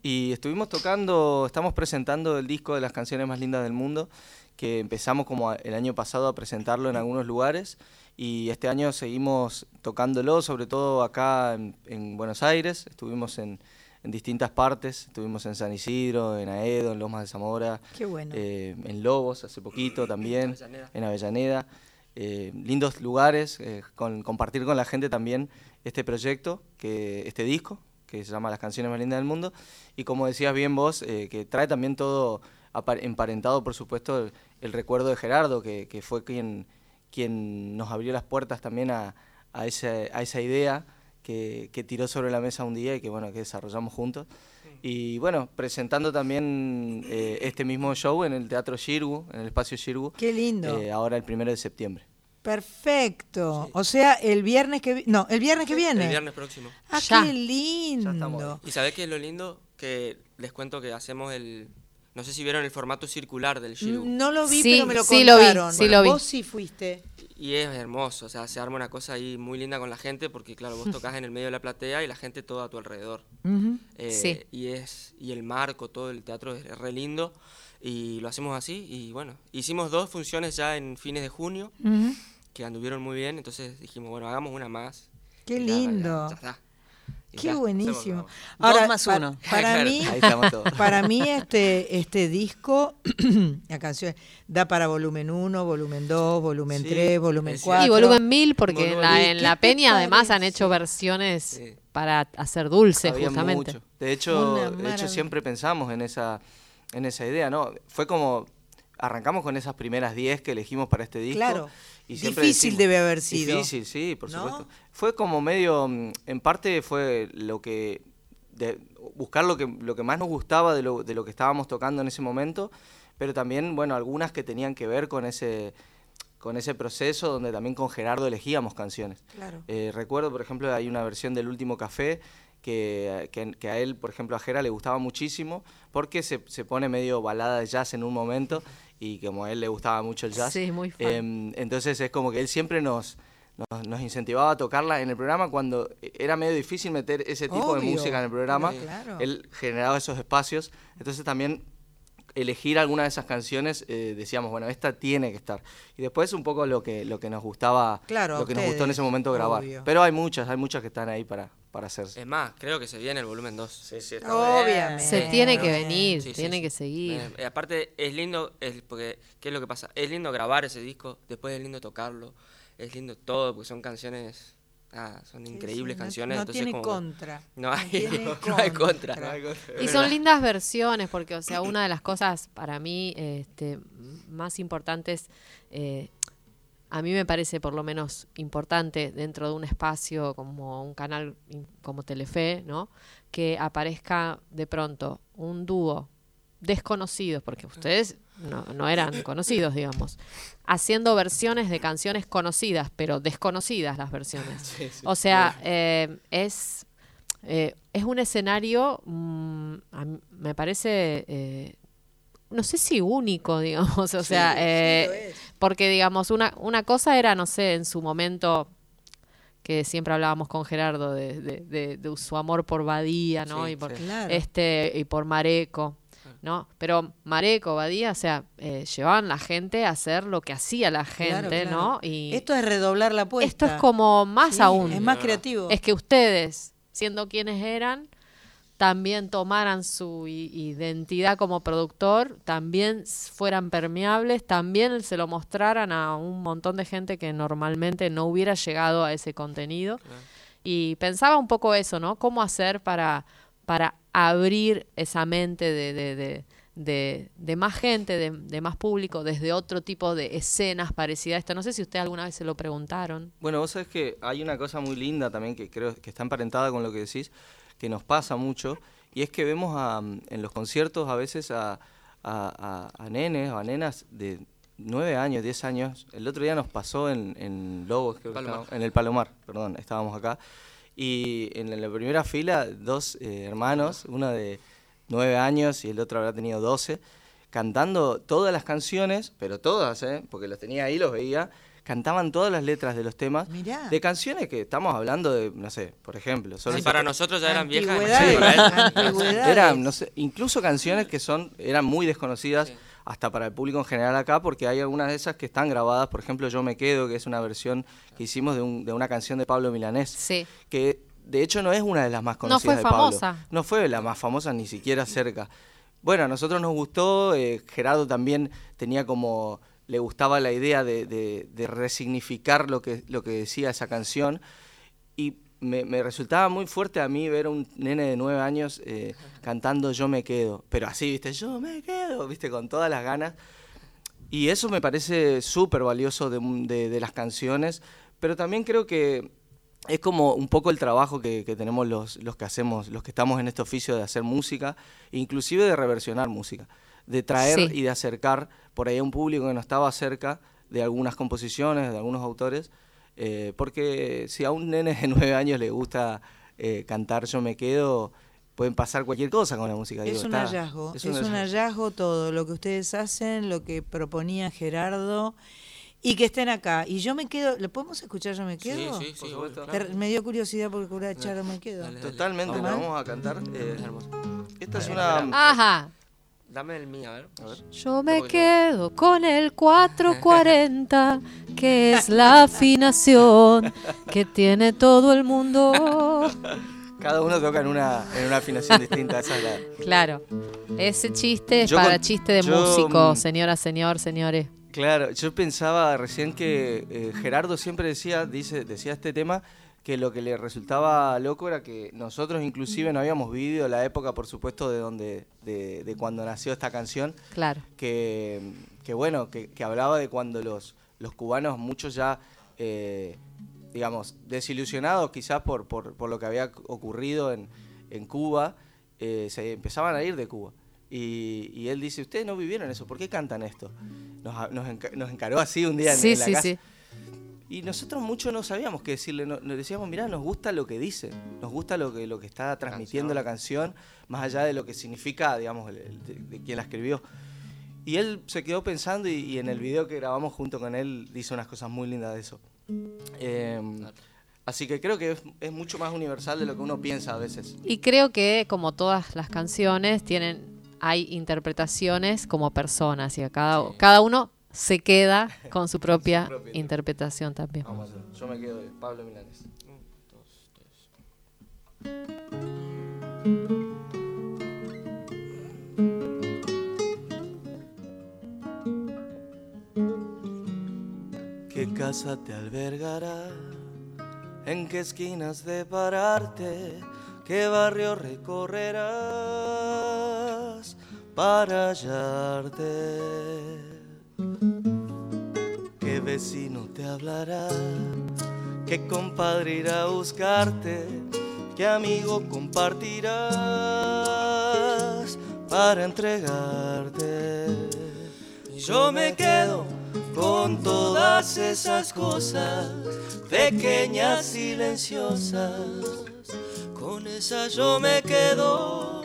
[SPEAKER 19] Y estuvimos tocando, estamos presentando el disco de las canciones más lindas del mundo, que empezamos como a- el año pasado a presentarlo en algunos lugares. Y este año seguimos tocándolo, sobre todo acá en, en Buenos Aires. Estuvimos en, en distintas partes. Estuvimos en San Isidro, en Aedo, en Lomas de Zamora.
[SPEAKER 1] Qué bueno.
[SPEAKER 19] eh, en Lobos hace poquito también,
[SPEAKER 20] Avellaneda.
[SPEAKER 19] en Avellaneda. Eh, lindos lugares, eh, con, compartir con la gente también este proyecto, que, este disco, que se llama Las canciones más lindas del mundo. Y como decías bien vos, eh, que trae también todo emparentado, por supuesto, el, el recuerdo de Gerardo, que, que fue quien, quien nos abrió las puertas también a, a, ese- a esa idea que, que tiró sobre la mesa un día y que, bueno, que desarrollamos juntos. Y bueno, presentando también eh, este mismo show en el Teatro Shirgu, en el espacio Shirgu.
[SPEAKER 1] Qué lindo.
[SPEAKER 19] eh, ahora el primero de septiembre.
[SPEAKER 1] Perfecto. O sea, el viernes que vi- no, el viernes que viene.
[SPEAKER 20] El viernes próximo.
[SPEAKER 1] Ah,
[SPEAKER 3] Ya.
[SPEAKER 1] qué lindo.
[SPEAKER 20] ¿Y sabés qué es lo lindo? Que les cuento que hacemos el... No sé si vieron el formato circular del Shiru.
[SPEAKER 1] No lo vi,
[SPEAKER 3] Sí,
[SPEAKER 1] pero me lo
[SPEAKER 3] sí lo vi,
[SPEAKER 1] contaron.
[SPEAKER 3] sí lo vi.
[SPEAKER 1] Vos sí fuiste.
[SPEAKER 20] Y es hermoso, o sea, se arma una cosa ahí muy linda con la gente porque, claro, vos <laughs> tocas en el medio de la platea y la gente todo a tu alrededor. Eh,
[SPEAKER 3] Sí.
[SPEAKER 20] Y es y el marco, todo el teatro es re lindo y lo hacemos así y bueno, hicimos dos funciones ya en fines de junio que anduvieron muy bien, entonces dijimos, bueno, hagamos una más.
[SPEAKER 1] Qué
[SPEAKER 20] Y ya, ya,
[SPEAKER 1] lindo.
[SPEAKER 20] ya está. Y
[SPEAKER 1] Qué
[SPEAKER 20] ya,
[SPEAKER 1] buenísimo.
[SPEAKER 2] Dos
[SPEAKER 1] Ahora,
[SPEAKER 2] más
[SPEAKER 1] pa-
[SPEAKER 2] uno.
[SPEAKER 1] Para mí, <laughs> para mí este, este disco, <clears throat> la canción, da para volumen 1, volumen 2, volumen
[SPEAKER 20] Sí,
[SPEAKER 1] 3, volumen
[SPEAKER 20] es
[SPEAKER 1] 4.
[SPEAKER 3] Y volumen 1000, porque en
[SPEAKER 20] Volumen
[SPEAKER 3] la, en
[SPEAKER 1] ¿Qué
[SPEAKER 3] la Peña además han hecho versiones
[SPEAKER 20] Sí.
[SPEAKER 3] para hacer dulce,
[SPEAKER 19] Había
[SPEAKER 3] justamente.
[SPEAKER 19] mucho. De hecho, de hecho siempre pensamos en esa, en esa idea, ¿no? Fue como arrancamos con esas primeras 10 que elegimos para este disco.
[SPEAKER 1] Claro.
[SPEAKER 19] Y siempre
[SPEAKER 1] Difícil
[SPEAKER 19] decimos-
[SPEAKER 1] debe haber sido.
[SPEAKER 19] Difícil, sí, por
[SPEAKER 1] ¿No?
[SPEAKER 19] supuesto. Fue como medio, mm, en parte fue lo que, de, buscar lo que, lo que más nos gustaba de lo, de lo que estábamos tocando en ese momento, pero también, bueno, algunas que tenían que ver con ese, con ese proceso donde también con Gerardo elegíamos canciones.
[SPEAKER 1] Claro.
[SPEAKER 19] Eh, recuerdo, por ejemplo, hay una versión del Último Café que, que- que a él, por ejemplo, a Gera le gustaba muchísimo porque se, se pone medio balada de jazz en un momento y como a él le gustaba mucho el jazz.
[SPEAKER 3] Sí, muy fan.
[SPEAKER 19] em, entonces es como que él siempre nos, nos, nos incentivaba a tocarla en el programa cuando era medio difícil meter ese tipo de
[SPEAKER 1] Obvio.
[SPEAKER 19] música en el programa.
[SPEAKER 1] Claro.
[SPEAKER 19] Él generaba esos espacios. Entonces también elegir alguna de esas canciones, eh, decíamos, bueno, esta tiene que estar. Y después un poco lo que, lo que nos gustaba,
[SPEAKER 1] Claro,
[SPEAKER 19] lo que nos gustó en ese momento grabar.
[SPEAKER 1] obvio.
[SPEAKER 19] Pero hay muchas, hay muchas que están ahí para, para hacerse.
[SPEAKER 20] Es más, creo que se viene el volumen 2.
[SPEAKER 19] Sí, sí,
[SPEAKER 1] Obviamente.
[SPEAKER 3] Se tiene que venir,
[SPEAKER 20] Sí, sí,
[SPEAKER 3] tiene
[SPEAKER 20] sí.
[SPEAKER 3] que seguir.
[SPEAKER 20] Eh, aparte, es lindo, es porque, ¿qué es lo que pasa? Es lindo grabar ese disco, después es lindo tocarlo, es lindo todo, porque son canciones, ah, son increíbles
[SPEAKER 1] sí, no-
[SPEAKER 20] canciones.
[SPEAKER 1] no
[SPEAKER 20] entonces
[SPEAKER 1] tiene
[SPEAKER 20] como-
[SPEAKER 1] contra. <laughs>
[SPEAKER 20] No hay,
[SPEAKER 1] tiene <laughs>
[SPEAKER 20] no hay
[SPEAKER 1] contra.
[SPEAKER 20] contra.
[SPEAKER 3] Y son lindas versiones, porque, o sea, una de las cosas para mí este, más importantes, eh, a mí me parece por lo menos importante dentro de un espacio como un canal como Telefe, ¿no? Que aparezca de pronto un dúo desconocidos, porque ustedes no, no eran conocidos, digamos, haciendo versiones de canciones conocidas, pero desconocidas las versiones. <laughs>
[SPEAKER 19] Sí, sí.
[SPEAKER 3] O sea, eh, es, eh, es un escenario, mm, a mí me parece, eh, no sé si único, <laughs> digamos, o sea, eh, porque digamos, una, una cosa era, no sé, en su momento que siempre hablábamos con Gerardo de, de- de- de su amor por Badía, ¿no? Y por.
[SPEAKER 1] Claro.
[SPEAKER 3] este y por Mareco, ¿no? Pero Mareco, Badía, o sea, eh, llevaban la gente a hacer lo que hacía la gente,
[SPEAKER 1] claro.
[SPEAKER 3] ¿no? Y
[SPEAKER 1] Esto es redoblar la apuesta.
[SPEAKER 3] esto es como más
[SPEAKER 1] Sí,
[SPEAKER 3] aún.
[SPEAKER 1] Es más creativo.
[SPEAKER 3] Es que ustedes, siendo quienes eran, también tomaran su identidad como productor, también fueran permeables, también se lo mostraran a un montón de gente que normalmente no hubiera llegado a ese contenido. Y pensaba un poco eso, ¿no? ¿Cómo hacer para, para abrir esa mente de, de, de, de- de más gente, de, de más público, desde otro tipo de escenas parecidas a esto? No sé si ustedes alguna vez se lo preguntaron.
[SPEAKER 19] Bueno, vos sabés que hay una cosa muy linda también que creo que está emparentada con lo que decís, que nos pasa mucho, y es que vemos a, mm, en los conciertos a veces a, a, a- a nenes o a nenas de 9 años, 10 años. El otro día nos pasó en, en Lobos, creo que en el Palomar, perdón, estábamos acá. Y en la primera fila, dos eh, hermanos, uno de 9 años y el otro habrá tenido 12, cantando todas las canciones, pero todas, ¿eh? porque los tenía ahí, los veía, cantaban todas las letras de los temas,
[SPEAKER 1] Mirá.
[SPEAKER 19] de canciones que estamos hablando de, no sé, por ejemplo. solo
[SPEAKER 21] Sí, para nosotros ya eran viejas.
[SPEAKER 19] Eran, no sé, incluso canciones que son, eran muy desconocidas hasta para el público en general acá, porque hay algunas de esas que están grabadas, por ejemplo, Yo me quedo, que es una versión que hicimos de, un- de una canción de Pablo Milanés,
[SPEAKER 3] Sí.
[SPEAKER 19] que de hecho no es una de las más
[SPEAKER 3] No
[SPEAKER 19] conocidas
[SPEAKER 3] fue
[SPEAKER 19] de Pablo.
[SPEAKER 3] famosa.
[SPEAKER 19] No fue la más famosa ni siquiera cerca. Bueno, a nosotros nos gustó, eh, Gerardo también tenía como, le gustaba la idea de, de- de resignificar lo que, lo que decía esa canción y me, me resultaba muy fuerte a mí ver a un nene de nueve años eh, cantando Yo me quedo, pero así, viste, yo me quedo, viste, con todas las ganas. Y eso me parece súper valioso de, un- de- de las canciones, pero también creo que es como un poco el trabajo que, que tenemos los, los que hacemos, los que estamos en este oficio de hacer música, inclusive de reversionar música, de traer
[SPEAKER 3] Sí.
[SPEAKER 19] y de acercar por ahí a un público que no estaba cerca de algunas composiciones, de algunos autores, eh, porque si a un nene de <laughs> nueve años le gusta eh, cantar Yo me quedo, pueden pasar cualquier cosa con la música.
[SPEAKER 1] Es
[SPEAKER 19] digo,
[SPEAKER 1] un
[SPEAKER 19] está-
[SPEAKER 1] hallazgo, es,
[SPEAKER 19] un
[SPEAKER 1] un hallazgo todo lo que ustedes hacen, lo que proponía Gerardo y que estén acá. Y yo me quedo, ¿le podemos escuchar Yo me quedo?
[SPEAKER 21] sí, sí,
[SPEAKER 19] supuesto.
[SPEAKER 21] obvio,
[SPEAKER 1] Te-
[SPEAKER 21] claro.
[SPEAKER 1] Me dio curiosidad porque cura Charo me quedo.
[SPEAKER 21] Dale, dale.
[SPEAKER 19] Totalmente, lo
[SPEAKER 1] Vamos.
[SPEAKER 19] vamos a cantar. eh, esta es una...
[SPEAKER 3] Ajá.
[SPEAKER 21] Dame el mío, a ver.
[SPEAKER 3] Yo me quedo con el 440, que es la <laughs> afinación que tiene todo el mundo.
[SPEAKER 19] Cada uno toca en una, en una afinación distinta. Esa es la...
[SPEAKER 3] Claro, ese chiste es
[SPEAKER 19] Yo
[SPEAKER 3] para
[SPEAKER 19] con-
[SPEAKER 3] chiste de
[SPEAKER 19] yo,
[SPEAKER 3] músico,
[SPEAKER 19] mm,
[SPEAKER 3] señora, señor, señores.
[SPEAKER 19] Claro, yo pensaba recién que eh, Gerardo siempre decía, dice, decía este tema, que lo que le resultaba loco era que nosotros inclusive no habíamos vivido la época, por supuesto, de donde, de, de cuando nació esta canción.
[SPEAKER 3] Claro.
[SPEAKER 19] Que, que bueno, que, que hablaba de cuando los, los cubanos, muchos ya, eh, digamos, desilusionados quizás por, por, por lo que había ocurrido en, en Cuba, eh, se empezaban a ir de Cuba. Y, y él dice, ustedes no vivieron eso, ¿por qué cantan esto? Nos, nos encaró así un día en,
[SPEAKER 3] Sí,
[SPEAKER 19] en la
[SPEAKER 3] sí,
[SPEAKER 19] casa.
[SPEAKER 3] sí.
[SPEAKER 19] Y nosotros mucho no sabíamos qué decirle, no- nos decíamos, mirá, nos gusta lo que dice, nos gusta lo que, lo que está transmitiendo la canción, más allá de lo que significa, digamos, el- el- de, de quien la escribió. Y él se quedó pensando y, y en el video que grabamos junto con él dice unas cosas muy lindas de eso. Eh, así que creo que es, es mucho más universal de lo que uno piensa a veces.
[SPEAKER 3] Y creo que como todas las canciones tienen, hay interpretaciones como personas y a cada, cada uno se queda <laughs> con su propia
[SPEAKER 19] propia
[SPEAKER 3] interpretación también.
[SPEAKER 19] Vamos a hacer. Yo me quedo de Pablo Milanes. ¿Qué casa te albergará? ¿En qué esquinas de pararte? ¿Qué barrio recorrerás para hallarte? ¿Qué vecino te hablará, qué compadre irá a buscarte, qué amigo compartirás para entregarte. Yo me quedo con todas esas cosas pequeñas, silenciosas. Con esas yo me quedo.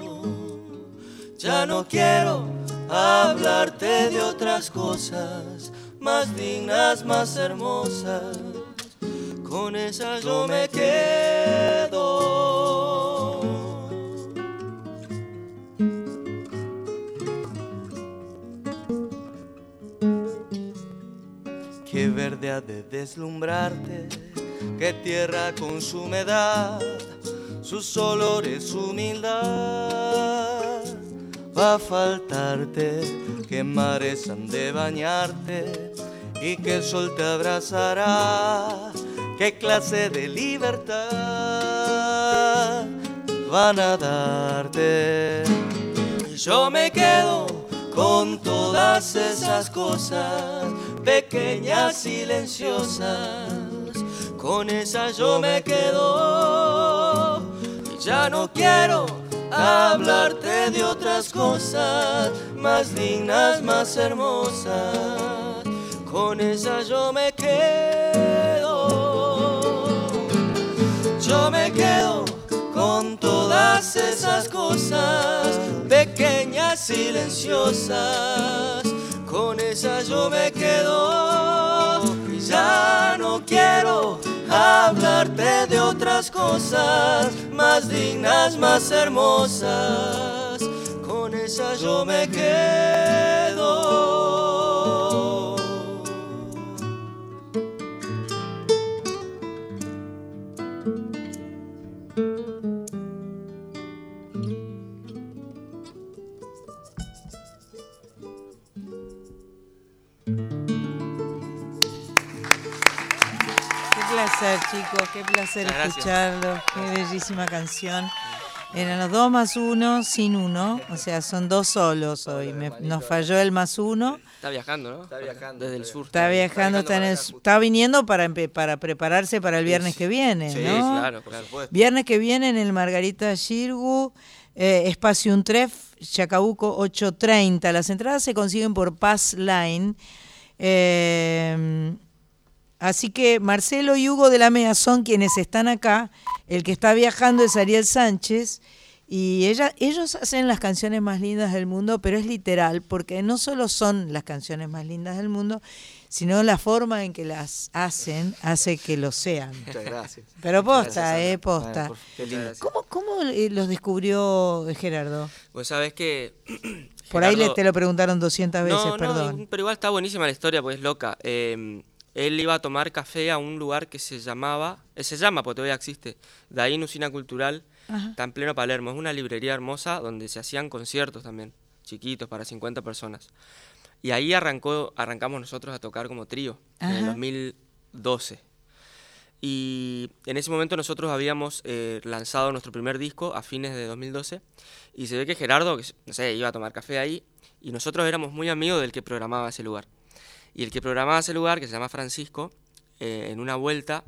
[SPEAKER 19] Ya no quiero hablarte de otras cosas más dignas, más hermosas. Con esas yo me quedo. Qué verde ha de deslumbrarte, qué tierra con su humedad, sus olores, su humildad. Va a faltarte, qué mares han de bañarte y que el sol te abrazará. Qué clase de libertad van a darte. Yo me quedo con todas esas cosas pequeñas, silenciosas. Con esas yo me quedo. Ya no quiero hablarte de otras cosas más dignas, más hermosas. Con esas yo me quedo. Yo me quedo con todas esas cosas pequeñas, silenciosas. Con esas yo me quedo. Ya no quiero hablarte de otras cosas más dignas, más hermosas. Con esas yo me quedo.
[SPEAKER 1] Placer, chicos, qué placer
[SPEAKER 20] gracias.
[SPEAKER 1] escucharlos. Qué bellísima canción. Eran los dos más uno sin uno, o sea, son dos solos hoy. Me- nos falló el más uno.
[SPEAKER 20] Está viajando, ¿no? Está viajando. Desde el sur.
[SPEAKER 1] Está viajando, está, en el- está viniendo para, para prepararse para el viernes que viene,
[SPEAKER 20] Sí,
[SPEAKER 1] ¿no?
[SPEAKER 20] claro, claro.
[SPEAKER 1] Viernes que viene en el Margarita Shirgu, eh, Espacio Untref, Chacabuco 830. Las entradas se consiguen por Pass Line. Eh, así que Marcelo y Hugo de la MEA son quienes están acá. El que está viajando es Ariel Sánchez. Y ella, ellos hacen las canciones más lindas del mundo, pero es literal, porque no solo son las canciones más lindas del mundo, sino la forma en que las hacen hace que lo sean.
[SPEAKER 19] Muchas gracias.
[SPEAKER 1] Pero posta,
[SPEAKER 19] gracias,
[SPEAKER 1] eh, posta.
[SPEAKER 19] Bueno, por- qué lindo.
[SPEAKER 1] ¿Cómo, cómo, eh, los descubrió Gerardo?
[SPEAKER 20] Pues sabes que.
[SPEAKER 1] Por ahí le,
[SPEAKER 20] Gerardo-
[SPEAKER 1] te lo preguntaron 200 veces,
[SPEAKER 20] no, no,
[SPEAKER 1] perdón.
[SPEAKER 20] pero igual está buenísima la historia, pues es loca. Eh, él iba a tomar café a un lugar que se llamaba, eh, se llama, porque todavía existe, Daín Usina Cultural, está en pleno Palermo. Es una librería hermosa donde se hacían conciertos también, chiquitos, para 50 personas. Y ahí arrancó, arrancamos nosotros a tocar como trío, en el
[SPEAKER 1] Ajá.
[SPEAKER 20] 2012. Y en ese momento nosotros habíamos eh, lanzado nuestro primer disco a fines de 2012 y se ve que Gerardo, que, no sé, iba a tomar café ahí y nosotros éramos muy amigos del que programaba ese lugar. Y el que programaba ese lugar, que se llama Francisco, eh, en una vuelta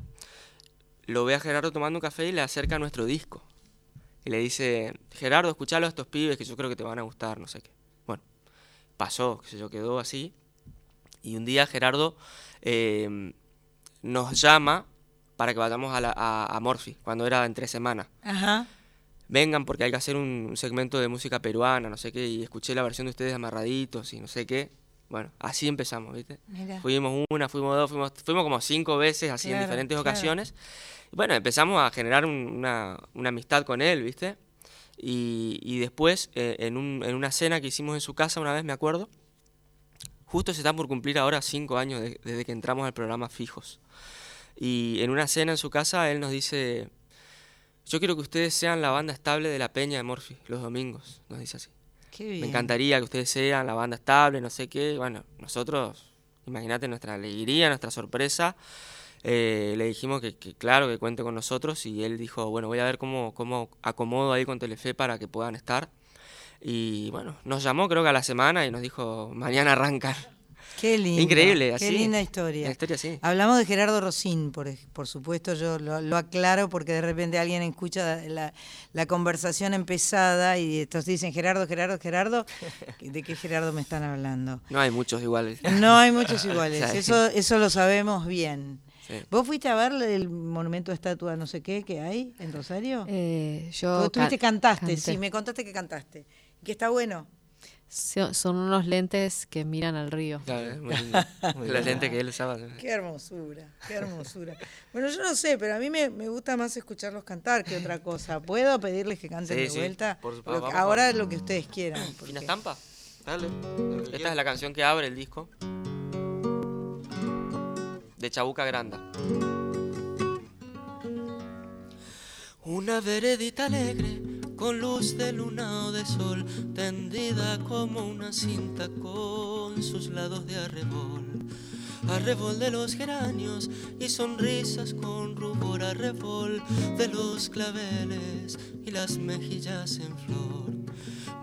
[SPEAKER 20] lo ve a Gerardo tomando un café y le acerca nuestro disco. Y le dice, Gerardo, escuchalo a estos pibes que yo creo que te van a gustar, no sé qué. Bueno, pasó, que se yo, quedó así. Y un día Gerardo eh, nos llama para que vayamos a, la, a, a Morphy, cuando era entre semana.
[SPEAKER 1] Ajá.
[SPEAKER 20] Vengan porque hay que hacer un, un segmento de música peruana, no sé qué, y escuché la versión de ustedes amarraditos y no sé qué. Bueno, así empezamos, ¿viste?
[SPEAKER 1] Mira.
[SPEAKER 20] Fuimos una, fuimos dos, fuimos, fuimos como cinco veces así en diferentes
[SPEAKER 1] claro.
[SPEAKER 20] ocasiones. Y bueno, empezamos a generar un- una, una amistad con él, ¿viste? Y, y después, eh, en, un- en una cena que hicimos en su casa una vez, me acuerdo, justo se están por cumplir ahora cinco años de- desde que entramos al programa Fijos. Y en una cena en su casa, él nos dice, yo quiero que ustedes sean la banda estable de la Peña de Morphy los domingos, nos dice así. Me encantaría que ustedes sean la banda estable, no sé qué. Bueno, nosotros, imagínate nuestra alegría, nuestra sorpresa. eh, le dijimos que, que claro, que cuente con nosotros y él dijo, bueno, voy a ver cómo, cómo acomodo ahí con Telefe para que puedan estar. Y bueno, nos llamó creo que a la semana y nos dijo, mañana arrancan.
[SPEAKER 1] Qué lindo.
[SPEAKER 21] Increíble,
[SPEAKER 1] Qué
[SPEAKER 21] así.
[SPEAKER 1] linda historia.
[SPEAKER 21] La historia sí.
[SPEAKER 1] Hablamos de Gerardo Rosín, por, supuesto, yo lo, lo aclaro porque de repente alguien escucha la, la conversación empezada y entonces dicen Gerardo, Gerardo, Gerardo. <laughs> ¿De qué Gerardo me están hablando?
[SPEAKER 21] No hay muchos iguales.
[SPEAKER 1] No hay muchos iguales, <laughs> eso, eso lo sabemos bien.
[SPEAKER 21] Sí.
[SPEAKER 1] ¿Vos fuiste a ver el monumento estatua no sé qué que hay en Rosario?
[SPEAKER 3] Eh, yo can-
[SPEAKER 1] cantaste,
[SPEAKER 3] canté.
[SPEAKER 1] sí, me contaste que cantaste. Que está bueno.
[SPEAKER 3] So- Son unos lentes que miran al río.
[SPEAKER 21] Claro, es muy <laughs> lindo. Los lentes que él usaba.
[SPEAKER 1] Qué hermosura, qué hermosura. Bueno, yo no sé, pero a mí me, me gusta más escucharlos cantar que otra cosa. ¿Puedo pedirles que canten
[SPEAKER 21] Sí,
[SPEAKER 1] de
[SPEAKER 21] sí,
[SPEAKER 1] vuelta?
[SPEAKER 21] por supuesto.
[SPEAKER 1] Lo que-
[SPEAKER 21] Vamos
[SPEAKER 1] ahora lo que ustedes quieran. porque-
[SPEAKER 21] ¿Fina estampa?
[SPEAKER 19] Dale.
[SPEAKER 21] Esta es la canción que abre el disco. De Chabuca Granda.
[SPEAKER 20] Una veredita alegre con luz de luna o de sol, tendida como una cinta con sus lados de arrebol. Arrebol de los geranios y sonrisas con rubor, arrebol de los claveles y las mejillas en flor.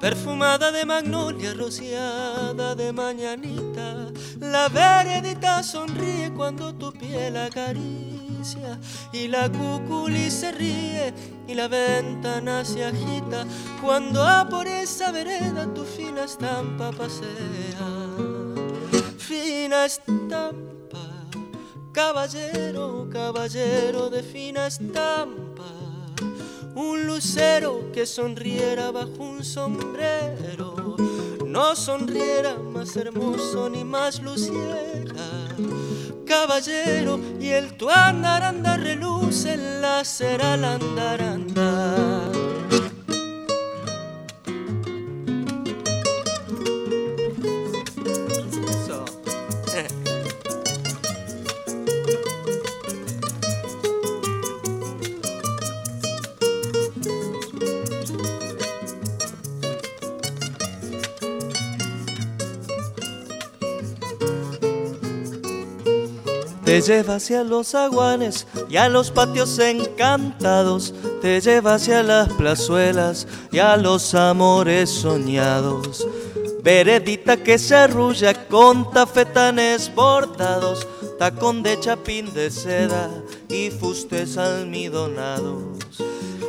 [SPEAKER 20] Perfumada de magnolia, rociada de mañanita, la veredita sonríe cuando tu piel acaricia y la cuculi se ríe y la ventana se agita cuando a por esa vereda tu fina estampa pasea. Fina estampa, caballero, caballero de fina estampa un lucero que sonriera bajo un sombrero, no sonriera más hermoso ni más luciera. Caballero, y el tu andar andar reluce en la cera al andar Te lleva hacia los aguanes y a los patios encantados, te lleva hacia las plazuelas y a los amores soñados. Veredita que se arrulla con tafetanes bordados, tacón de chapín de seda y fustes almidonados.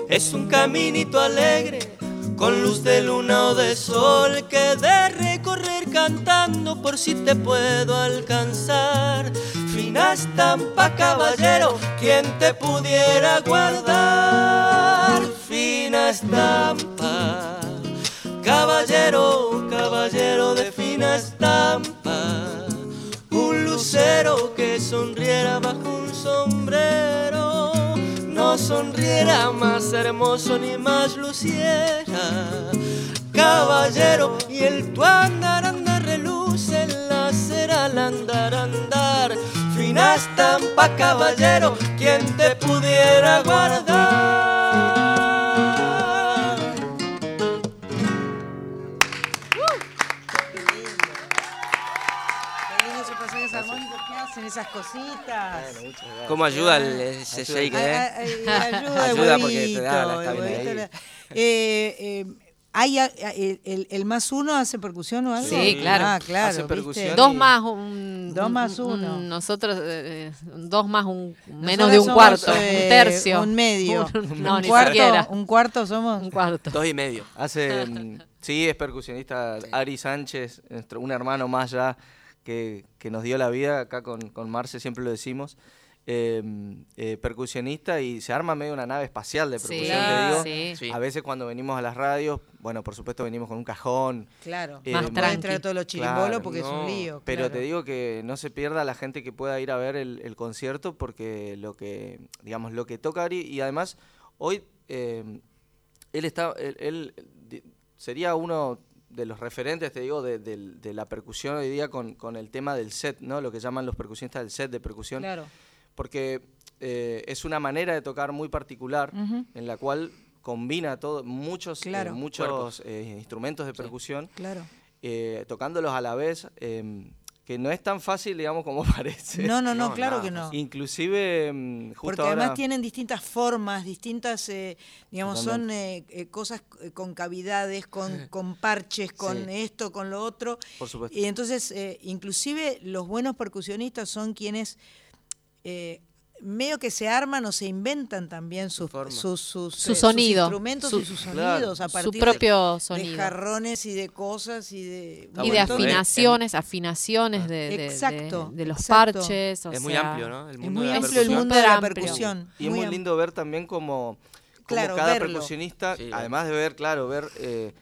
[SPEAKER 20] Es un caminito alegre con luz de luna o de sol que de recorrer cantando por si te puedo alcanzar. Fina estampa, caballero, quien te pudiera guardar. Fina estampa, caballero, caballero de fina estampa. Un lucero que sonriera bajo un sombrero no sonriera más hermoso ni más luciera. Caballero, y el tu andar andar reluce en la cera al andar andar. Fina estampa, caballero, quien te pudiera guardar.
[SPEAKER 1] Qué lindo esos pasajes armónicos que hacen esas cositas.
[SPEAKER 21] ¿Cómo ayuda el, ese
[SPEAKER 1] Ayuda.
[SPEAKER 21] shake, eh?
[SPEAKER 1] ay, ay, <laughs> ayuda,
[SPEAKER 21] Ayuda porque te da la
[SPEAKER 1] Eh, eh, ¿hay a- el, el- el más uno hace percusión o algo?
[SPEAKER 3] Sí, claro.
[SPEAKER 1] Ah, claro.
[SPEAKER 19] Hace
[SPEAKER 1] ¿viste?
[SPEAKER 19] percusión.
[SPEAKER 3] Dos más un.
[SPEAKER 1] Dos más
[SPEAKER 3] un-
[SPEAKER 1] uno.
[SPEAKER 3] nosotros, eh, eh, dos más un menos
[SPEAKER 1] Nosotros
[SPEAKER 3] de un
[SPEAKER 1] somos,
[SPEAKER 3] cuarto,
[SPEAKER 1] eh,
[SPEAKER 3] un tercio.
[SPEAKER 1] Un medio.
[SPEAKER 3] Un- <laughs> no,
[SPEAKER 1] un
[SPEAKER 3] ni
[SPEAKER 1] cuarto,
[SPEAKER 3] siquiera.
[SPEAKER 1] Un cuarto somos.
[SPEAKER 3] Un cuarto.
[SPEAKER 21] Dos y medio.
[SPEAKER 19] Hace, mm, sí, es percusionista Ari Sánchez, nuestro- un hermano más ya que, que nos dio la vida, acá con, con Marce siempre lo decimos. Eh, eh, percusionista y se arma medio una nave espacial de percusión, te digo.
[SPEAKER 3] sí.
[SPEAKER 19] A veces cuando venimos a las radios, bueno, por supuesto venimos con un cajón.
[SPEAKER 1] Claro.
[SPEAKER 19] eh,
[SPEAKER 1] Más
[SPEAKER 19] muy-
[SPEAKER 1] tranqui. traer todos los chirimbolos
[SPEAKER 19] Claro,
[SPEAKER 1] porque es un lío.
[SPEAKER 19] Pero
[SPEAKER 1] claro.
[SPEAKER 19] te digo que no se pierda la gente que pueda ir a ver el, el concierto porque lo que, digamos, lo que toca Ari y además hoy eh, él está, él, sería uno de los referentes, te digo, de, del- de la percusión hoy día con, con el tema del set, ¿no? Lo que llaman los percusionistas del set de percusión.
[SPEAKER 1] Claro.
[SPEAKER 19] Porque eh, es una manera de tocar muy particular en la cual combina todo, muchos, eh, muchos eh, instrumentos de percusión
[SPEAKER 1] Claro.
[SPEAKER 19] eh, tocándolos a la vez. eh, que no es tan fácil, digamos, como <laughs> parece.
[SPEAKER 1] No, no, no, claro que no.
[SPEAKER 19] Inclusive, justo
[SPEAKER 1] Porque
[SPEAKER 19] ahora-
[SPEAKER 1] además tienen distintas formas, distintas, eh, digamos, son cosas con cavidades, con, con parches, con
[SPEAKER 19] Sí.
[SPEAKER 1] esto, con lo otro.
[SPEAKER 19] Por supuesto.
[SPEAKER 1] Y entonces, eh, inclusive los buenos percusionistas son quienes eh, medio que se arman o se inventan también sus, sus, sus,
[SPEAKER 3] Su
[SPEAKER 1] eh,
[SPEAKER 3] sonido,
[SPEAKER 1] instrumentos
[SPEAKER 3] su-
[SPEAKER 1] y sus
[SPEAKER 3] Claro.
[SPEAKER 1] sonidos a
[SPEAKER 3] Su
[SPEAKER 1] partir
[SPEAKER 3] propio
[SPEAKER 1] de, de
[SPEAKER 3] sonido.
[SPEAKER 1] jarrones y de cosas y de...
[SPEAKER 3] y de afinaciones, afinaciones de, de- de-
[SPEAKER 1] Exacto,
[SPEAKER 3] de, los
[SPEAKER 1] exacto.
[SPEAKER 3] parches. o
[SPEAKER 20] Es muy
[SPEAKER 3] sea,
[SPEAKER 20] amplio, ¿no? El
[SPEAKER 1] Es
[SPEAKER 20] mundo
[SPEAKER 1] muy
[SPEAKER 20] de la
[SPEAKER 1] amplio el
[SPEAKER 20] percusión.
[SPEAKER 1] mundo de la percusión.
[SPEAKER 19] Y es muy lindo ver también como, como
[SPEAKER 1] Claro,
[SPEAKER 19] cada
[SPEAKER 1] verlo.
[SPEAKER 19] percusionista,
[SPEAKER 20] Sí,
[SPEAKER 19] además de ver, claro, ver eh,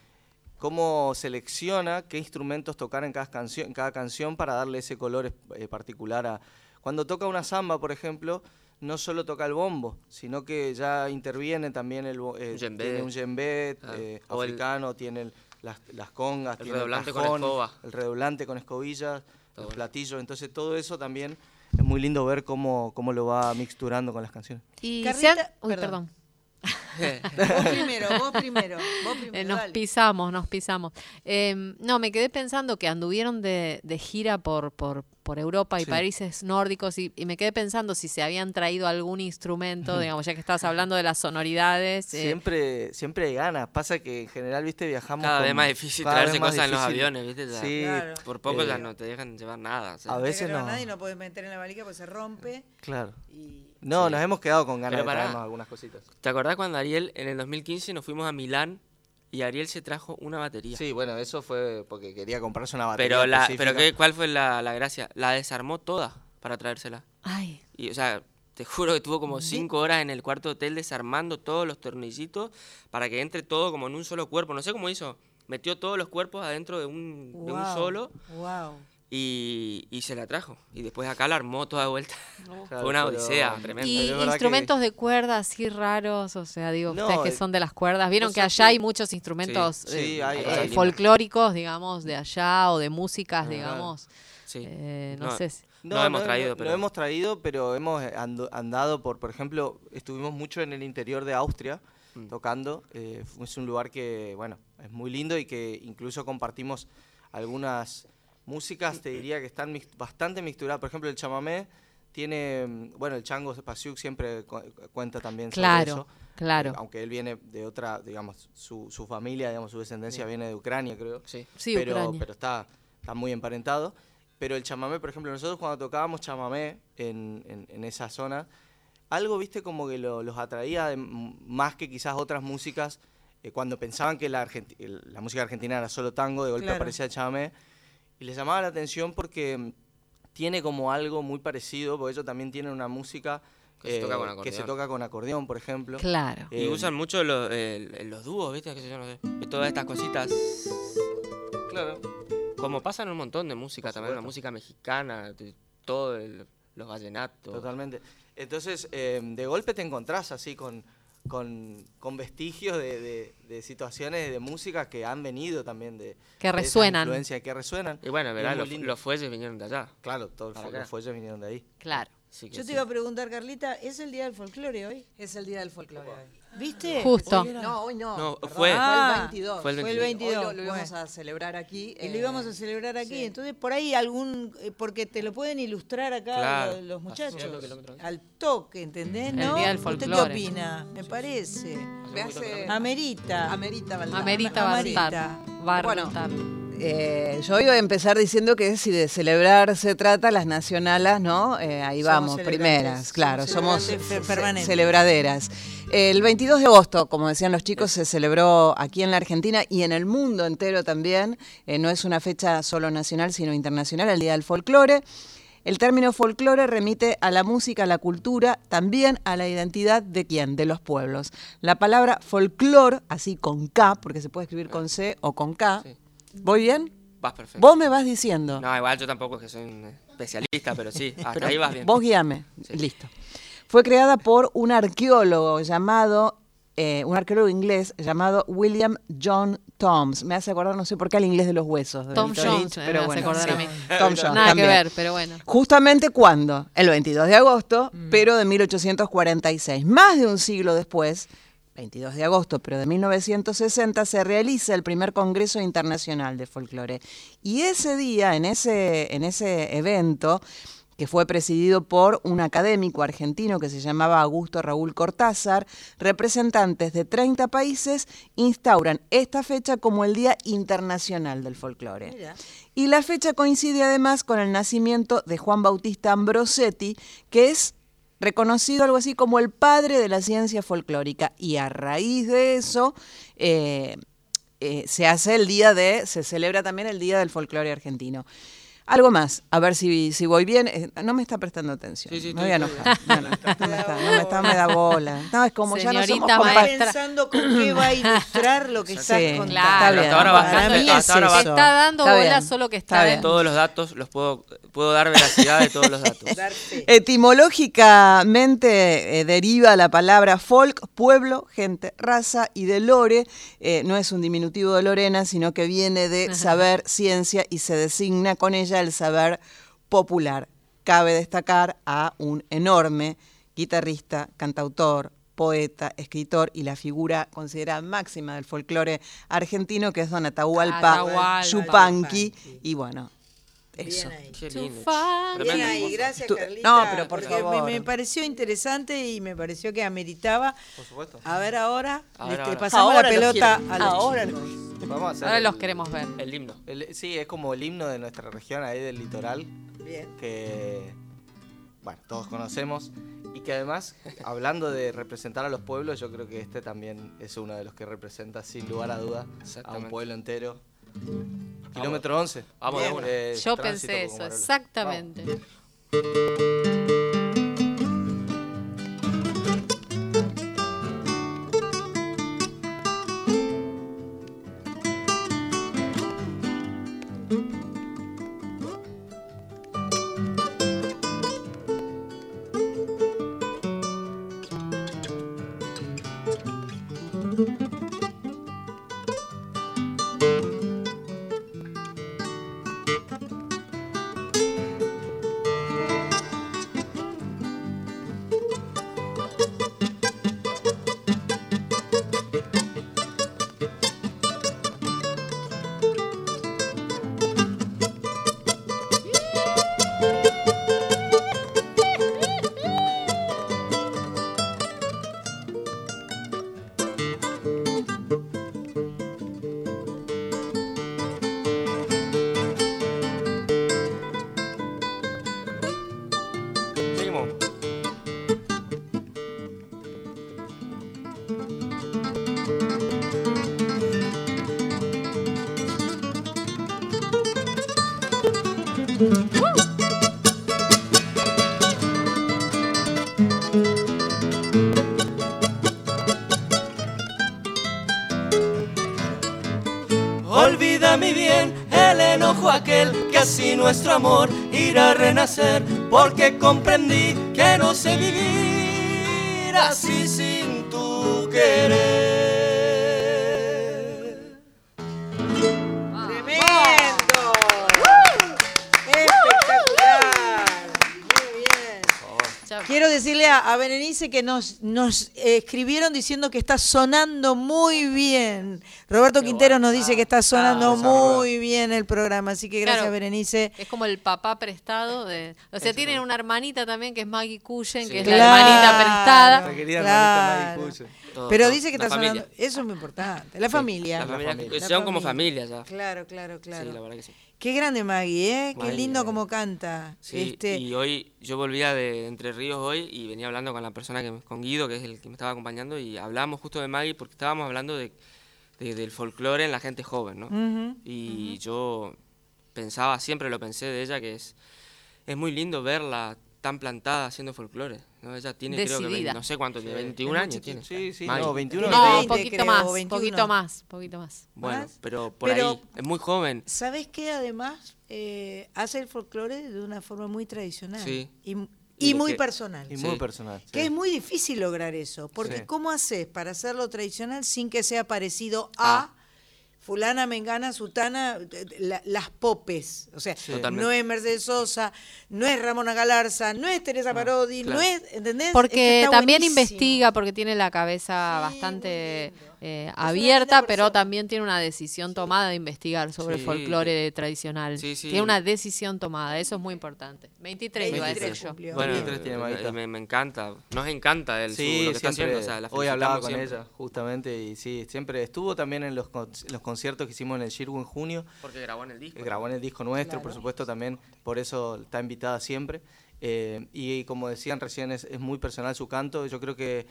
[SPEAKER 19] cómo selecciona qué instrumentos tocar en cada canción, en cada canción para darle ese color eh, particular a. Cuando toca una samba, por ejemplo, no solo toca el bombo, sino que ya interviene también el bo- eh, tiene un djembe
[SPEAKER 20] Ah,
[SPEAKER 19] eh,
[SPEAKER 20] el-
[SPEAKER 19] africano, tiene el- las, las congas,
[SPEAKER 20] El
[SPEAKER 19] tiene
[SPEAKER 20] redoblante con escoba.
[SPEAKER 19] el redoblante con escobillas, los platillos, entonces todo eso también es muy lindo ver cómo, cómo lo va mixturando con las canciones.
[SPEAKER 3] Y
[SPEAKER 1] Carlita-
[SPEAKER 3] Uy,
[SPEAKER 1] perdón. Vos primero, vos primero, vos primero,
[SPEAKER 3] Eh, nos
[SPEAKER 1] dale.
[SPEAKER 3] pisamos, nos pisamos. Eh, no, me quedé pensando que anduvieron de, de gira por, por, por Europa y
[SPEAKER 19] Sí.
[SPEAKER 3] países nórdicos y, y me quedé pensando si se habían traído algún instrumento, digamos, ya que estabas hablando de las sonoridades. eh,
[SPEAKER 19] Siempre, siempre hay ganas. Pasa que en general, viste, viajamos.
[SPEAKER 20] Cada
[SPEAKER 19] con-
[SPEAKER 20] vez más difícil traerse
[SPEAKER 19] más
[SPEAKER 20] cosas en los aviones, ¿viste? Ya,
[SPEAKER 19] Sí.
[SPEAKER 1] Claro.
[SPEAKER 20] Por poco
[SPEAKER 19] eh,
[SPEAKER 20] ya no te dejan llevar nada. o sea.
[SPEAKER 19] a
[SPEAKER 1] No
[SPEAKER 19] veces no.
[SPEAKER 1] nadie no puedes meter en la valija porque se rompe.
[SPEAKER 19] Claro. No,
[SPEAKER 20] Sí.
[SPEAKER 19] nos hemos quedado con ganas
[SPEAKER 20] Pero
[SPEAKER 19] de traernos algunas cositas.
[SPEAKER 20] ¿Te acordás cuando Ariel, en el 2015, nos fuimos a Milán y Ariel se trajo una batería?
[SPEAKER 19] Sí, bueno, eso fue porque quería comprarse una batería.
[SPEAKER 20] Pero, la,
[SPEAKER 19] específica.
[SPEAKER 20] pero ¿qué, ¿cuál fue la, la gracia? La desarmó toda para traérsela.
[SPEAKER 3] Ay.
[SPEAKER 20] Y, o sea, te juro que tuvo como cinco horas en el cuarto hotel desarmando todos los tornillitos para que entre todo como en un solo cuerpo. No sé cómo hizo. Metió todos los cuerpos adentro de un, de un solo
[SPEAKER 1] Wow.
[SPEAKER 20] Y, y se la trajo. Y después acá la armó toda de vuelta. <laughs> Fue una odisea tremenda.
[SPEAKER 3] Y instrumentos de cuerda así raros, o sea, digo,
[SPEAKER 19] No,
[SPEAKER 3] ustedes que
[SPEAKER 19] eh,
[SPEAKER 3] son de las cuerdas, vieron que allá
[SPEAKER 19] que-
[SPEAKER 3] hay muchos instrumentos
[SPEAKER 19] Sí,
[SPEAKER 3] eh,
[SPEAKER 19] sí, hay-
[SPEAKER 3] eh, folclóricos, digamos, de allá o de músicas, digamos.
[SPEAKER 20] Sí.
[SPEAKER 3] eh, no,
[SPEAKER 20] No,
[SPEAKER 3] sé. si-
[SPEAKER 20] No hemos traído,
[SPEAKER 19] no,
[SPEAKER 20] pero-
[SPEAKER 19] No hemos traído, pero hemos ando- andado por, por ejemplo, estuvimos mucho en el interior de Austria
[SPEAKER 20] Mm.
[SPEAKER 19] tocando. eh, es un lugar que, bueno, es muy lindo y que incluso compartimos algunas músicas, te diría que están mix- bastante mixturadas. Por ejemplo, el chamamé tiene, mm, bueno, el chango Pasiuk siempre cu- cuenta también sobre
[SPEAKER 3] Claro,
[SPEAKER 19] eso.
[SPEAKER 3] claro.
[SPEAKER 19] eh, aunque él viene de otra, digamos, su, su familia, digamos, su descendencia viene de Ucrania, creo.
[SPEAKER 20] Sí.
[SPEAKER 3] Sí,
[SPEAKER 19] pero,
[SPEAKER 3] Ucrania.
[SPEAKER 19] pero está, está muy emparentado. Pero el chamamé, por ejemplo, nosotros cuando tocábamos chamamé en, en- en esa zona, algo, viste, como que lo- los atraía de- más que quizás otras músicas. eh, cuando pensaban que la, música argentina era solo tango, de golpe
[SPEAKER 1] Claro.
[SPEAKER 19] aparecía el chamamé. Y les llamaba la atención porque mm, tiene como algo muy parecido, porque ellos también tienen una música
[SPEAKER 20] Que se toca con
[SPEAKER 19] eh, que se
[SPEAKER 20] acordeón.
[SPEAKER 19] toca con acordeón, por ejemplo.
[SPEAKER 3] Claro.
[SPEAKER 20] Y
[SPEAKER 19] Eh,
[SPEAKER 20] usan mucho los, los dúos, ¿viste? Qué sé yo, no sé. Y todas estas cositas.
[SPEAKER 19] Claro.
[SPEAKER 20] Como pasan un montón de música también, la música mexicana, de todo el- los vallenatos.
[SPEAKER 19] Totalmente. Entonces, eh, de golpe te encontrás así con, con, con vestigios de, de- de situaciones de música que han venido también de...
[SPEAKER 3] Que
[SPEAKER 19] de
[SPEAKER 3] resuenan.
[SPEAKER 19] influencias que resuenan.
[SPEAKER 20] Y bueno,
[SPEAKER 19] muy
[SPEAKER 20] los, los fuelles vinieron de allá.
[SPEAKER 19] Claro, todos
[SPEAKER 20] Para
[SPEAKER 19] los
[SPEAKER 20] acá.
[SPEAKER 19] fuelles vinieron de ahí.
[SPEAKER 3] Claro.
[SPEAKER 1] Yo te
[SPEAKER 20] sí.
[SPEAKER 1] iba a preguntar, Carlita, ¿es el día del folclore hoy?
[SPEAKER 22] Es el día del folclore hoy.
[SPEAKER 1] ¿Viste?
[SPEAKER 3] Justo.
[SPEAKER 1] Hoy.
[SPEAKER 22] No, hoy no.
[SPEAKER 20] Fue.
[SPEAKER 1] Ah,
[SPEAKER 22] el 22.
[SPEAKER 20] fue el
[SPEAKER 1] Fue el
[SPEAKER 20] 22.
[SPEAKER 1] 22.
[SPEAKER 22] Hoy lo, lo íbamos
[SPEAKER 1] bueno.
[SPEAKER 22] a celebrar aquí.
[SPEAKER 1] Y lo
[SPEAKER 22] eh,
[SPEAKER 1] íbamos a celebrar aquí.
[SPEAKER 22] sí.
[SPEAKER 1] Entonces, por ahí algún. eh, Porque te lo pueden ilustrar acá
[SPEAKER 20] Claro.
[SPEAKER 1] los, muchachos. Al toque, ¿entendés?
[SPEAKER 3] El
[SPEAKER 1] ¿No?
[SPEAKER 3] día del
[SPEAKER 1] ¿Usted qué opina? Me parece.
[SPEAKER 22] Me hace-
[SPEAKER 1] Amerita.
[SPEAKER 22] Amerita, ¿verdad?
[SPEAKER 3] Amerita a
[SPEAKER 22] Bueno.
[SPEAKER 2] Eh, yo iba a empezar diciendo que si de celebrar se trata, las nacionalas, ¿no? Eh, ahí
[SPEAKER 1] Somos
[SPEAKER 2] vamos, primeras, claro,
[SPEAKER 1] somos
[SPEAKER 2] celebraderas. El 22 de agosto, como decían los chicos, se celebró aquí en la Argentina y en el mundo entero también. Eh, no es una fecha solo nacional, sino internacional, el Día del Folclore. El término folclore remite a la música, a la cultura, también a la identidad de quién, de los pueblos. La palabra folclor, así con K, porque se puede escribir con C o con K.
[SPEAKER 20] Sí.
[SPEAKER 2] ¿Voy bien?
[SPEAKER 20] Vas perfecto.
[SPEAKER 2] Vos me vas diciendo.
[SPEAKER 20] No, igual yo tampoco es que soy un especialista, pero sí, <laughs> hasta
[SPEAKER 2] Pero
[SPEAKER 20] ahí vas bien.
[SPEAKER 2] Vos guíame.
[SPEAKER 20] Sí.
[SPEAKER 2] Listo. Fue creada por un arqueólogo llamado, eh, un arqueólogo inglés llamado William John Toms. Me hace acordar, no sé por qué, al inglés de los huesos. de
[SPEAKER 3] Tom Jones,
[SPEAKER 2] Lynch,
[SPEAKER 3] me
[SPEAKER 2] pero
[SPEAKER 3] hace
[SPEAKER 2] bueno,
[SPEAKER 3] acordar
[SPEAKER 2] sí.
[SPEAKER 3] a mí.
[SPEAKER 2] Tom Jones
[SPEAKER 3] Nada
[SPEAKER 2] también.
[SPEAKER 3] que ver, pero bueno.
[SPEAKER 2] Justamente cuándo? El 22 de agosto,
[SPEAKER 3] Mm.
[SPEAKER 2] pero de 1846. Más de un siglo después, 22 de agosto, pero de 1960, se realiza el primer Congreso Internacional de Folclore. Y ese día, en ese, en ese evento, que fue presidido por un académico argentino que se llamaba Augusto Raúl Cortázar, representantes de 30 países instauran esta fecha como el Día Internacional del Folclore. Y la fecha coincide además con el nacimiento de Juan Bautista Ambrosetti, que es reconocido algo así como el padre de la ciencia folclórica. Y a raíz de eso eh, eh, se hace el día de, se celebra también el Día del Folclore Argentino. Algo más, a ver si, si voy bien. Eh, No me está prestando atención.
[SPEAKER 20] Sí, sí,
[SPEAKER 2] me voy a
[SPEAKER 20] estoy-
[SPEAKER 2] enojar. No, no, no me está, no me está- me da bola. No, es como ya no somos
[SPEAKER 1] Señorita
[SPEAKER 2] compa-
[SPEAKER 1] maestra. pensando con qué va a ilustrar lo que estás
[SPEAKER 2] Sí,
[SPEAKER 1] contando.
[SPEAKER 2] está bien.
[SPEAKER 20] Hasta ahora
[SPEAKER 1] Para
[SPEAKER 20] bastante-
[SPEAKER 1] mí
[SPEAKER 20] hasta
[SPEAKER 1] es eso.
[SPEAKER 3] Está dando
[SPEAKER 2] Está
[SPEAKER 3] bola
[SPEAKER 2] bien.
[SPEAKER 3] solo que
[SPEAKER 2] Está
[SPEAKER 3] está,
[SPEAKER 2] bien.
[SPEAKER 20] Todos los datos los puedo, puedo dar veracidad de todos los datos.
[SPEAKER 2] Etimológicamente eh, deriva la palabra folk, pueblo, gente, raza y de lore. eh, no es un diminutivo de Lorena, sino que viene de saber, ciencia y se designa con ella el saber popular. Cabe destacar a un enorme guitarrista, cantautor, poeta, escritor y la figura considerada máxima del folclore argentino, que es don Atahualpa
[SPEAKER 3] Atahualpa.
[SPEAKER 2] Yupanqui. Y bueno, eso.
[SPEAKER 20] Qué lindo.
[SPEAKER 1] Bien ahí, gracias
[SPEAKER 2] Tú-
[SPEAKER 1] Carlita.
[SPEAKER 2] no, pero por
[SPEAKER 1] porque
[SPEAKER 2] favor.
[SPEAKER 1] Me, me pareció interesante y me pareció que ameritaba.
[SPEAKER 19] Por supuesto.
[SPEAKER 1] A ver ahora,
[SPEAKER 19] ahora.
[SPEAKER 1] pasamos
[SPEAKER 2] Ahora
[SPEAKER 1] la
[SPEAKER 2] los
[SPEAKER 1] pelota a los
[SPEAKER 2] Ahora
[SPEAKER 1] chicos.
[SPEAKER 19] Vamos a hacer
[SPEAKER 3] Ahora
[SPEAKER 19] el-
[SPEAKER 3] los queremos ver.
[SPEAKER 20] El himno.
[SPEAKER 19] el- sí, es como el himno de nuestra región ahí del litoral.
[SPEAKER 1] Bien.
[SPEAKER 19] Que, bueno, todos conocemos. Y que además, hablando de representar a los pueblos, yo creo que este también es uno de los que representa sin lugar a duda a un pueblo entero. Kilómetro 11.
[SPEAKER 20] Vamos de
[SPEAKER 19] Bien.
[SPEAKER 20] una.
[SPEAKER 19] Eh,
[SPEAKER 3] Yo
[SPEAKER 19] tránsito
[SPEAKER 3] pensé eso, exactamente.
[SPEAKER 20] Seguimos. Así nuestro amor irá a renacer porque comprendí que no sé vivir así sin tu querer.
[SPEAKER 1] Decirle a, a Berenice que nos, nos eh, escribieron diciendo que está sonando muy bien. Roberto Quintero nos dice que está sonando muy bien el programa, así que gracias
[SPEAKER 3] Claro.
[SPEAKER 1] Berenice.
[SPEAKER 3] Es como el papá prestado de. O sea, tienen una hermanita también que es Maggie Cullen, que es
[SPEAKER 1] Claro,
[SPEAKER 3] la hermanita prestada.
[SPEAKER 19] Nuestra querida
[SPEAKER 1] Claro.
[SPEAKER 19] hermanita Maggie Cullen.
[SPEAKER 20] Todo,
[SPEAKER 1] Pero
[SPEAKER 20] todo.
[SPEAKER 1] dice que
[SPEAKER 20] La
[SPEAKER 1] está
[SPEAKER 20] familia.
[SPEAKER 1] sonando. Eso es muy importante. La familia.
[SPEAKER 20] La familia,
[SPEAKER 19] familia.
[SPEAKER 20] Son como familia ya.
[SPEAKER 1] Claro, claro, claro.
[SPEAKER 20] Sí, la verdad que sí.
[SPEAKER 1] Qué grande Maggie, ¿eh? Qué
[SPEAKER 20] Maggie,
[SPEAKER 1] lindo
[SPEAKER 20] eh.
[SPEAKER 1] como canta.
[SPEAKER 20] Sí,
[SPEAKER 1] este,
[SPEAKER 20] y hoy yo volvía de Entre Ríos hoy y venía hablando con la persona que me- con Guido, que es el que me estaba acompañando, y hablábamos justo de Maggie porque estábamos hablando de, de- del folclore en la gente joven, ¿no? Y yo pensaba, siempre lo pensé de ella, que es, es muy lindo verla tan plantada haciendo folclore, ¿no? Ella tiene, creo que, no sé cuánto tiene,
[SPEAKER 19] Sí,
[SPEAKER 20] 21
[SPEAKER 19] es muy
[SPEAKER 20] años
[SPEAKER 19] chiquita.
[SPEAKER 20] tiene.
[SPEAKER 19] Sí, sí, no, 21
[SPEAKER 1] Tiene
[SPEAKER 3] No,
[SPEAKER 1] 20,
[SPEAKER 3] un poquito
[SPEAKER 1] creo,
[SPEAKER 3] más,
[SPEAKER 1] 21.
[SPEAKER 3] poquito más, poquito más.
[SPEAKER 20] Bueno,
[SPEAKER 1] ¿Más?
[SPEAKER 20] pero por
[SPEAKER 1] Pero-
[SPEAKER 20] ahí, es muy joven.
[SPEAKER 1] ¿Sabes qué? Además, eh, hace el folclore de una forma muy tradicional.
[SPEAKER 20] Sí.
[SPEAKER 1] Y,
[SPEAKER 20] Y
[SPEAKER 1] y
[SPEAKER 20] lo
[SPEAKER 1] muy
[SPEAKER 20] que-
[SPEAKER 1] personal.
[SPEAKER 19] Y
[SPEAKER 20] Sí.
[SPEAKER 19] muy personal.
[SPEAKER 1] Que
[SPEAKER 19] sí.
[SPEAKER 1] es muy difícil lograr eso. Porque
[SPEAKER 19] Sí.
[SPEAKER 1] ¿cómo haces para hacerlo tradicional sin que sea parecido a...
[SPEAKER 20] Ah.
[SPEAKER 1] Fulana, mengana, sutana, la- las popes. O sea, no es Mercedes Sosa, no es Ramona Galarza, no es Teresa Parodi,
[SPEAKER 21] claro.
[SPEAKER 1] no es, ¿entendés?
[SPEAKER 3] Porque también
[SPEAKER 1] buenísimo.
[SPEAKER 3] investiga, porque tiene la cabeza bastante eh, abierta, pero también tiene una decisión tomada de investigar sobre
[SPEAKER 21] Sí.
[SPEAKER 3] folclore tradicional.
[SPEAKER 21] Sí, sí.
[SPEAKER 3] Tiene una decisión tomada, eso es muy importante. 23 iba a decir yo.
[SPEAKER 21] Bueno,
[SPEAKER 19] 23 tiene
[SPEAKER 21] me, me encanta. Nos encanta él, su-
[SPEAKER 19] Sí,
[SPEAKER 21] lo que está
[SPEAKER 19] siempre,
[SPEAKER 21] haciendo. O sea, la
[SPEAKER 19] hoy hablaba con
[SPEAKER 21] siempre.
[SPEAKER 19] ella, justamente, y sí, siempre estuvo también en los, con- los conciertos que hicimos en el Shirgu en junio.
[SPEAKER 21] Porque grabó en el disco.
[SPEAKER 19] Grabó en el disco nuestro,
[SPEAKER 21] Claro.
[SPEAKER 19] por supuesto, también, por eso está invitada siempre. Eh, y como decían recién, es, es muy personal su canto. Yo creo que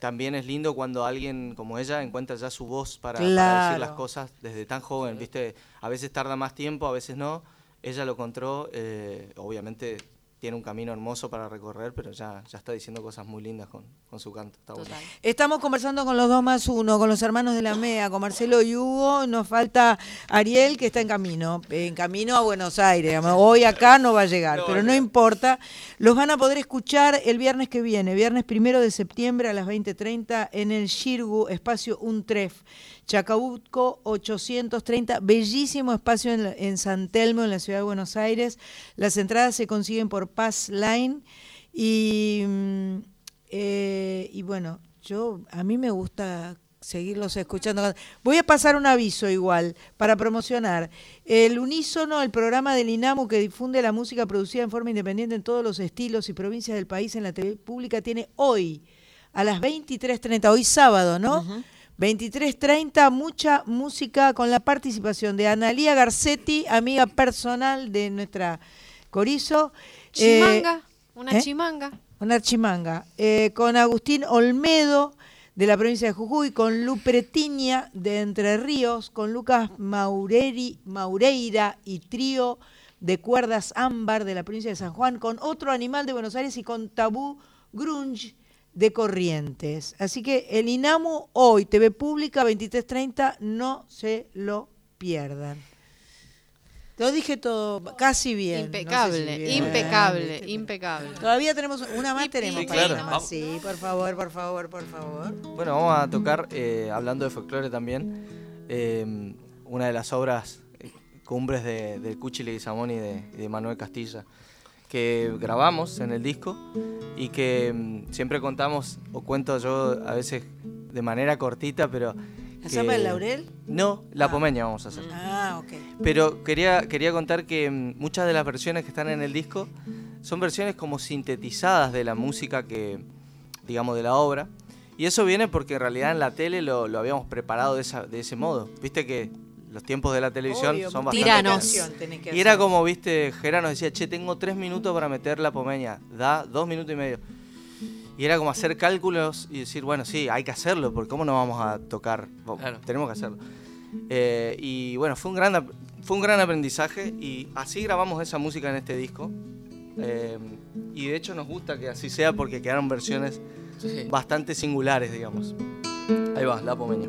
[SPEAKER 19] también es lindo cuando alguien como ella encuentra ya su voz para, para decir las cosas desde tan joven, ¿viste? A veces tarda más tiempo, a veces no. Ella lo encontró, eh, obviamente tiene un camino hermoso para recorrer, pero ya, ya está diciendo cosas muy lindas con, con su canto. Está bueno.
[SPEAKER 1] Estamos conversando con los dos más uno, con los hermanos de la MEA, con Marcelo y Hugo. Nos falta Ariel, que está en camino, en camino a Buenos Aires. Hoy acá no va a llegar, pero no importa. Los van a poder escuchar el viernes que viene, viernes primero de septiembre a las 20.30 en el Shirgu, espacio Untref. Chacabuco 830, bellísimo espacio en, en San Telmo, en la ciudad de Buenos Aires. Las entradas se consiguen por Pass Line y, mm, eh, y bueno, yo a mí me gusta seguirlos escuchando. Voy a pasar un aviso igual para promocionar. El Unísono, el programa del INAMU que difunde la música producida en forma independiente en todos los estilos y provincias del país en la TV pública, tiene hoy a las 23.30, hoy sábado, ¿no? 23.30, mucha música con la participación de Analía Garcetti, amiga personal de nuestra Corizo. Eh,
[SPEAKER 3] Chimanga, una
[SPEAKER 1] ¿eh?
[SPEAKER 3] chimanga.
[SPEAKER 1] una chimanga. Eh, con Agustín Olmedo, de la provincia de Jujuy, con Lupretiña, de Entre Ríos, con Lucas Maureri, Maureira y trío de cuerdas ámbar de la provincia de San Juan, con otro animal de Buenos Aires y con Tabú Grunge de Corrientes. Así que el INAMU hoy, TV Pública 2330, no se lo pierdan. Lo dije todo casi bien. no sé si
[SPEAKER 3] Impecable,
[SPEAKER 1] bien.
[SPEAKER 3] impecable, impecable.
[SPEAKER 1] Todavía tenemos una más, tenemos
[SPEAKER 19] Sí,
[SPEAKER 1] para
[SPEAKER 19] claro.
[SPEAKER 1] más. Sí, por favor, por favor, por favor.
[SPEAKER 19] Bueno, vamos a tocar, eh, hablando de folclore también, eh, una de las obras eh, cumbres de, del Cuchi Leguizamón y de, y de Manuel Castilla, que grabamos en el disco y que mm, siempre contamos, o cuento yo a veces de manera cortita, pero...
[SPEAKER 1] ¿La
[SPEAKER 19] que-
[SPEAKER 1] zamba del laurel?
[SPEAKER 19] No, la pomeña vamos a hacer.
[SPEAKER 1] Ah, ok.
[SPEAKER 19] Pero quería, quería contar que mm, muchas de las versiones que están en el disco son versiones como sintetizadas de la música que, digamos, de la obra. Y eso viene porque en realidad en la tele lo, lo habíamos preparado de, esa- de ese modo. Viste que los tiempos de la televisión
[SPEAKER 1] Obvio,
[SPEAKER 19] son bastante...
[SPEAKER 3] Tiranos.
[SPEAKER 1] Que
[SPEAKER 19] Y era como, viste, Gerard nos decía, che, tengo tres minutos para meter la pomeña, da dos minutos y medio. Y era como hacer cálculos y decir, bueno, sí, hay que hacerlo, porque ¿cómo no vamos a tocar? Bo- Tenemos que hacerlo. Eh, y bueno, fue un, gran, fue un gran aprendizaje y así grabamos esa música en este disco. Eh, y de hecho nos gusta que así sea porque quedaron versiones
[SPEAKER 21] Sí.
[SPEAKER 19] bastante singulares, digamos. Ahí va, la pomeña.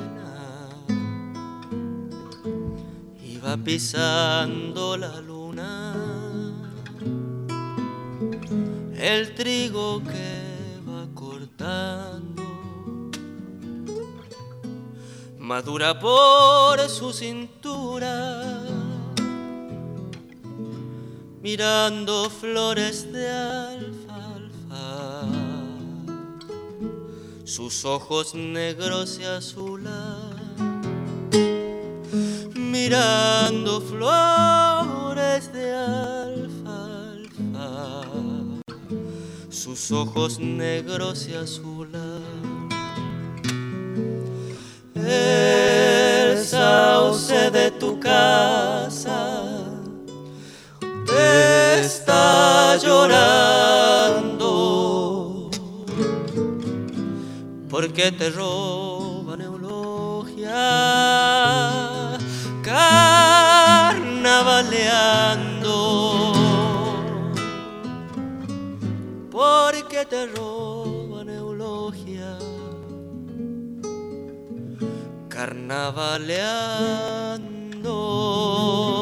[SPEAKER 20] pisando la luna. El trigo que va cortando madura por su cintura, mirando flores de alfalfa. Sus ojos negros se azulan mirando flores de alfalfa. Sus ojos negros se azulan. El sauce de tu casa te llorando porque te roban eulogia carnavaleando. Porque te roban eulogia. Carnavaleando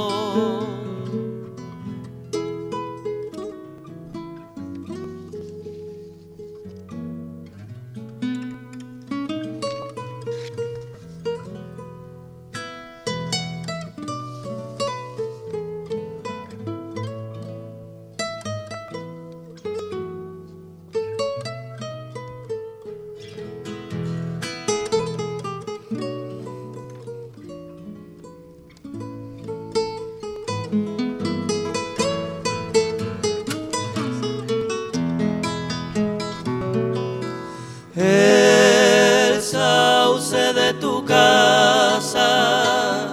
[SPEAKER 20] casa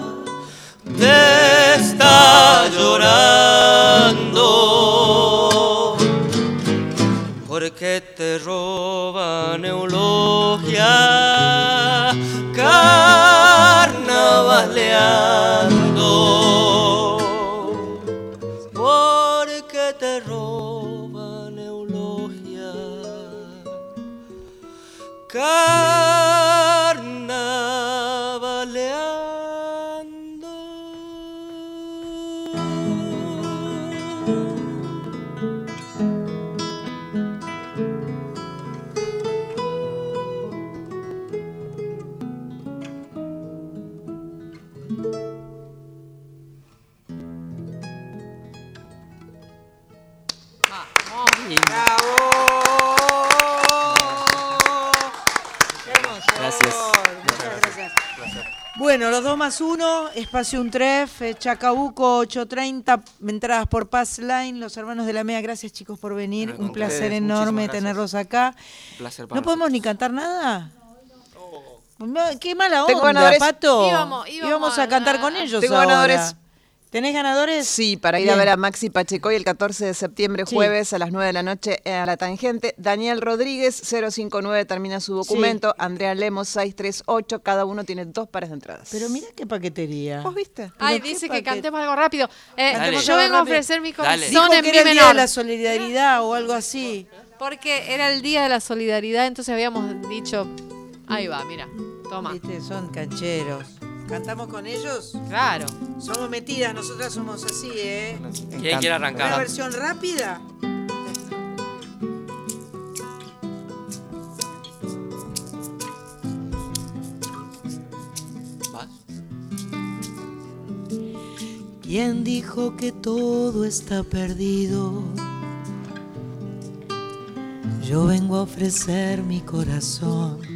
[SPEAKER 20] te está llorando porque te roban eulogia carnavaleando
[SPEAKER 1] más 1, Espacio Un Tref, eh, Chacabuco 830, entradas por Pass Line, los hermanos de la MEA, gracias chicos por venir, un placer
[SPEAKER 21] ustedes,
[SPEAKER 1] enorme tenerlos acá.
[SPEAKER 21] Un placer para
[SPEAKER 1] ¿No podemos ni cantar nada? No, Qué mala
[SPEAKER 2] Tengo
[SPEAKER 1] onda,
[SPEAKER 2] ganadores.
[SPEAKER 1] Pato.
[SPEAKER 3] Íbamos- íbamos
[SPEAKER 1] a cantar con ellos
[SPEAKER 2] Tengo
[SPEAKER 1] ahora.
[SPEAKER 2] ganadores.
[SPEAKER 1] ¿Tenés ganadores?
[SPEAKER 2] Sí, para ir
[SPEAKER 1] Bien.
[SPEAKER 2] a ver a Maxi Pachecoy el 14 de septiembre,
[SPEAKER 1] Sí.
[SPEAKER 2] jueves a las 9 de la noche eh, a la tangente. Daniel Rodríguez, 059 termina su documento. Andrea Lemos, 638. Cada uno tiene dos pares de entradas.
[SPEAKER 1] Pero mira qué paquetería.
[SPEAKER 2] ¿Vos viste?
[SPEAKER 3] Ay, dice que cantemos algo rápido. Eh,
[SPEAKER 1] Cantemos
[SPEAKER 3] yo
[SPEAKER 1] algo
[SPEAKER 3] vengo a ofrecer mi corazón en
[SPEAKER 1] que
[SPEAKER 3] mi
[SPEAKER 1] era el día
[SPEAKER 3] menor.
[SPEAKER 1] de la solidaridad o algo así.
[SPEAKER 3] Porque era el día de la solidaridad, entonces habíamos dicho, ahí va, mira, toma.
[SPEAKER 1] Viste, son cancheros. ¿Cantamos con ellos?
[SPEAKER 3] Claro.
[SPEAKER 1] Somos metidas, nosotras somos así, ¿eh?
[SPEAKER 21] ¿Quién quiere arrancar?
[SPEAKER 1] ¿Una versión rápida?
[SPEAKER 21] ¿Vas?
[SPEAKER 23] ¿Quién dijo que todo está perdido? Yo vengo a ofrecer mi corazón.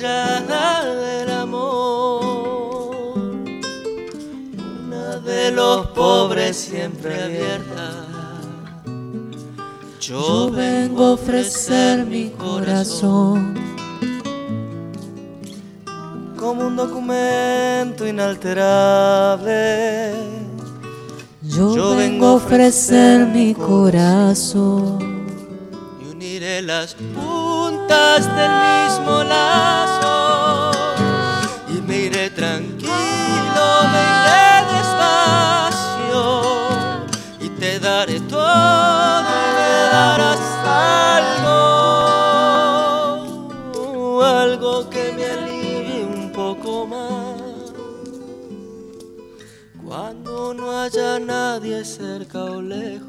[SPEAKER 20] Del amor. Una de los pobres siempre abierta.
[SPEAKER 23] Yo vengo a ofrecer mi corazón.
[SPEAKER 20] como un documento inalterable.
[SPEAKER 23] Yo vengo a ofrecer mi corazón.
[SPEAKER 20] Uniré las puntas del mismo lazo. Y me iré tranquilo, me iré despacio. Y te daré todo y me darás algo, algo que me alivie un poco más. Cuando no haya nadie cerca o lejos,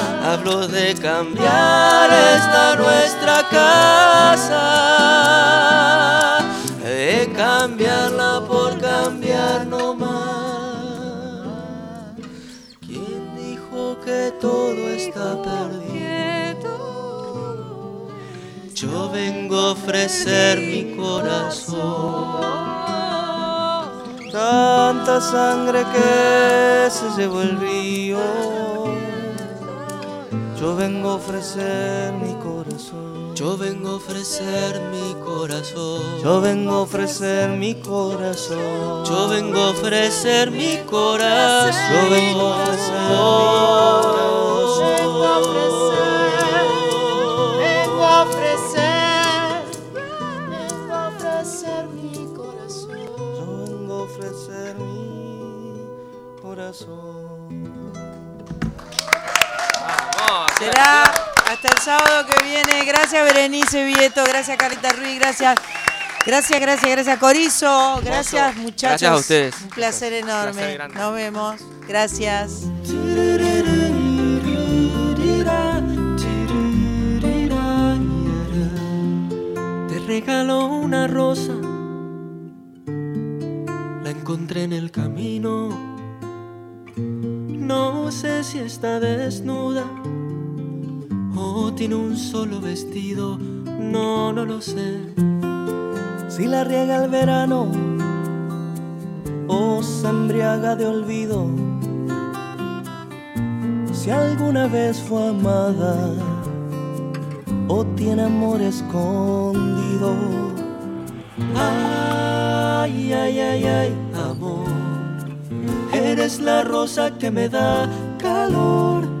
[SPEAKER 20] Hablo de cambiar esta nuestra casa, de cambiarla por cambiar no más. ¿Quién dijo que todo está perdido? Yo vengo a ofrecer mi corazón.
[SPEAKER 19] Tanta sangre que se llevó el río. Yo vengo a ofrecer mi corazón.
[SPEAKER 20] Yo vengo a ofrecer mi corazón.
[SPEAKER 19] Yo vengo a ofrecer mi corazón.
[SPEAKER 20] Yo vengo a ofrecer mi corazón.
[SPEAKER 19] Yo vengo a ofrecer mi
[SPEAKER 6] Vengo a ofrecer, vengo a ofrecer mi corazón.
[SPEAKER 19] Yo vengo a ofrecer mi corazón.
[SPEAKER 1] Será hasta el sábado que viene. Gracias Berenice Vieto, gracias Carita Ruiz, gracias. Gracias, gracias, gracias Corizo, gracias muchachos.
[SPEAKER 24] Gracias a ustedes.
[SPEAKER 1] Un placer enorme.
[SPEAKER 24] Placer.
[SPEAKER 1] Nos vemos. Gracias.
[SPEAKER 20] Te regalo una rosa, la encontré en el camino. No sé si está desnuda o tiene un solo vestido, no, no lo sé.
[SPEAKER 19] Si la riega el verano o se embriaga de olvido. Si alguna vez fue amada o tiene amor escondido.
[SPEAKER 20] Ay, ay, ay, ay, amor. Eres la rosa que me da calor.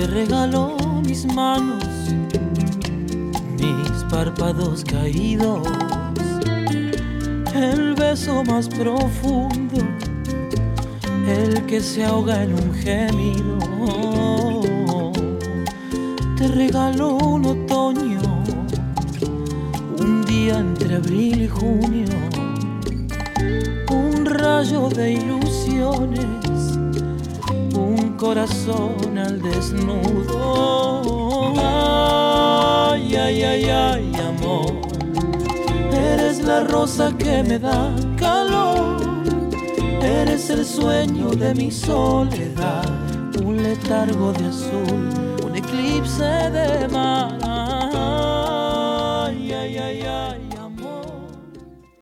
[SPEAKER 6] Te regalo mis manos, mis párpados caídos, el beso más profundo, el que se ahoga en un gemido. Te regalo un otoño, un día entre abril y junio, un rayo de ilusiones corazón al desnudo. Ay, ay, ay, ay, amor. Eres la rosa que me da calor. Eres el sueño de mi soledad. Un letargo de azul, un eclipse de mar. Ay, ay, ay, ay.